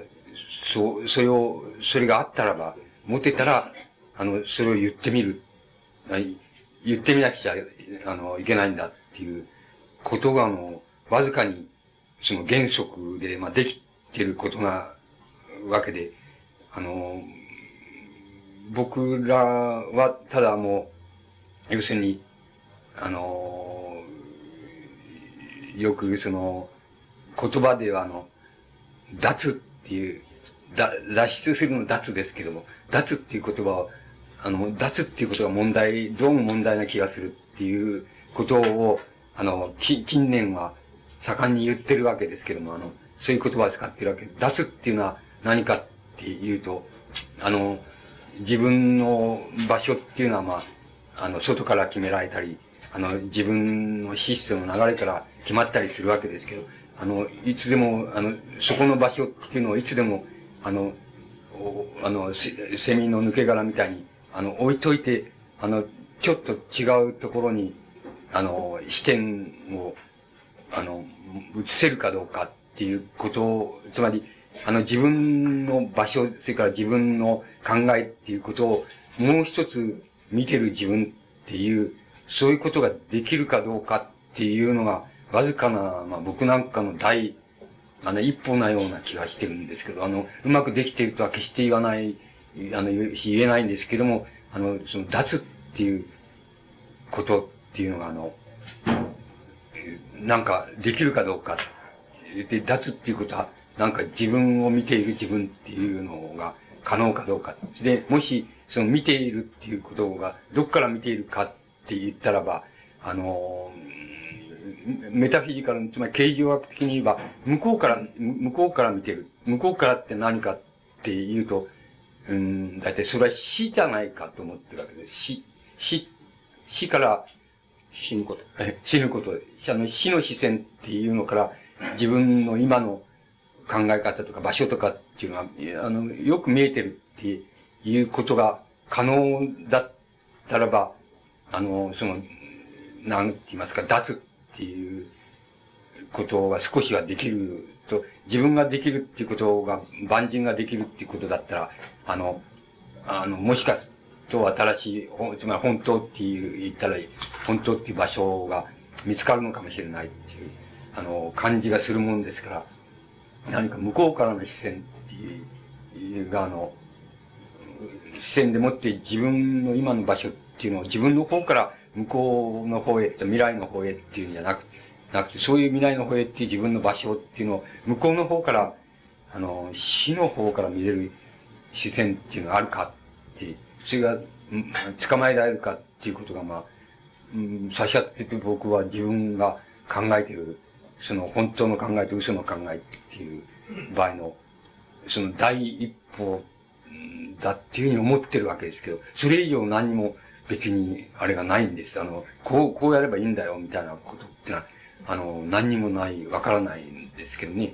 そう、それを、それがあったらば、持てたら、あの、それを言ってみる。言ってみなくちゃ、あの、いけないんだっていうことが、あの、わずかに、その原則で、まあ、できてることなわけで、あの、僕らは、ただもう、要するに、あの、よくその、言葉ではあの、脱っていう、だ脱出するの脱ですけども、脱っていう言葉を、あの、脱っていうことが問題、どうも問題な気がするっていうことを、あの、近年は盛んに言ってるわけですけども、あの、そういう言葉を使ってるわけです。脱っていうのは何かっていうと、あの、自分の場所っていうのはまあ、あの、外から決められたり、あの、自分のシステムの流れから決まったりするわけですけど、あの、いつでも、あの、そこの場所っていうのをいつでも、あの、あの、セミの抜け殻みたいに、あの、置いといて、あの、ちょっと違うところに、あの、視点を、あの、移せるかどうかっていうことを、つまり、あの、自分の場所、それから自分の考えっていうことを、もう一つ見てる自分っていう、そういうことができるかどうかっていうのが、わずかな、まあ僕なんかの第、あの、一歩なような気がしてるんですけど、あの、うまくできているとは決して言わない、あの、言えないんですけども、あの、その、脱っていうことっていうのが、あの、なんか、できるかどうか。で、脱っていうことは、なんか自分を見ている自分っていうのが可能かどうか。で、もし、その見ているっていうことが、どっから見ているかって言ったらば、あの、メタフィジカル、つまり形状学的に言えば、向こうから、向こうから見てる。向こうからって何かって言うと、うん、だいたいそれは死じゃないかと思ってるわけです。死、死、死から死ぬこと。死ぬこと。あの死の視線っていうのから、自分の今の考え方とか場所とかっていうのは、あの、よく見えてるっていうことが可能だったらば、あの、その、なんて言いますか、脱っていうことが少しはできると、自分ができるっていうことが、万人ができるっていうことだったら、あの、あの、もしかすると新しい、つまり本当っていう、言ったら、本当っていう場所が見つかるのかもしれないっていう、あの、感じがするもんですから、何か向こうからの視線っていうが、あの、視線でもって自分の今の場所ってっていうのを自分の方から向こうの方へ、未来の方へっていうんじゃなくなくて、そういう未来の方へっていう自分の場所っていうのを、向こうの方から、あの、死の方から見れる視線っていうのがあるかって、それが、捕まえられるかっていうことが、まあ、うん、差し合ってて僕は自分が考えてる、その本当の考えと嘘の考えっていう場合の、その第一歩だっていうふうに思ってるわけですけど、それ以上何も別にあれがないんです。あの、こう、こうやればいいんだよみたいなことってのは、あの、何にもない、わからないんですけどね。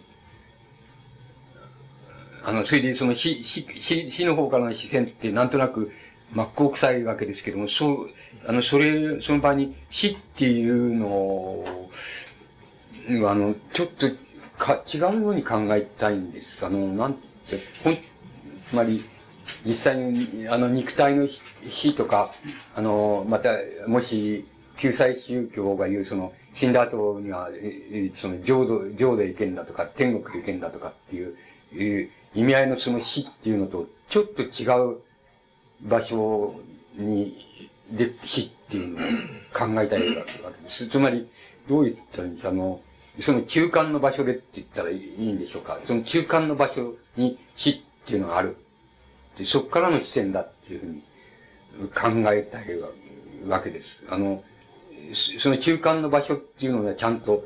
あの、それでその死、死、死、死の方からの視線ってなんとなく真っ向臭いわけですけども、そう、あの、それ、その場合に死っていうのを、あの、ちょっとか、違うように考えたいんです。あの、なんて、ほん、つまり、実際に、あの、肉体の死とか、あの、また、もし、救済宗教が言う、その、死んだ後には、その、浄土、浄土行けんだとか、天国へ行けんだとかっていう、いう意味合いのその死っていうのと、ちょっと違う場所に、で、死っていうのを考えたいわけです。つまり、どう言ったらいいんですか、あの、その中間の場所でって言ったらいいんでしょうか？その中間の場所に死っていうのがある。で、そこからの視線だっていうふうに考えたいわけです。あの、その中間の場所っていうのはちゃんと、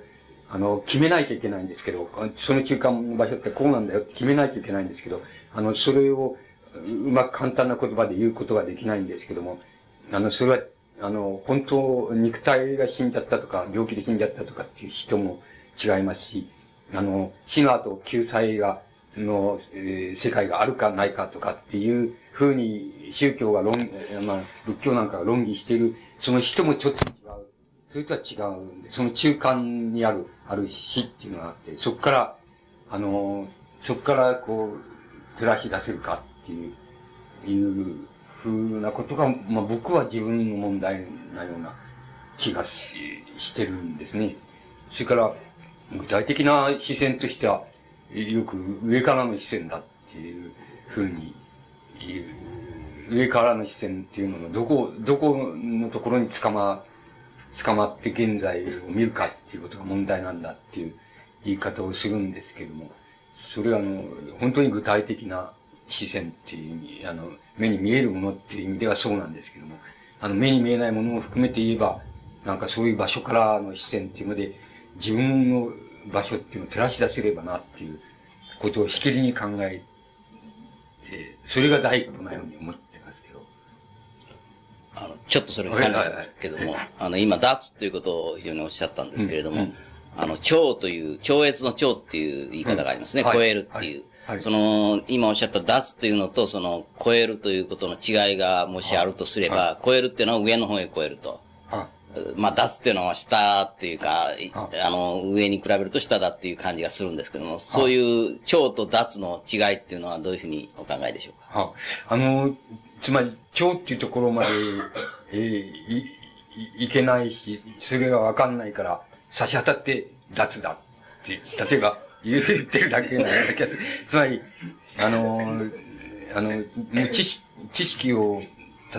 あの、決めないといけないんですけど、その中間の場所ってこうなんだよって決めないといけないんですけど、あの、それをうまく簡単な言葉で言うことができないんですけども、あの、それは、あの、本当、肉体が死んじゃったとか、病気で死んじゃったとかっていう人も違いますし、あの、死の後救済が、の、えー、世界があるかないかとかっていうふうに宗教が論、まあ、仏教なんかが論議している、その人もちょっと違う。それとは違うんで、その中間にある、ある死っていうのがあって、そこから、あの、そこからこう、照らし出せるかっていう、いうふうなことが、まあ僕は自分の問題なような気がししてるんですね。それから、具体的な視線としては、よく上からの視線だっていうふうに言う。上からの視線っていうのの、どこ、どこのところに捕ま、捕まって現在を見るかっていうことが問題なんだっていう言い方をするんですけども、それはあの、本当に具体的な視線っていう意味、あの、目に見えるものっていう意味ではそうなんですけども、あの、目に見えないものも含めて言えば、なんかそういう場所からの視線っていうので、自分の場所っていうのを照らし出せればなっていうことをしきりに考えて、それが第一歩なように思ってますよ。あの、ちょっとそれに関連ですけども、あの、今、ダーツということを非常におっしゃったんですけれども、うんうん、あの、超という、超越の超っていう言い方がありますね。うん超えるっていう。はい、その、今おっしゃった脱というのと、その、超えるということの違いがもしあるとすれば、超えるっていうのは上の方へ超えると。まあ、脱っていうのは下っていうか、あ。の、上に比べると下だっていう感じがするんですけども、そういう蝶と脱の違いっていうのはどういうふうにお考えでしょうか？はあの、つまり、蝶っていうところまで、えー、い、いけないし、それがわかんないから、差し当たって脱だって、例えば、言ってるだけな気がする。つまり、あの、あの、知識知識を、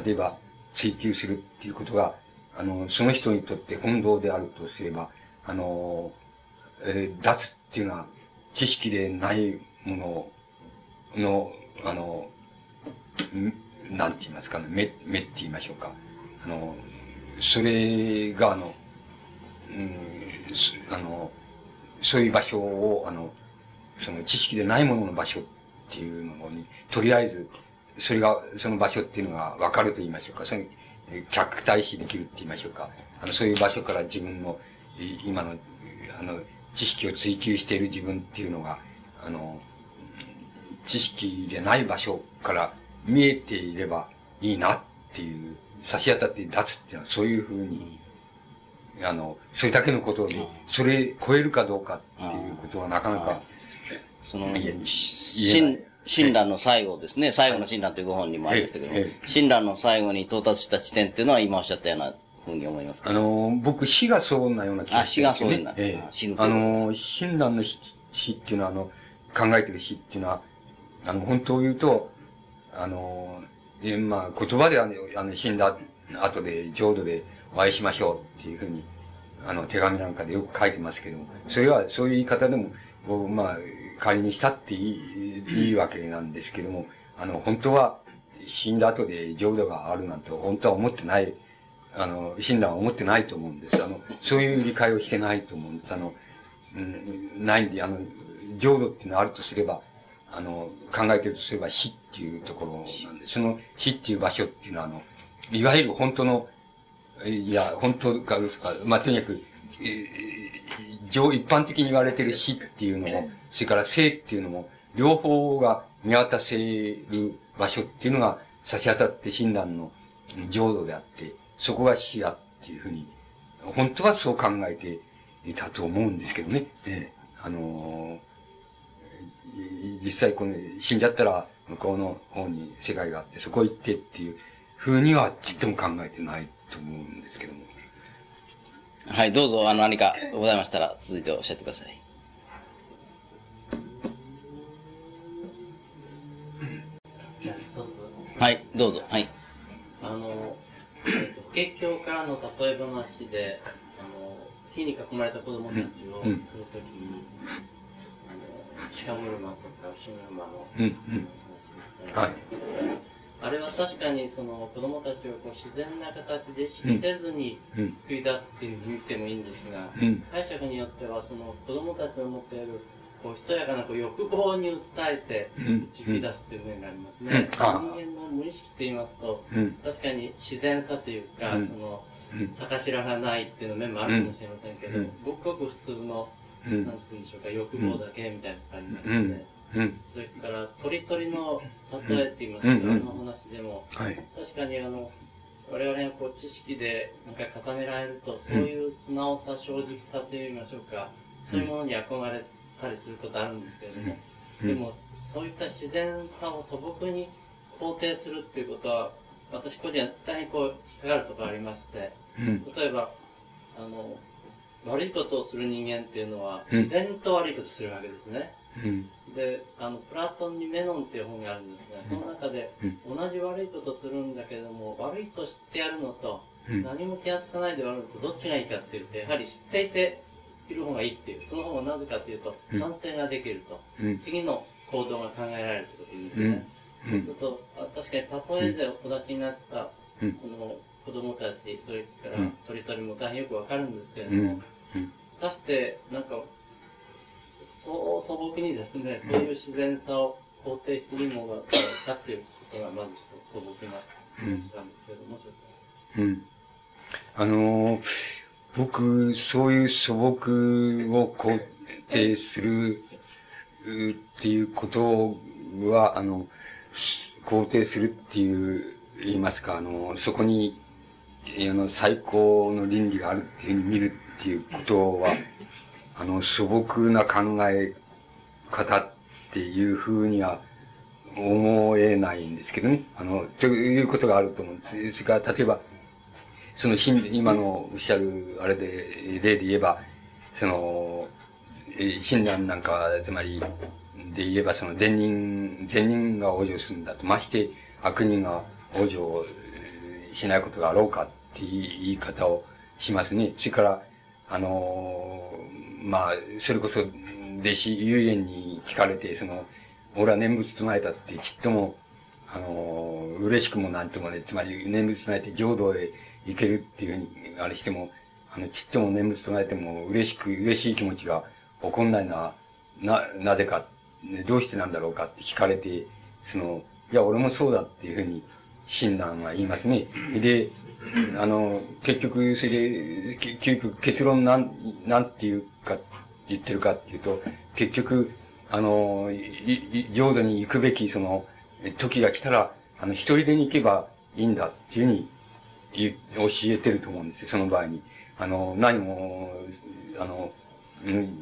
例えば、追求するっていうことが、あの、その人にとって本堂であるとすれば、あの、えー、脱っていうのは知識でないものの、あの、なんて言いますかね、目、目って言いましょうか。あの、それが、あの、うん、あの、そういう場所を、あの、その知識でないものの場所っていうのに、とりあえず、それが、その場所っていうのが分かると言いましょうか。その客対視できるって言いましょうか。あの、そういう場所から自分の、今の、あの、知識を追求している自分っていうのが、あの、知識でない場所から見えていればいいなっていう、差し当たって出すっていうのはそういうふうに、あの、それだけのことで、それ超えるかどうかっていうことはなかなか、その、言えない。親鸞の最後ですね。最後の親鸞というご本にもありましたけど、親鸞の最後に到達した地点っていうのは今おっしゃったようなふうに思いますか、あの、僕死がそうなような気がする、ね。あ、死がそうな。ええ、死ぬあの、親鸞の死っていうのは、あの、考えてる死っていうのは、あの、本当を言うと、あの、えまあ、言葉ではね、あの、死んだ後で、浄土でお会いしましょうっていうふうに、あの、手紙なんかでよく書いてますけども、それは、そういう言い方でも、まあ、仮にしたっていい、いいわけなんですけども、あの、本当は死んだ後で浄土があるなんて本当は思ってない、あの、親鸞は思ってないと思うんです。あの、そういう理解をしてないと思うんです。あの、うん、ないんで、あの、浄土っていうのがあるとすれば、あの、考えてるとすれば死っていうところなんで、その死っていう場所っていうのは、あの、いわゆる本当の、いや、本当かですか、まあ、とにかく、えー、一般的に言われてる死っていうのも、それから生っていうのも、両方が見渡せる場所っていうのが差し当たって親鸞の浄土であって、そこが死だっていうふうに、本当はそう考えていたと思うんですけどね。えあのー、実際この死んじゃったら向こうの方に世界があって、そこ行ってっていうふうにはちっとも考えてないと思うんですけども。はい、どうぞ、あの、何かございましたら、続いておっしゃってください。はい、どうぞ。はい。あの、法華経からの例え話で、あの、火に囲まれた子供たちをするときに、あの、鹿車とか牛車の、はい。あれは確かにその子供たちをこう自然な形で意識せずにうん。救い出すっていうふうに言ってもいいんですが、うん。解釈によってはその子供たちの持っているこうひそやかなこう欲望に訴えてうん。導き出すっていう面がありますね。人間の無意識って言いますと、うん。確かに自然さというか、うんそのうん。逆しらがないっていうの面もあるかもしれませんけど、うんごくごく普通の、うんなんて言うんでしょうか、欲望だけみたいな感じなんですね。うん。それから、鳥鳥の例えって言いますか、うんうんあの話でも、はい。確かにあの、我々がこう知識でなんか固められると、そういう素直さ、正直さと言いましょうか、そういうものに憧れたりすることあるんですけれども、うんでも、そういった自然さを素朴に肯定するっていうことは、私個人は絶対にこう、引っかかるところありまして、うん。例えば、あの、悪いことをする人間っていうのは、うん自然と悪いことするわけですね。うん。で、あの、プラトンにメノンっていう本があるんですが、その中で、同じ悪いことするんだけれども、悪いと知ってやるのと、うん。何も気がつかないで悪いのとどっちがいいかっていうと、やはり知っていている方がいいっていう、その方がなぜかっていうと、うん反省ができると、うん。次の行動が考えられるってことですね。うん。そうすると、あ確かに例えでお出しになった、うんこの子供たち、それからうん鳥取も大変よくわかるんですけれどうんも、うん果たして、なんか、素朴にですね、そういう自然さを肯定していいものだったっていうことがまず素朴な話なんですけれども、ちょっうん。あのー僕、そういう素朴を肯定するうっていうことは、あの、し肯定するっていう、言いますか、あの、そこに、あの、最高の倫理があるっていうふうに見るっていうことは、あの、素朴な考え方っていうふうには思えないんですけどね。あの、ということがあると思うんです。それから、例えば、その、今のおっしゃる、あれで、例で言えば、その、えー親鸞なんか、つまり、で言えば、その、善人、善人が往生するんだと。まして、悪人が往生しないことがあろうかっていう言い方をしますね。それから、あのまあ、それこそ、弟子、遊園に聞かれて、その、俺は念仏唱えたって、ちっとも、あの嬉しくもなんともね、つまり念仏唱えて浄土へ行けるっていうふうに、あれしても、あの、ちっとも念仏唱えても嬉しく、嬉しい気持ちが起こんないのは、な、なぜか、ねどうしてなんだろうかって聞かれて、その、いや、俺もそうだっていうふうに、親鸞は言いますね。で、あの、結局、それで、結局結論なん、なんていう、言ってるかっていうと、結局、あの、いい浄土に行くべき、その、時が来たら、あの、一人でに行けばいいんだっていうふうに言教えてると思うんですよ、その場合に。あの、何も、あの、うん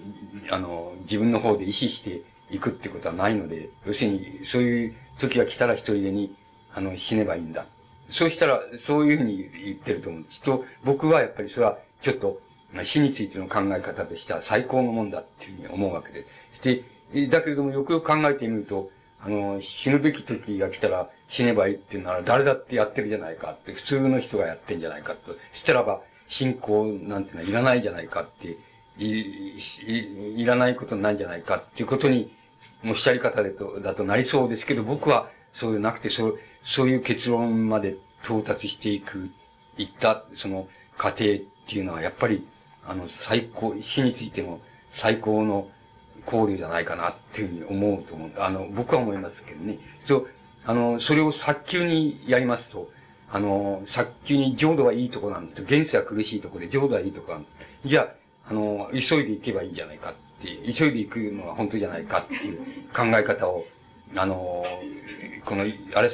あの、自分の方で意識していくってことはないので、要するに、そういう時が来たら一人でに、あの、死ねばいいんだ。そうしたら、そういうふうに言ってると思うんです。と、僕はやっぱりそれは、ちょっと、死についての考え方としては最高のもんだっていうふうに思うわけで。して、だけれどもよくよく考えてみると、あの、死ぬべき時が来たら死ねばいいっていうなら誰だってやってるじゃないかって、普通の人がやってんじゃないかと。したらば、信仰なんてのはいらないじゃないかって、い、い、いらないことないんじゃないかっていうことに、もうしたり方でと、だとなりそうですけど、僕はそうでなくて、そう、そういう結論まで到達していく、いった、その過程っていうのは、やっぱり、あの、最高、死についての最高の考慮じゃないかなっていうふうに思うと思う。あの、僕は思いますけどね。そう、あの、それを早急にやりますと、あの、早急に浄土はいいとこなんだと、現世は苦しいとこで浄土はいいとこなん。じゃあ、あの、急いで行けばいいんじゃないかっていう、急いで行くのは本当じゃないかっていう考え方を、あの、この、あれ、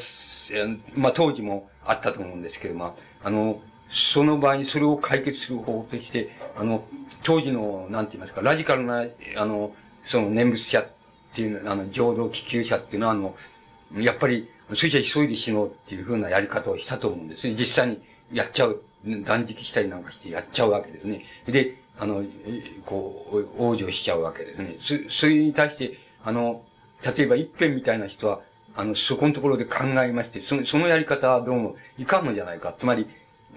まあ、当時もあったと思うんですけど、まあ、あの、その場合にそれを解決する方法として、あの、当時の、なんて言いますか、ラジカルな、あの、その念仏者っていう、あの、浄土気球者っていうのは、あの、やっぱり、それじゃ急いで死のうっていうふうなやり方をしたと思うんです。実際にやっちゃう、断食したりなんかしてやっちゃうわけですね。で、あの、こう、往生しちゃうわけですね。そ、それに対して、あの、例えば一辺みたいな人は、あの、そこのところで考えまして、その、そのやり方はどうもいかんのじゃないか。つまり、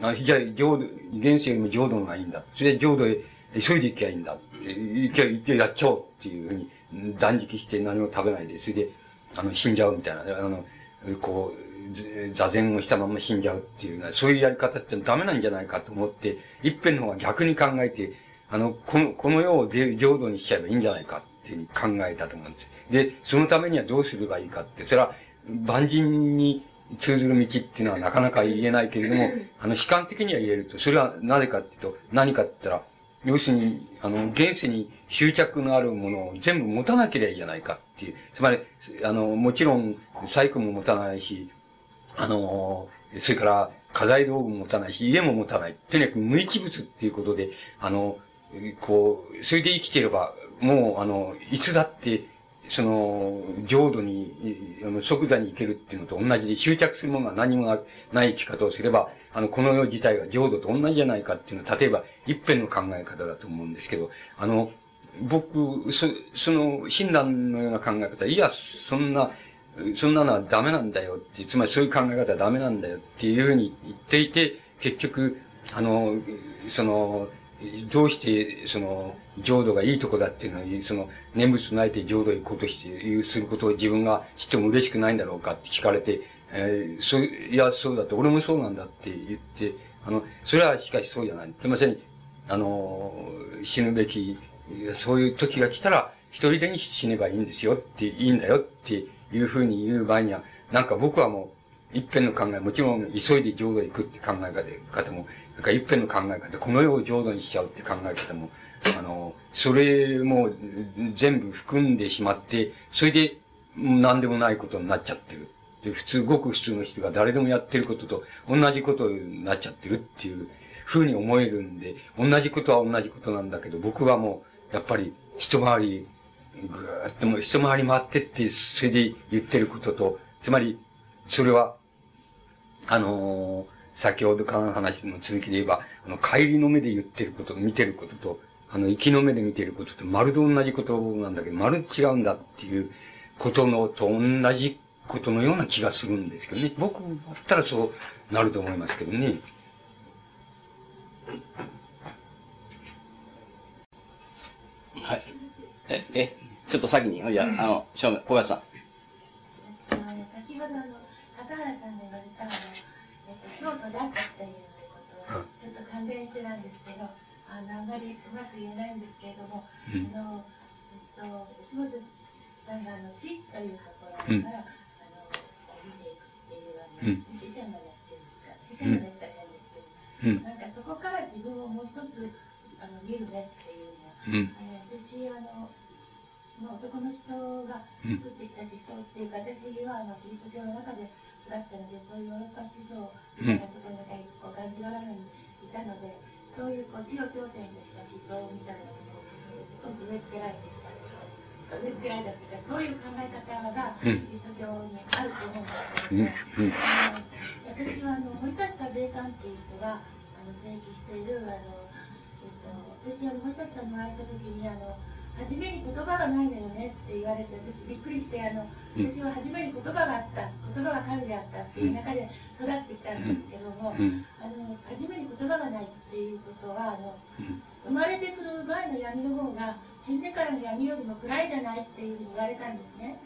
あじゃあ、浄土、現世よりも浄土がいいんだ。それで浄土へ急いで行けばいいんだ。行け、行け、やっちゃおうっていうふうに断食して何も食べないで、それで、あの、死んじゃうみたいな。あの、こう、座禅をしたまま死んじゃうっていうのは、そういうやり方ってダメなんじゃないかと思って、一辺の方が逆に考えて、あの、この、この世を浄土にしちゃえばいいんじゃないかっていうふうに考えたと思うんです。で、そのためにはどうすればいいかって、それは万人に通ずる道っていうのはなかなか言えないけれども、あの、悲観的には言えると、それはなぜかっていうと、何かって言ったら、要するに、あの、現世に執着のあるものを全部持たなければいいじゃないかっていう。つまり、あの、もちろん、細工も持たないし、あの、それから、家財道具も持たないし、家も持たない。とにかく無一物っていうことで、あの、こう、それで生きていれば、もう、あの、いつだって、その、浄土に、あの、即座に行けるっていうのと同じで、執着するものが何もない生き方をすれば、あの、この世自体が浄土と同じじゃないかっていうのは、例えば、一辺の考え方だと思うんですけど、あの、僕、そ、その、親鸞のような考え方、いや、そんな、そんなのはダメなんだよって、つまりそういう考え方はダメなんだよっていうふうに言っていて、結局、あの、その、どうして、その、浄土がいいとこだっていうのは、その、念仏ないて浄土へ行こうとして、することを自分が知っても嬉しくないんだろうかって聞かれて、えー、そう、いや、そうだって、俺もそうなんだって言って、あの、それはしかしそうじゃない。すいません、あの、死ぬべき、そういう時が来たら、一人でに死ねばいいんですよって、いいんだよっていうふうに言う場合には、なんか僕はもう、一辺の考え、もちろん急いで浄土へ行くって考え方も、なんか一辺の考え方、この世を浄土にしちゃうって考え方も、あの、それも全部含んでしまって、それで何でもないことになっちゃってる。で、普通、ごく普通の人が誰でもやってることと同じことになっちゃってるっていうふうに思えるんで、同じことは同じことなんだけど、僕はもう、やっぱり一回り、ぐーっともう一回り回ってって、それで言ってることと、つまり、それは、あのー、先ほどからの話の続きで言えば、あの、帰りの目で言ってること、見てることと、あの、息の目で見てることと、まるで同じことなんだけど、まるで違うんだっていうことのと同じことのような気がするんですけどね。僕だったらそうなると思いますけどね。はい。え、え、ちょっと先に、いや、あの、正面、小林さん。先ほどあの、片原さんの言われたあの、えっと、京都であったっていうことは、ちょっと関連してなんですけど、あの、あまりうまく言えないんですけれども、うん、あの、えっと、吉本さんがあの、死というところから、うん、あの、見ていくっていう、あの、死者までやってるんですか、死者までやった感じですけど、なんかそこから自分をもう一つ、あの、見るねっていうのは、うん、あの私、あの、の男の人が作ってきた思想っていうか、私はあのキリスト教の中で育ったので、そういうヨーロッパ思想みたいなところがこう感じられないいたので、そういうこう白頂点とした思想みたいなものをすごく植え付けられてきた。植え付けられたっていうか、そういう考え方がキリスト教にあると思うん。ですけど、あの私はあの森崎和恵さん。っていう人があの提起しているあの、えっと、私は森崎さん。にお会いした時にあの初めに言葉がないのよねって言われて私びっくりしてあの私は初めに言葉があった言葉が神であったっていう中で育ってきたんですけども、あの初めに言葉がないっていうことはあの生まれてくる前の闇の方が死んでからの闇よりも暗いじゃないっていうふうに言われたんですね。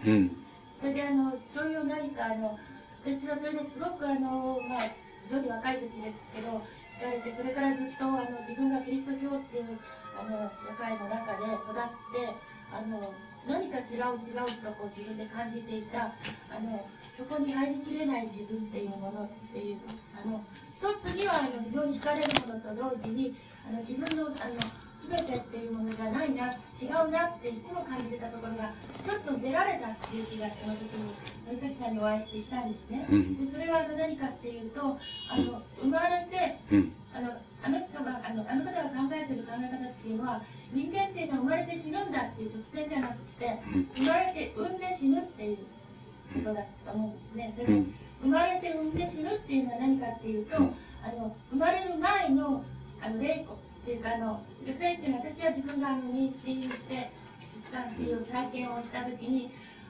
それであのそういう何かあの私はそれですごくあのまあ非常に若い時ですけど言われてそれからずっとあの自分がキリスト教っていうあの社会の中で育ってあの何か違う違うとこう自分で感じていたあのそこに入りきれない自分っていうものっていうあの一つにはあの非常に惹かれるものと同時にあの自分のあの全てっていうものじゃないな違うなっていつも感じてたところがちょっと出られたっていう気がその時に森崎さんにお会いしてしたんですね、うん、でそれは何かっていうとあの生まれて、うん、あのあの人があのあの方が考えてる考え方っていうのは人間っていうのは生まれて死ぬんだっていう直線じゃなくて生まれて産んで死ぬっていうことだと思うんですね。そ生まれて産んで死ぬっていうのは何かっていうとあの生まれる前のあの霊子っていうかあの女性っていうのは私は自分が妊娠して出産っていう体験をした時に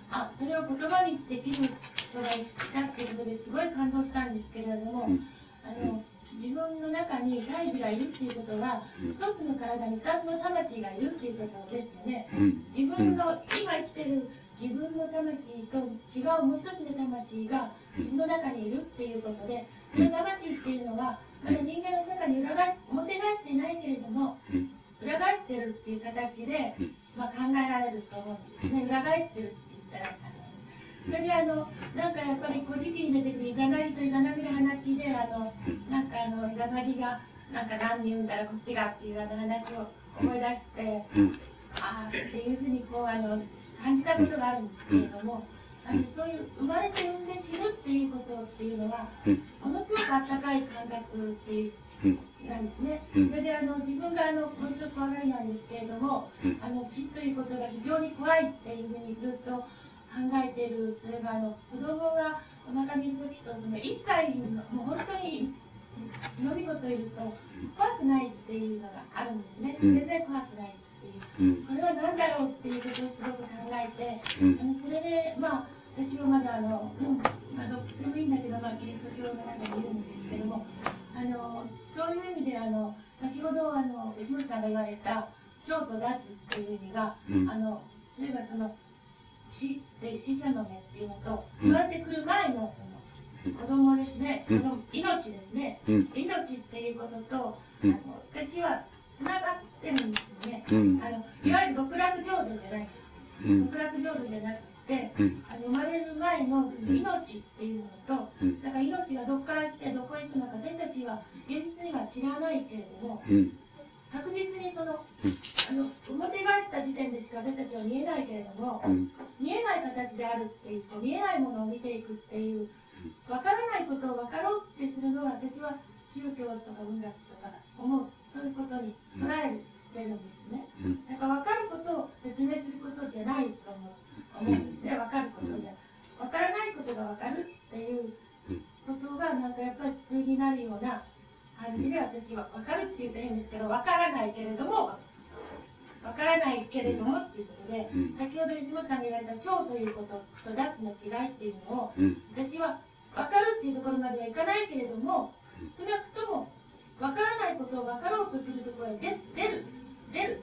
あそれを言葉にできる人がいたっていうことですごい感動したんですけれども、あの自分の中に胎児がいるっていうことは、一つの体に二つの魂がいるっていうことですよね、自分の今生きてる自分の魂と違うもう一つの魂が自分の中にいるっていうことで、その魂っていうのは、まだ人間の世界に裏返表返ってないけれども、うん。裏返ってるっていう形で、うん。まあ、考えられると思うんですね。裏返ってるって言ったら、それであの、なんかやっぱり古事記に出てくるイザナギとイザナギの話で、あの、なんかあの、イザナギが、なんか何人産んだらこっちがっていうあの話を思い出して、うん。ああっていうふうにこうあの感じたことがあるんですけれども、あのそういう生まれて産んで死ぬっていうことっていうのは、うんものすごくあったかい感覚っていううん。なんですね。うんそれであの自分があのものすごく怖がりなんですけれども、うんあの死ということが非常に怖いっていうふうにずっと考えているそれがあの子供がお腹にいる時とその1歳のもう本当にのみこといると怖くないっていうのがあるんですね。うん全然怖くないっていう。うん。これは何だろうっていうことをすごく考えて、うんあのそれで、まあ、私はまだあの、うんまあ、どっちでもいいんだけど、まあ、キリスト教の中にいるんですけども、あのそういう意味であの、先ほどあの吉本さんが言われた、蝶と脱っていう意味が、うんあの例えばその死って死者の目っていうのと、うん生まれてくる前のその子供ですね、うんこの命ですね、うん。命っていうことと、うんあの私はつながってるんですよね。うん。あのいわゆる極楽浄土じゃない、うん。極楽浄土じゃなくて、うん。あの生まれる前の命っていうのと、うんだから命がどこから来てどこへ行くのか私たちは現実には知らないけれども、うん。確実にその、うんあの表返った時点でしか私たちは見えないけれども、うん。見えない形であるっていうと見えないものを見ていくっていう分からないことを分かろうってするのが私は宗教とか文学とか思うそういうことに捉えてるんですね。うん。だから分かることを説明することじゃないと思う思うん。ですね分かることじゃ分からないことが分かるっていうことがなん。かやっぱり救いになるような感じで私は分かるって言うと変ですけど分からないけれども分からないけれどもっていうことで、うん。先ほど吉本さんが言われた超ということと脱の違いっていうのをうん。私は分かるっていうところまではいかないけれども少なくとも分からないことを分かろうとするところへ出出る出る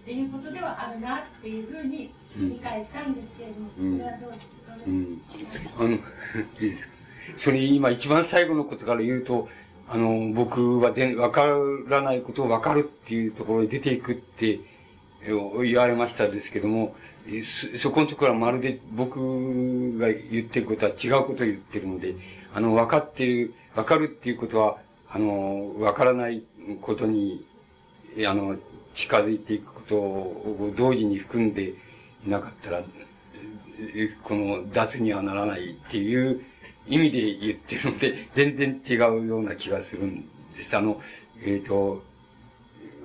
っていうことではあるなっていうふうに理解したんですけど、うんう。ん。あの、それ今一番最後のことから言うと、あの、僕は全わからないことをわかるっていうところに出ていくって言われましたですけども、そそこのところはまるで僕が言ってることは違うことを言ってるので、あの、分かってる、分かるっていうことは、あの、分からないことに、あの、近づいていくことを同時に含んでいなかったら、えこの脱にはならないっていう意味で言ってるので、全然違うような気がするんです。あの、えっ、と、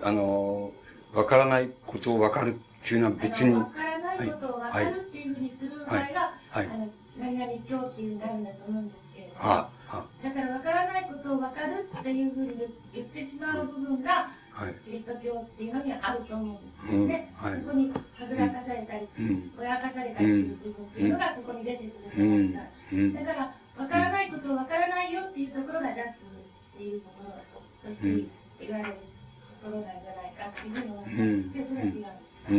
あの、わからないことをわかるっていうのは別に、あの分からないことを分かるっていうふうにする場合が、はいはいあの何々教っていうになるんだと思うんですけれども、あ、あ、だから分からないことを分かるっていうふうに言ってしまう部分が、はい。キリスト教っていうのにはあると思うんですうん、ね。はい。そこにはぐらかされたり、うん、ぼやかされたりする部分っていうのがそこに出てくるだから、分からないことを分からないよっていうところが脱っていうところとして言われるところなんじゃないかっていうふうに思うんです。で、それは違う。う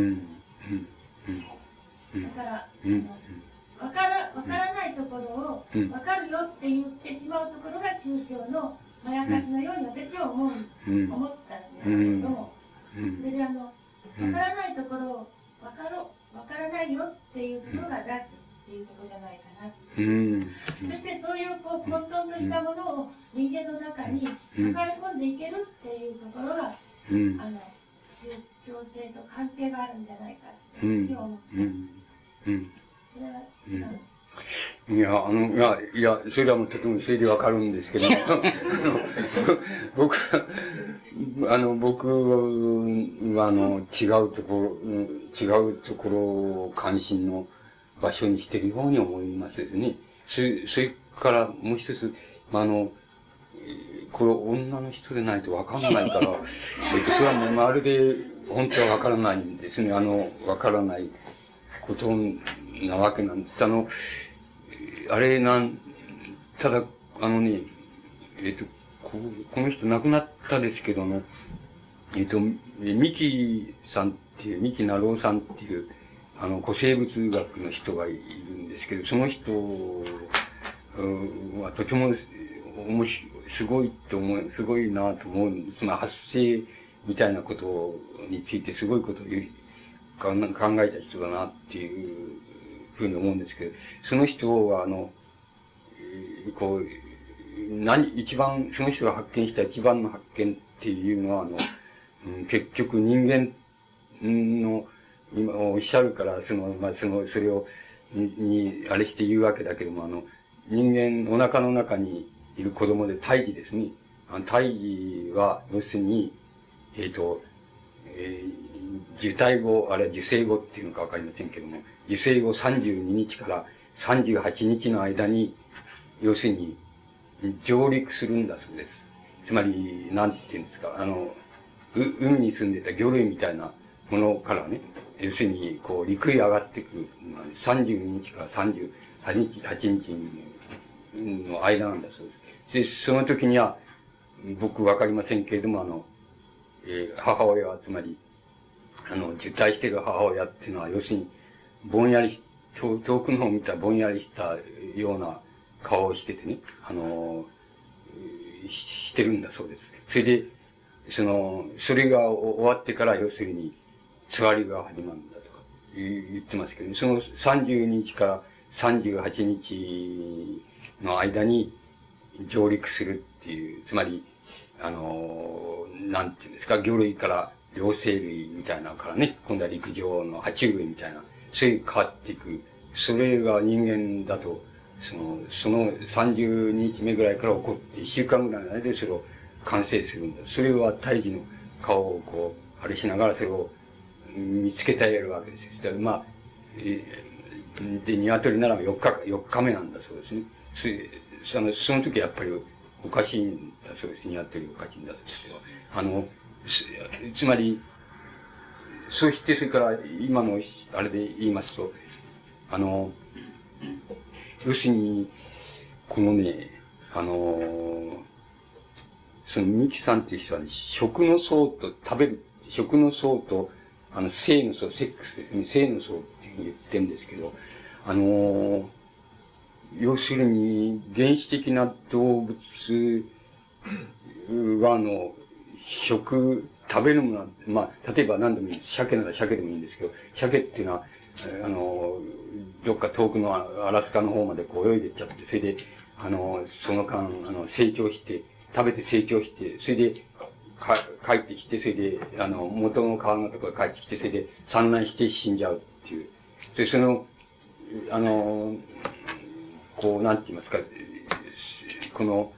ん、だから、うん、あの分から分からないところをうん分かるよって言ってしまうところが宗教のまやかしのように私は思う、うん、思ったんですけれども、うん。それであの分からないところを分かろう分からないよっていうところが脱っていうところじゃないかな。うん、そしてそういうこう混沌としたものを人間の中に抱え込んでいけるっていうところが、うん、あの宗教性と関係があるんじゃないかってうん。私は思った。うん、うん。いや、あの、いや、いや、それはもうとてもそれでわかるんですけど、あ の 僕は、あの、僕は、あの、違うところ、うん違うところを関心の場所にしているように思いますね。それ、それからもう一つ、あの、えーこれ女の人でないとわかんないから、えっと、それはもうまるで本当はわからないんですね。あの、わからないことなわけなんです。あの、あれなん、ただ、あのね、えっ、と、ここの人亡くなったですけどね、えっ、と、え三木さんっていう、三木成夫さんっていう、あの、古生物学の人がいるんですけど、その人はとても、面白すごいと思う、すごいなと思う。つまり発生みたいなことについてすごいことを言う考えた人だなっていうふうに思うんですけど、その人は、あの、こう、何、一番、その人が発見した一番の発見っていうのは、あの、結局人間の、今おっしゃるから、その、まあ、その、それを、にあれして言うわけだけども、あの、人間、お腹の中にいる子供で胎児ですね。あの胎児は、要するに、えっ、ー、と、えー、受胎後、あれは受精後っていうのかわかりませんけども、受精後32日から38日の間に、要するに、上陸するんだそうです。つまり、なんて言うんですか、あの、う、海に住んでた魚類みたいなものからね、要するに、こう、陸へ上がってくる、まあ、32日から38日、8日の間なんだそうです。で、その時には、僕わかりませんけれども、あの、えー、母親は、つまり、あの、受胎してる母親っていうのは、要するに、ぼんやり、遠くの方を見たぼんやりしたような顔をしててね、あの、してるんだそうです。それで、その、それが終わってから、要するに、つわりが始まるんだとか言ってますけど、ねその30日から38日の間に上陸するっていう、つまり、あの、なんていうんですか、魚類から両生類みたいなからね、今度は陸上の爬虫類みたいな、そうい変わっていく。それが人間だと、その、その30日目ぐらいから起こって1週間ぐらいの間でそれを完成するんだ。それは胎児の顔をこう、あれしながらそれを見つけてやるわけですよ。まあ、で、鶏なら4日、4日目なんだそうですね。そそのその時やっぱりおかしいんだそうです。鶏おかしいんだそうですけど。あの、つまり、そしてそれから今のあれで言いますと、あの、要するに、このね、あの、そのミキさんっていう人はね、食の層と食べる、食の層と、あの、性の層、セックスですね、性の層っていう言ってるんですけど、あの、要するに、原始的な動物は、あの、食、食べるものは、まあ、例えば何でもいいです。鮭なら鮭でもいいんですけど、鮭っていうのは、あの、どっか遠くのアラスカの方までこう泳いでっちゃって、それで、あの、その間、あの、成長して、食べて成長して、それで、か、帰ってきて、それで、あの、元の川のところ帰ってきて、それで産卵して死んじゃうっていう。で、その、あの、こう、なんて言いますか、この、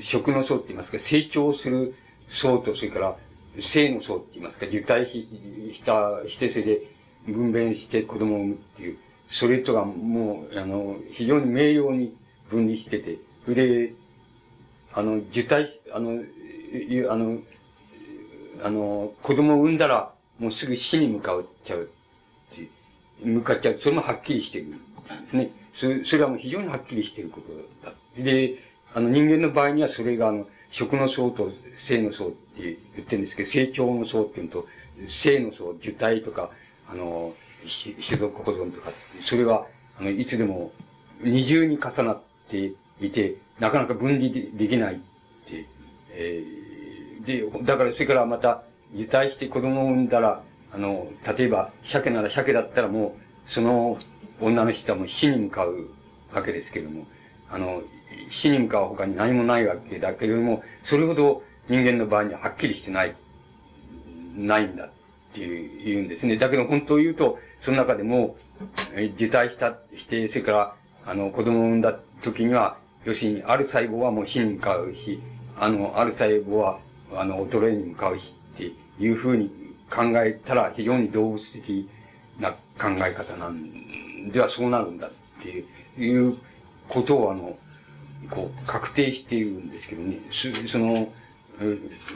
食の層って言いますか、成長する層と、それから、性の層って言いますか、受胎し、した、して、それで、分娩して子供を産むっていう、それとはもう、あの、非常に明瞭に分離してて、で、あの、受胎、あの、あの、あの、子供を産んだら、もうすぐ死に向かっちゃう、向かっちゃう。それもはっきりしてるですね。それそれはもう非常にはっきりしてることだ。で、あの人間の場合にはそれがあの、食の層と性の層って言ってるんですけど、成長の層っていうのと、性の層、受胎とか、あの、種族保存とか、それは、あの、いつでも二重に重なっていて、なかなか分離できないって、えー、で、だからそれからまた、受胎して子供を産んだら、あの、例えば、鮭なら鮭だったらもう、その女の人はもう死に向かうわけですけども、あの、死に向かう他に何もないわけだけれども、それほど人間の場合にはっきりしてない、ないんだっていうんですね。だけど本当を言うと、その中でも、受胎した、して、それから、あの、子供を産んだ時には、要するに、ある細胞はもう死に向かうし、あの、ある細胞は、あの、衰えに向かうしっていうふうに考えたら、非常に動物的な考え方なんではそうなるんだっていう、いうことを、あの、こう、確定しているんですけどね、その、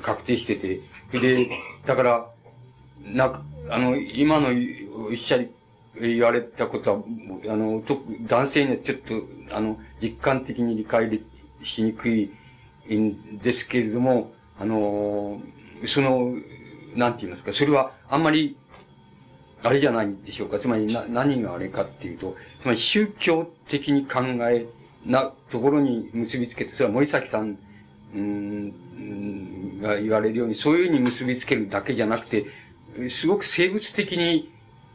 確定してて、で、だから、な、あの、今のおっしゃり、言われたことは、あの、と男性にはちょっと、あの、実感的に理解しにくいんですけれども、あの、その、なんて言いますか、それはあんまり、あれじゃないんでしょうか。つまりな、何があれかっていうと、つまり宗教的に考えなところに結びつけて、それは森崎さん、うん、が言われるように、そういうふうに結びつけるだけじゃなくて、すごく生物的に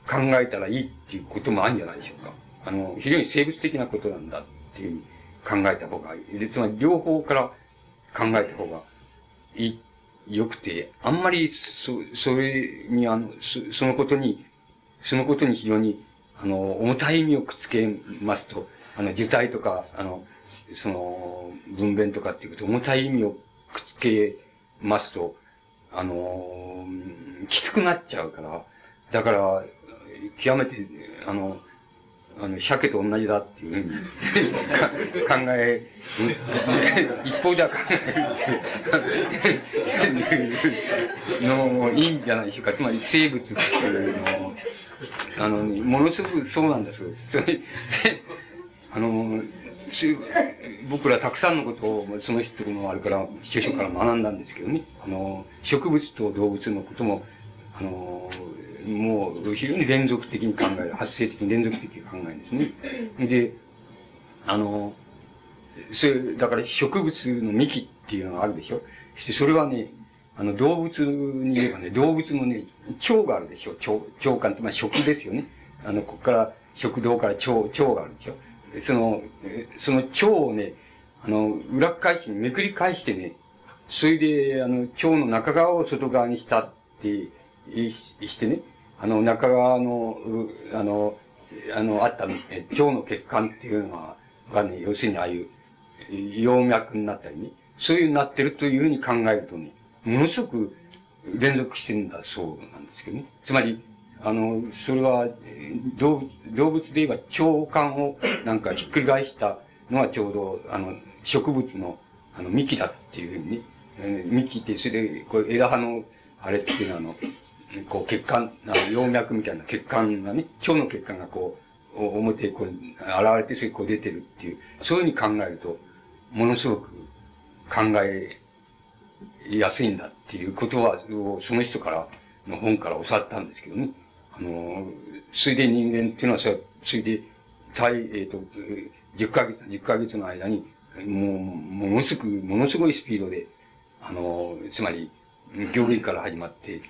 考えたらいいっていうこともあるんじゃないでしょうか。あの、非常に生物的なことなんだっていうふうに考えた方がいい。で、つまり両方から考えた方がいい、よくて、あんまり、そ、それに、あの、そそのことに、そのことに非常に、あの、重たい意味をくっつけますと、あの、受体とか、あの、その、分娩とかっていうこと、重たい意味をくっつけますと、あの、きつくなっちゃうから、だから、極めて、あの、あの、鮭と同じだっていうふうに 考え、一方では考えるっていうのもいいんじゃないでしょうか。つまり生物っていうのを、あの、ものすごくそうなんですよ。それで、あの、僕らたくさんのことをその人のあれから、著書から学んだんですけどね。あの、植物と動物のことも、あの、もう非常に連続的に考える、発生的に連続的に考えるんですね。で、あの、それ、だから植物の幹っていうのがあるでしょ。そしてそれはね、あの、動物に言えばね、動物のね、腸があるでしょ。腸、腸管、つまり食ですよね。あの、ここから食道から腸、腸があるでしょ。その、その腸をね、あの、裏返しにめくり返してね、それで、あの、腸の中側を外側にしたってしてね、あの、中側の、あの、あの、あった、腸の血管っていうのは、がね、要するにああいう、葉脈になったりね、そういうになってるというふうに考えるとね、ものすごく連続してるんだそうなんですけどね。つまり、あの、それは、動物、動物で言えば腸管をなんかひっくり返したのはちょうど、あの、植物の、あの、幹だっていうふうにね、えー、幹って、それで、こう枝葉の、あれっていうのは、あの、こう血管、あの葉脈みたいな血管がね、腸の血管がこう、表にこう、現れて、それこう出てるっていう、そういうふうに考えると、ものすごく考えやすいんだっていうことは、その人からの本から教わったんですけどね。あの、それで人間っていうのはさ、それで、体、えっ、ー、と、10ヶ月、10ヶ月の間に、もう、ものすごく、ものすごいスピードで、あの、つまり、魚類から始まって、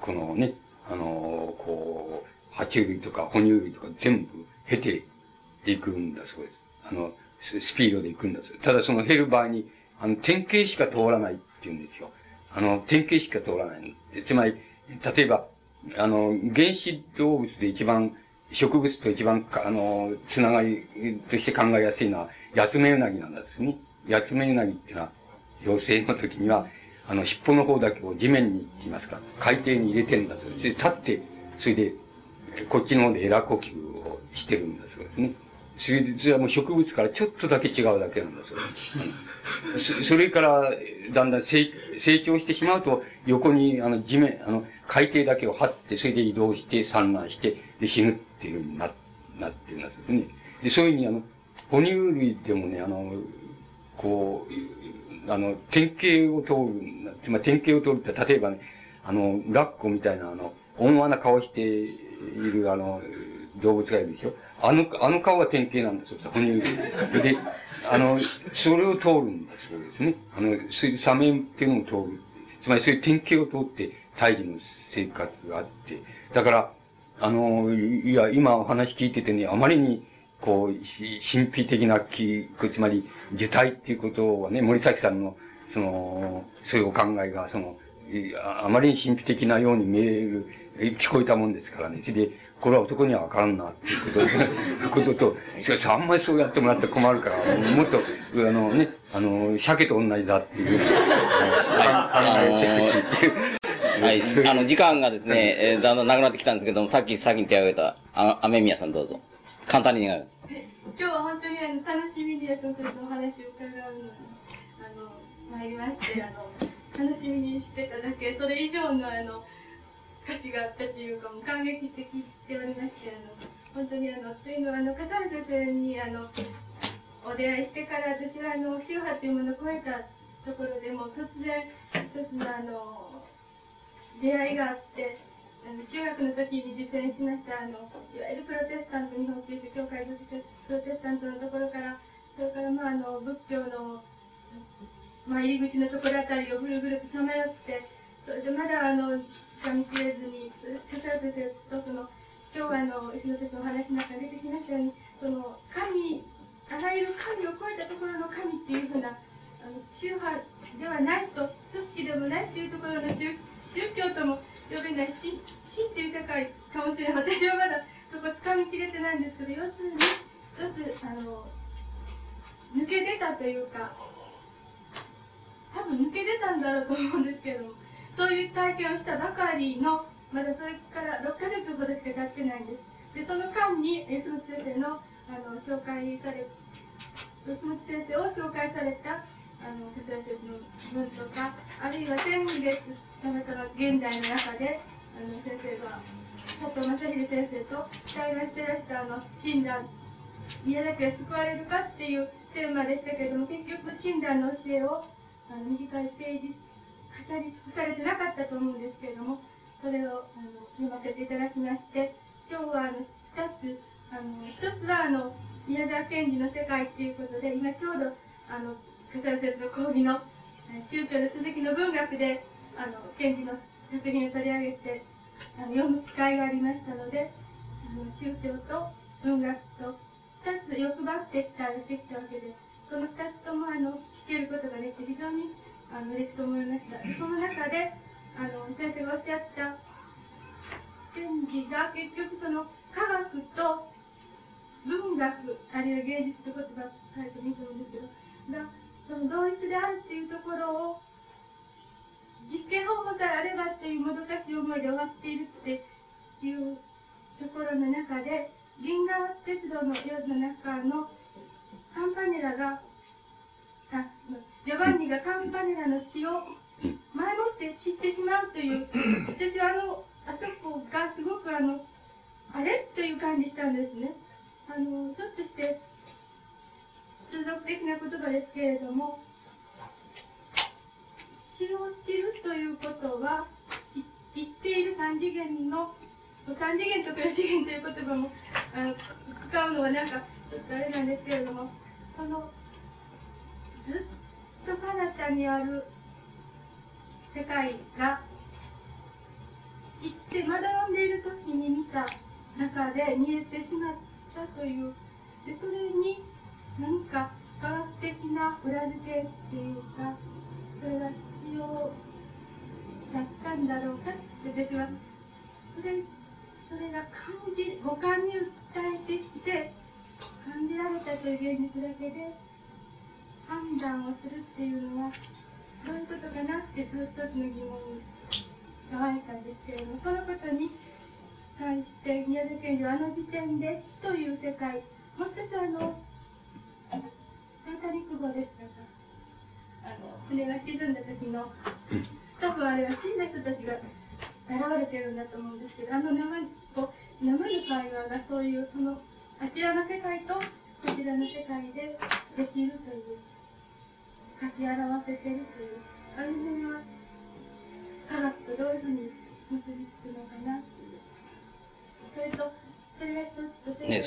このね、あの、こう、爬虫類とか哺乳類とか全部経ていくんだそうです。あの、スピードで行くんだそうです。ただその減る場合に、あの、典型しか通らないって言うんですよ。あの、典型しか通らない。つまり、例えば、あの、原始動物で一番、植物と一番、あの、つながりとして考えやすいのは、ヤツメウナギなんですね。ヤツメウナギっていうのは、妖精の時には、あの、尻尾の方だけを地面に、ってますか、海底に入れてるんだそうで。立って、それで、こっちの方でエラ呼吸をしてるんだそうですね。それで、それはもう植物からちょっとだけ違うだけなんだそうです。そそれから、だんだん成成長してしまうと、横に、あの、地面、あの、海底だけを張って、それで移動して、産卵して、で、死ぬっていうふうにな、なってるんですね。で、そういうふうに、あの、哺乳類でもね、あの、こう、あの、典型を通る、つまり典型を通るって、例えばね、あの、ラッコみたいな、あの、温和な顔している、あの、動物がいるでしょあの、あの顔が典型なんですよ、哺乳類。で、あの、それを通るんだそうですね。あの、そういうサメっていうのを通る。つまりそういう典型を通って、大義の生活があって、だから、あの、いや、今お話聞いててね、あまりに、こう、神秘的な気、つまり、受胎っていうことはね、森崎さんの、その、そういうお考えが、その、あまりに神秘的なように見える、聞こえたもんですからね。それで、これは男にはわからんな、っていうこと ことと、しかしあんまりそうやってもらって困るから、もっと、あのね、あの、鮭と同じだっていう、考えてほしいっていう。はい。あの、時間がですね、えー、だんだんなくなってきたんですけども、さっき先に手を挙げた、あ、雨宮さんどうぞ。簡単に願う。今日は本当にあの楽しみで、そのお話を伺うのに、あの、参りまして、あの、楽しみにしてただけ、それ以上のあの、価値があったというか、もう感激して聞いておりまして、あの、本当にあの、というのは、あの、笠原先生に、あの、お出会いしてから、私はあの、宗派というものを超えたところでも、突然、一つのあの、出会いがあって、あの中学の時に実践しましたあのいわゆるプロテスタント日本キリスト教会のプロテスタントのところからそれからまああの仏教の、まあ、入り口のところあたりをぐるぐるとさまよってそれでまだあの掴みきれずに先生とその今日はあの石野先生のお話の中に出てきましたようにその神あらゆる神を超えたところの神っていうふうなあの宗派ではないと組織でもないっていうところの宗宗教とも呼べない死死っていう世界かもしれない私はまだそこ掴みきれてないんですけど要するに一つあの抜け出たというか多分抜け出たんだろうと思うんですけどもそういう体験をしたばかりのまだそれから6ヶ月ほどしか経ってないんですでその間に吉本先生のあの紹介され吉本先生を紹介されたあの先生の文とかあるいは天月たまたま現代の中であの先生が佐藤正秀先生と対話してらしたあの診断宮崎が救われるかっていうテーマでしたけれども結局診断の教えをあの短いページ語り尽くされてなかったと思うんですけれどもそれをあの読ませていただきまして今日はあの2つあの1つはあの宮沢賢治の世界っていうことで今ちょうどあの先生の講義の宗教の続きの文学であの賢治の作品を取り上げてあの読む機会がありましたのであの宗教と文学と2つ欲張ってきたできたわけでその2つともあの聞けることができて非常にあの嬉しく思いました。その中であの先生がおっしゃった賢治が結局その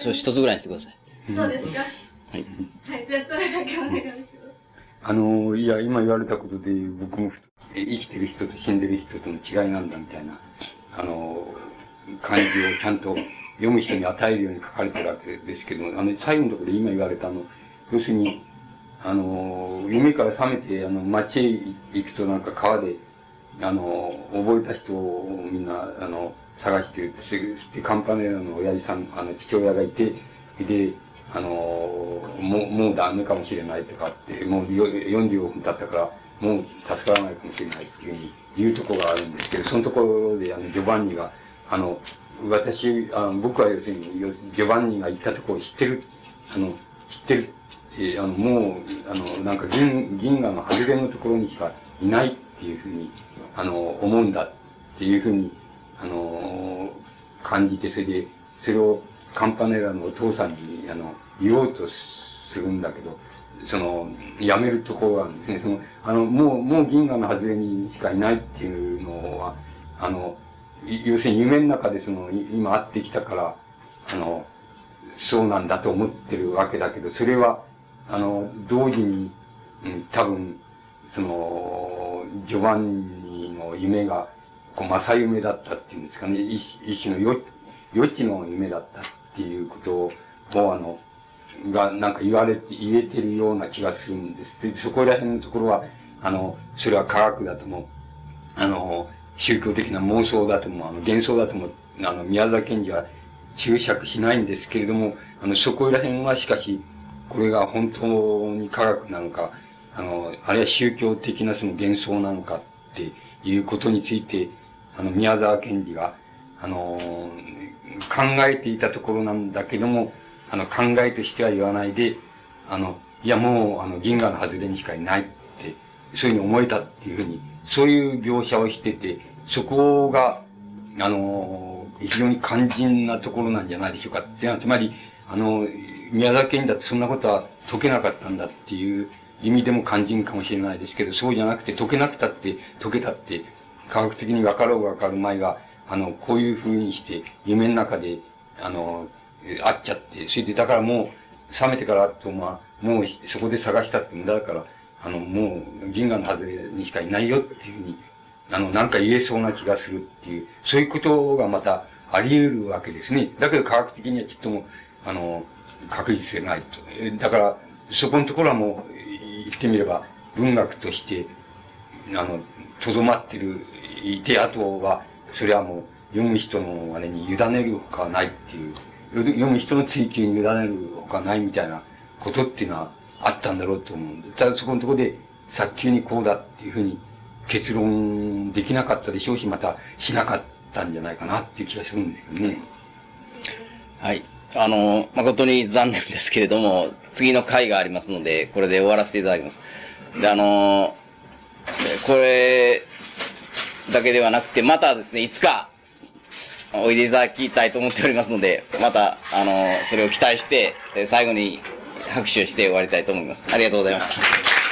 それ一つぐらいにしてください。そうですか？はい。はい、じゃあそれだけお願いします。あの、いや、今言われたことで、僕もえ生きてる人と死んでる人との違いなんだみたいな、あの、感じをちゃんと読む人に与えるように書かれてるわけですけど、あの、最後のところで今言われたあの、要するに、あの、夢から覚めて、あの、街へ行くとなんか川で、あの、溺れた人をみんな、あの、探してすぐ、で、カンパネラの親父さん、あの、父親がいて、で、あの、もう、もうダメかもしれないとかって、もう45分経ったから、もう助からないかもしれないっていうふうに言うとこがあるんですけど、そのところで、あの、ジョバンニが、あの、私、あの僕は要するに、ジョバンニが行ったところを知ってる、あの、知ってる、えーあの、もう、あの、なんか銀、銀河の外れのところにしかいないっていうふうに、あの、思うんだっていうふうに、あの、感じて、それで、それをカンパネラのお父さんに、あの、言おうとするんだけど、その、やめるところがあるんですね。その、あの、もう、もう銀河の外れにしかいないっていうのは、あの、要するに夢の中でその、今会ってきたから、あの、そうなんだと思ってるわけだけど、それは、あの、同時に、うん、多分、その、ジョバンニの夢が、こう、正夢だったっていうんですかね、一種の余余地の夢だったっていうことを、あの、が、なんか言われて、言えてるような気がするんです。そこら辺のところは、あの、それは科学だとも、あの、宗教的な妄想だとも、あの、幻想だとも、あの、宮沢賢治は注釈しないんですけれども、あの、そこら辺はしかし、これが本当に科学なのか、あの、あるいは宗教的なその幻想なのかっていうことについて、あの、宮沢賢治が、あの、考えていたところなんだけども、あの、考えとしては言わないで、あの、いやもう、あの、銀河の外れにしかいないって、そういうふうに思えたっていうふうに、そういう描写をしてて、そこが、あの、非常に肝心なところなんじゃないでしょうか。っていうのは、つまり、あの、宮崎県だってそんなことは解けなかったんだっていう意味でも肝心かもしれないですけど、そうじゃなくて解けなくたって、解けたって、科学的に分かろうが分かる前が、あの、こういう風にして、夢の中で、あの、会っちゃって、それで、だからもう、覚めてからと、まあ、もうそこで探したって無駄だから、あの、もう、銀河の外れにしかいないよっていうふうに、あの、なんか言えそうな気がするっていう、そういうことがまたあり得るわけですね。だけど科学的にはちっとも、あの、確実性ないと。だから、そこのところはもう、言ってみれば、文学として、あの、とどまってる、いて、あとは、それはもう、読む人のあれに委ねるほかないっていう、読む人の追求に委ねるほかないみたいなことっていうのはあったんだろうと思うんで、ただそこのところで、早急にこうだっていうふうに結論できなかったでしょうし、またしなかったんじゃないかなっていう気がするんですよね。はい。あの、誠に残念ですけれども、次の回がありますので、これで終わらせていただきます。で、あの、これだけではなくて、またですね、いつか、おいでいただきたいと思っておりますので、また、あの、それを期待して、最後に拍手をして終わりたいと思います。ありがとうございました。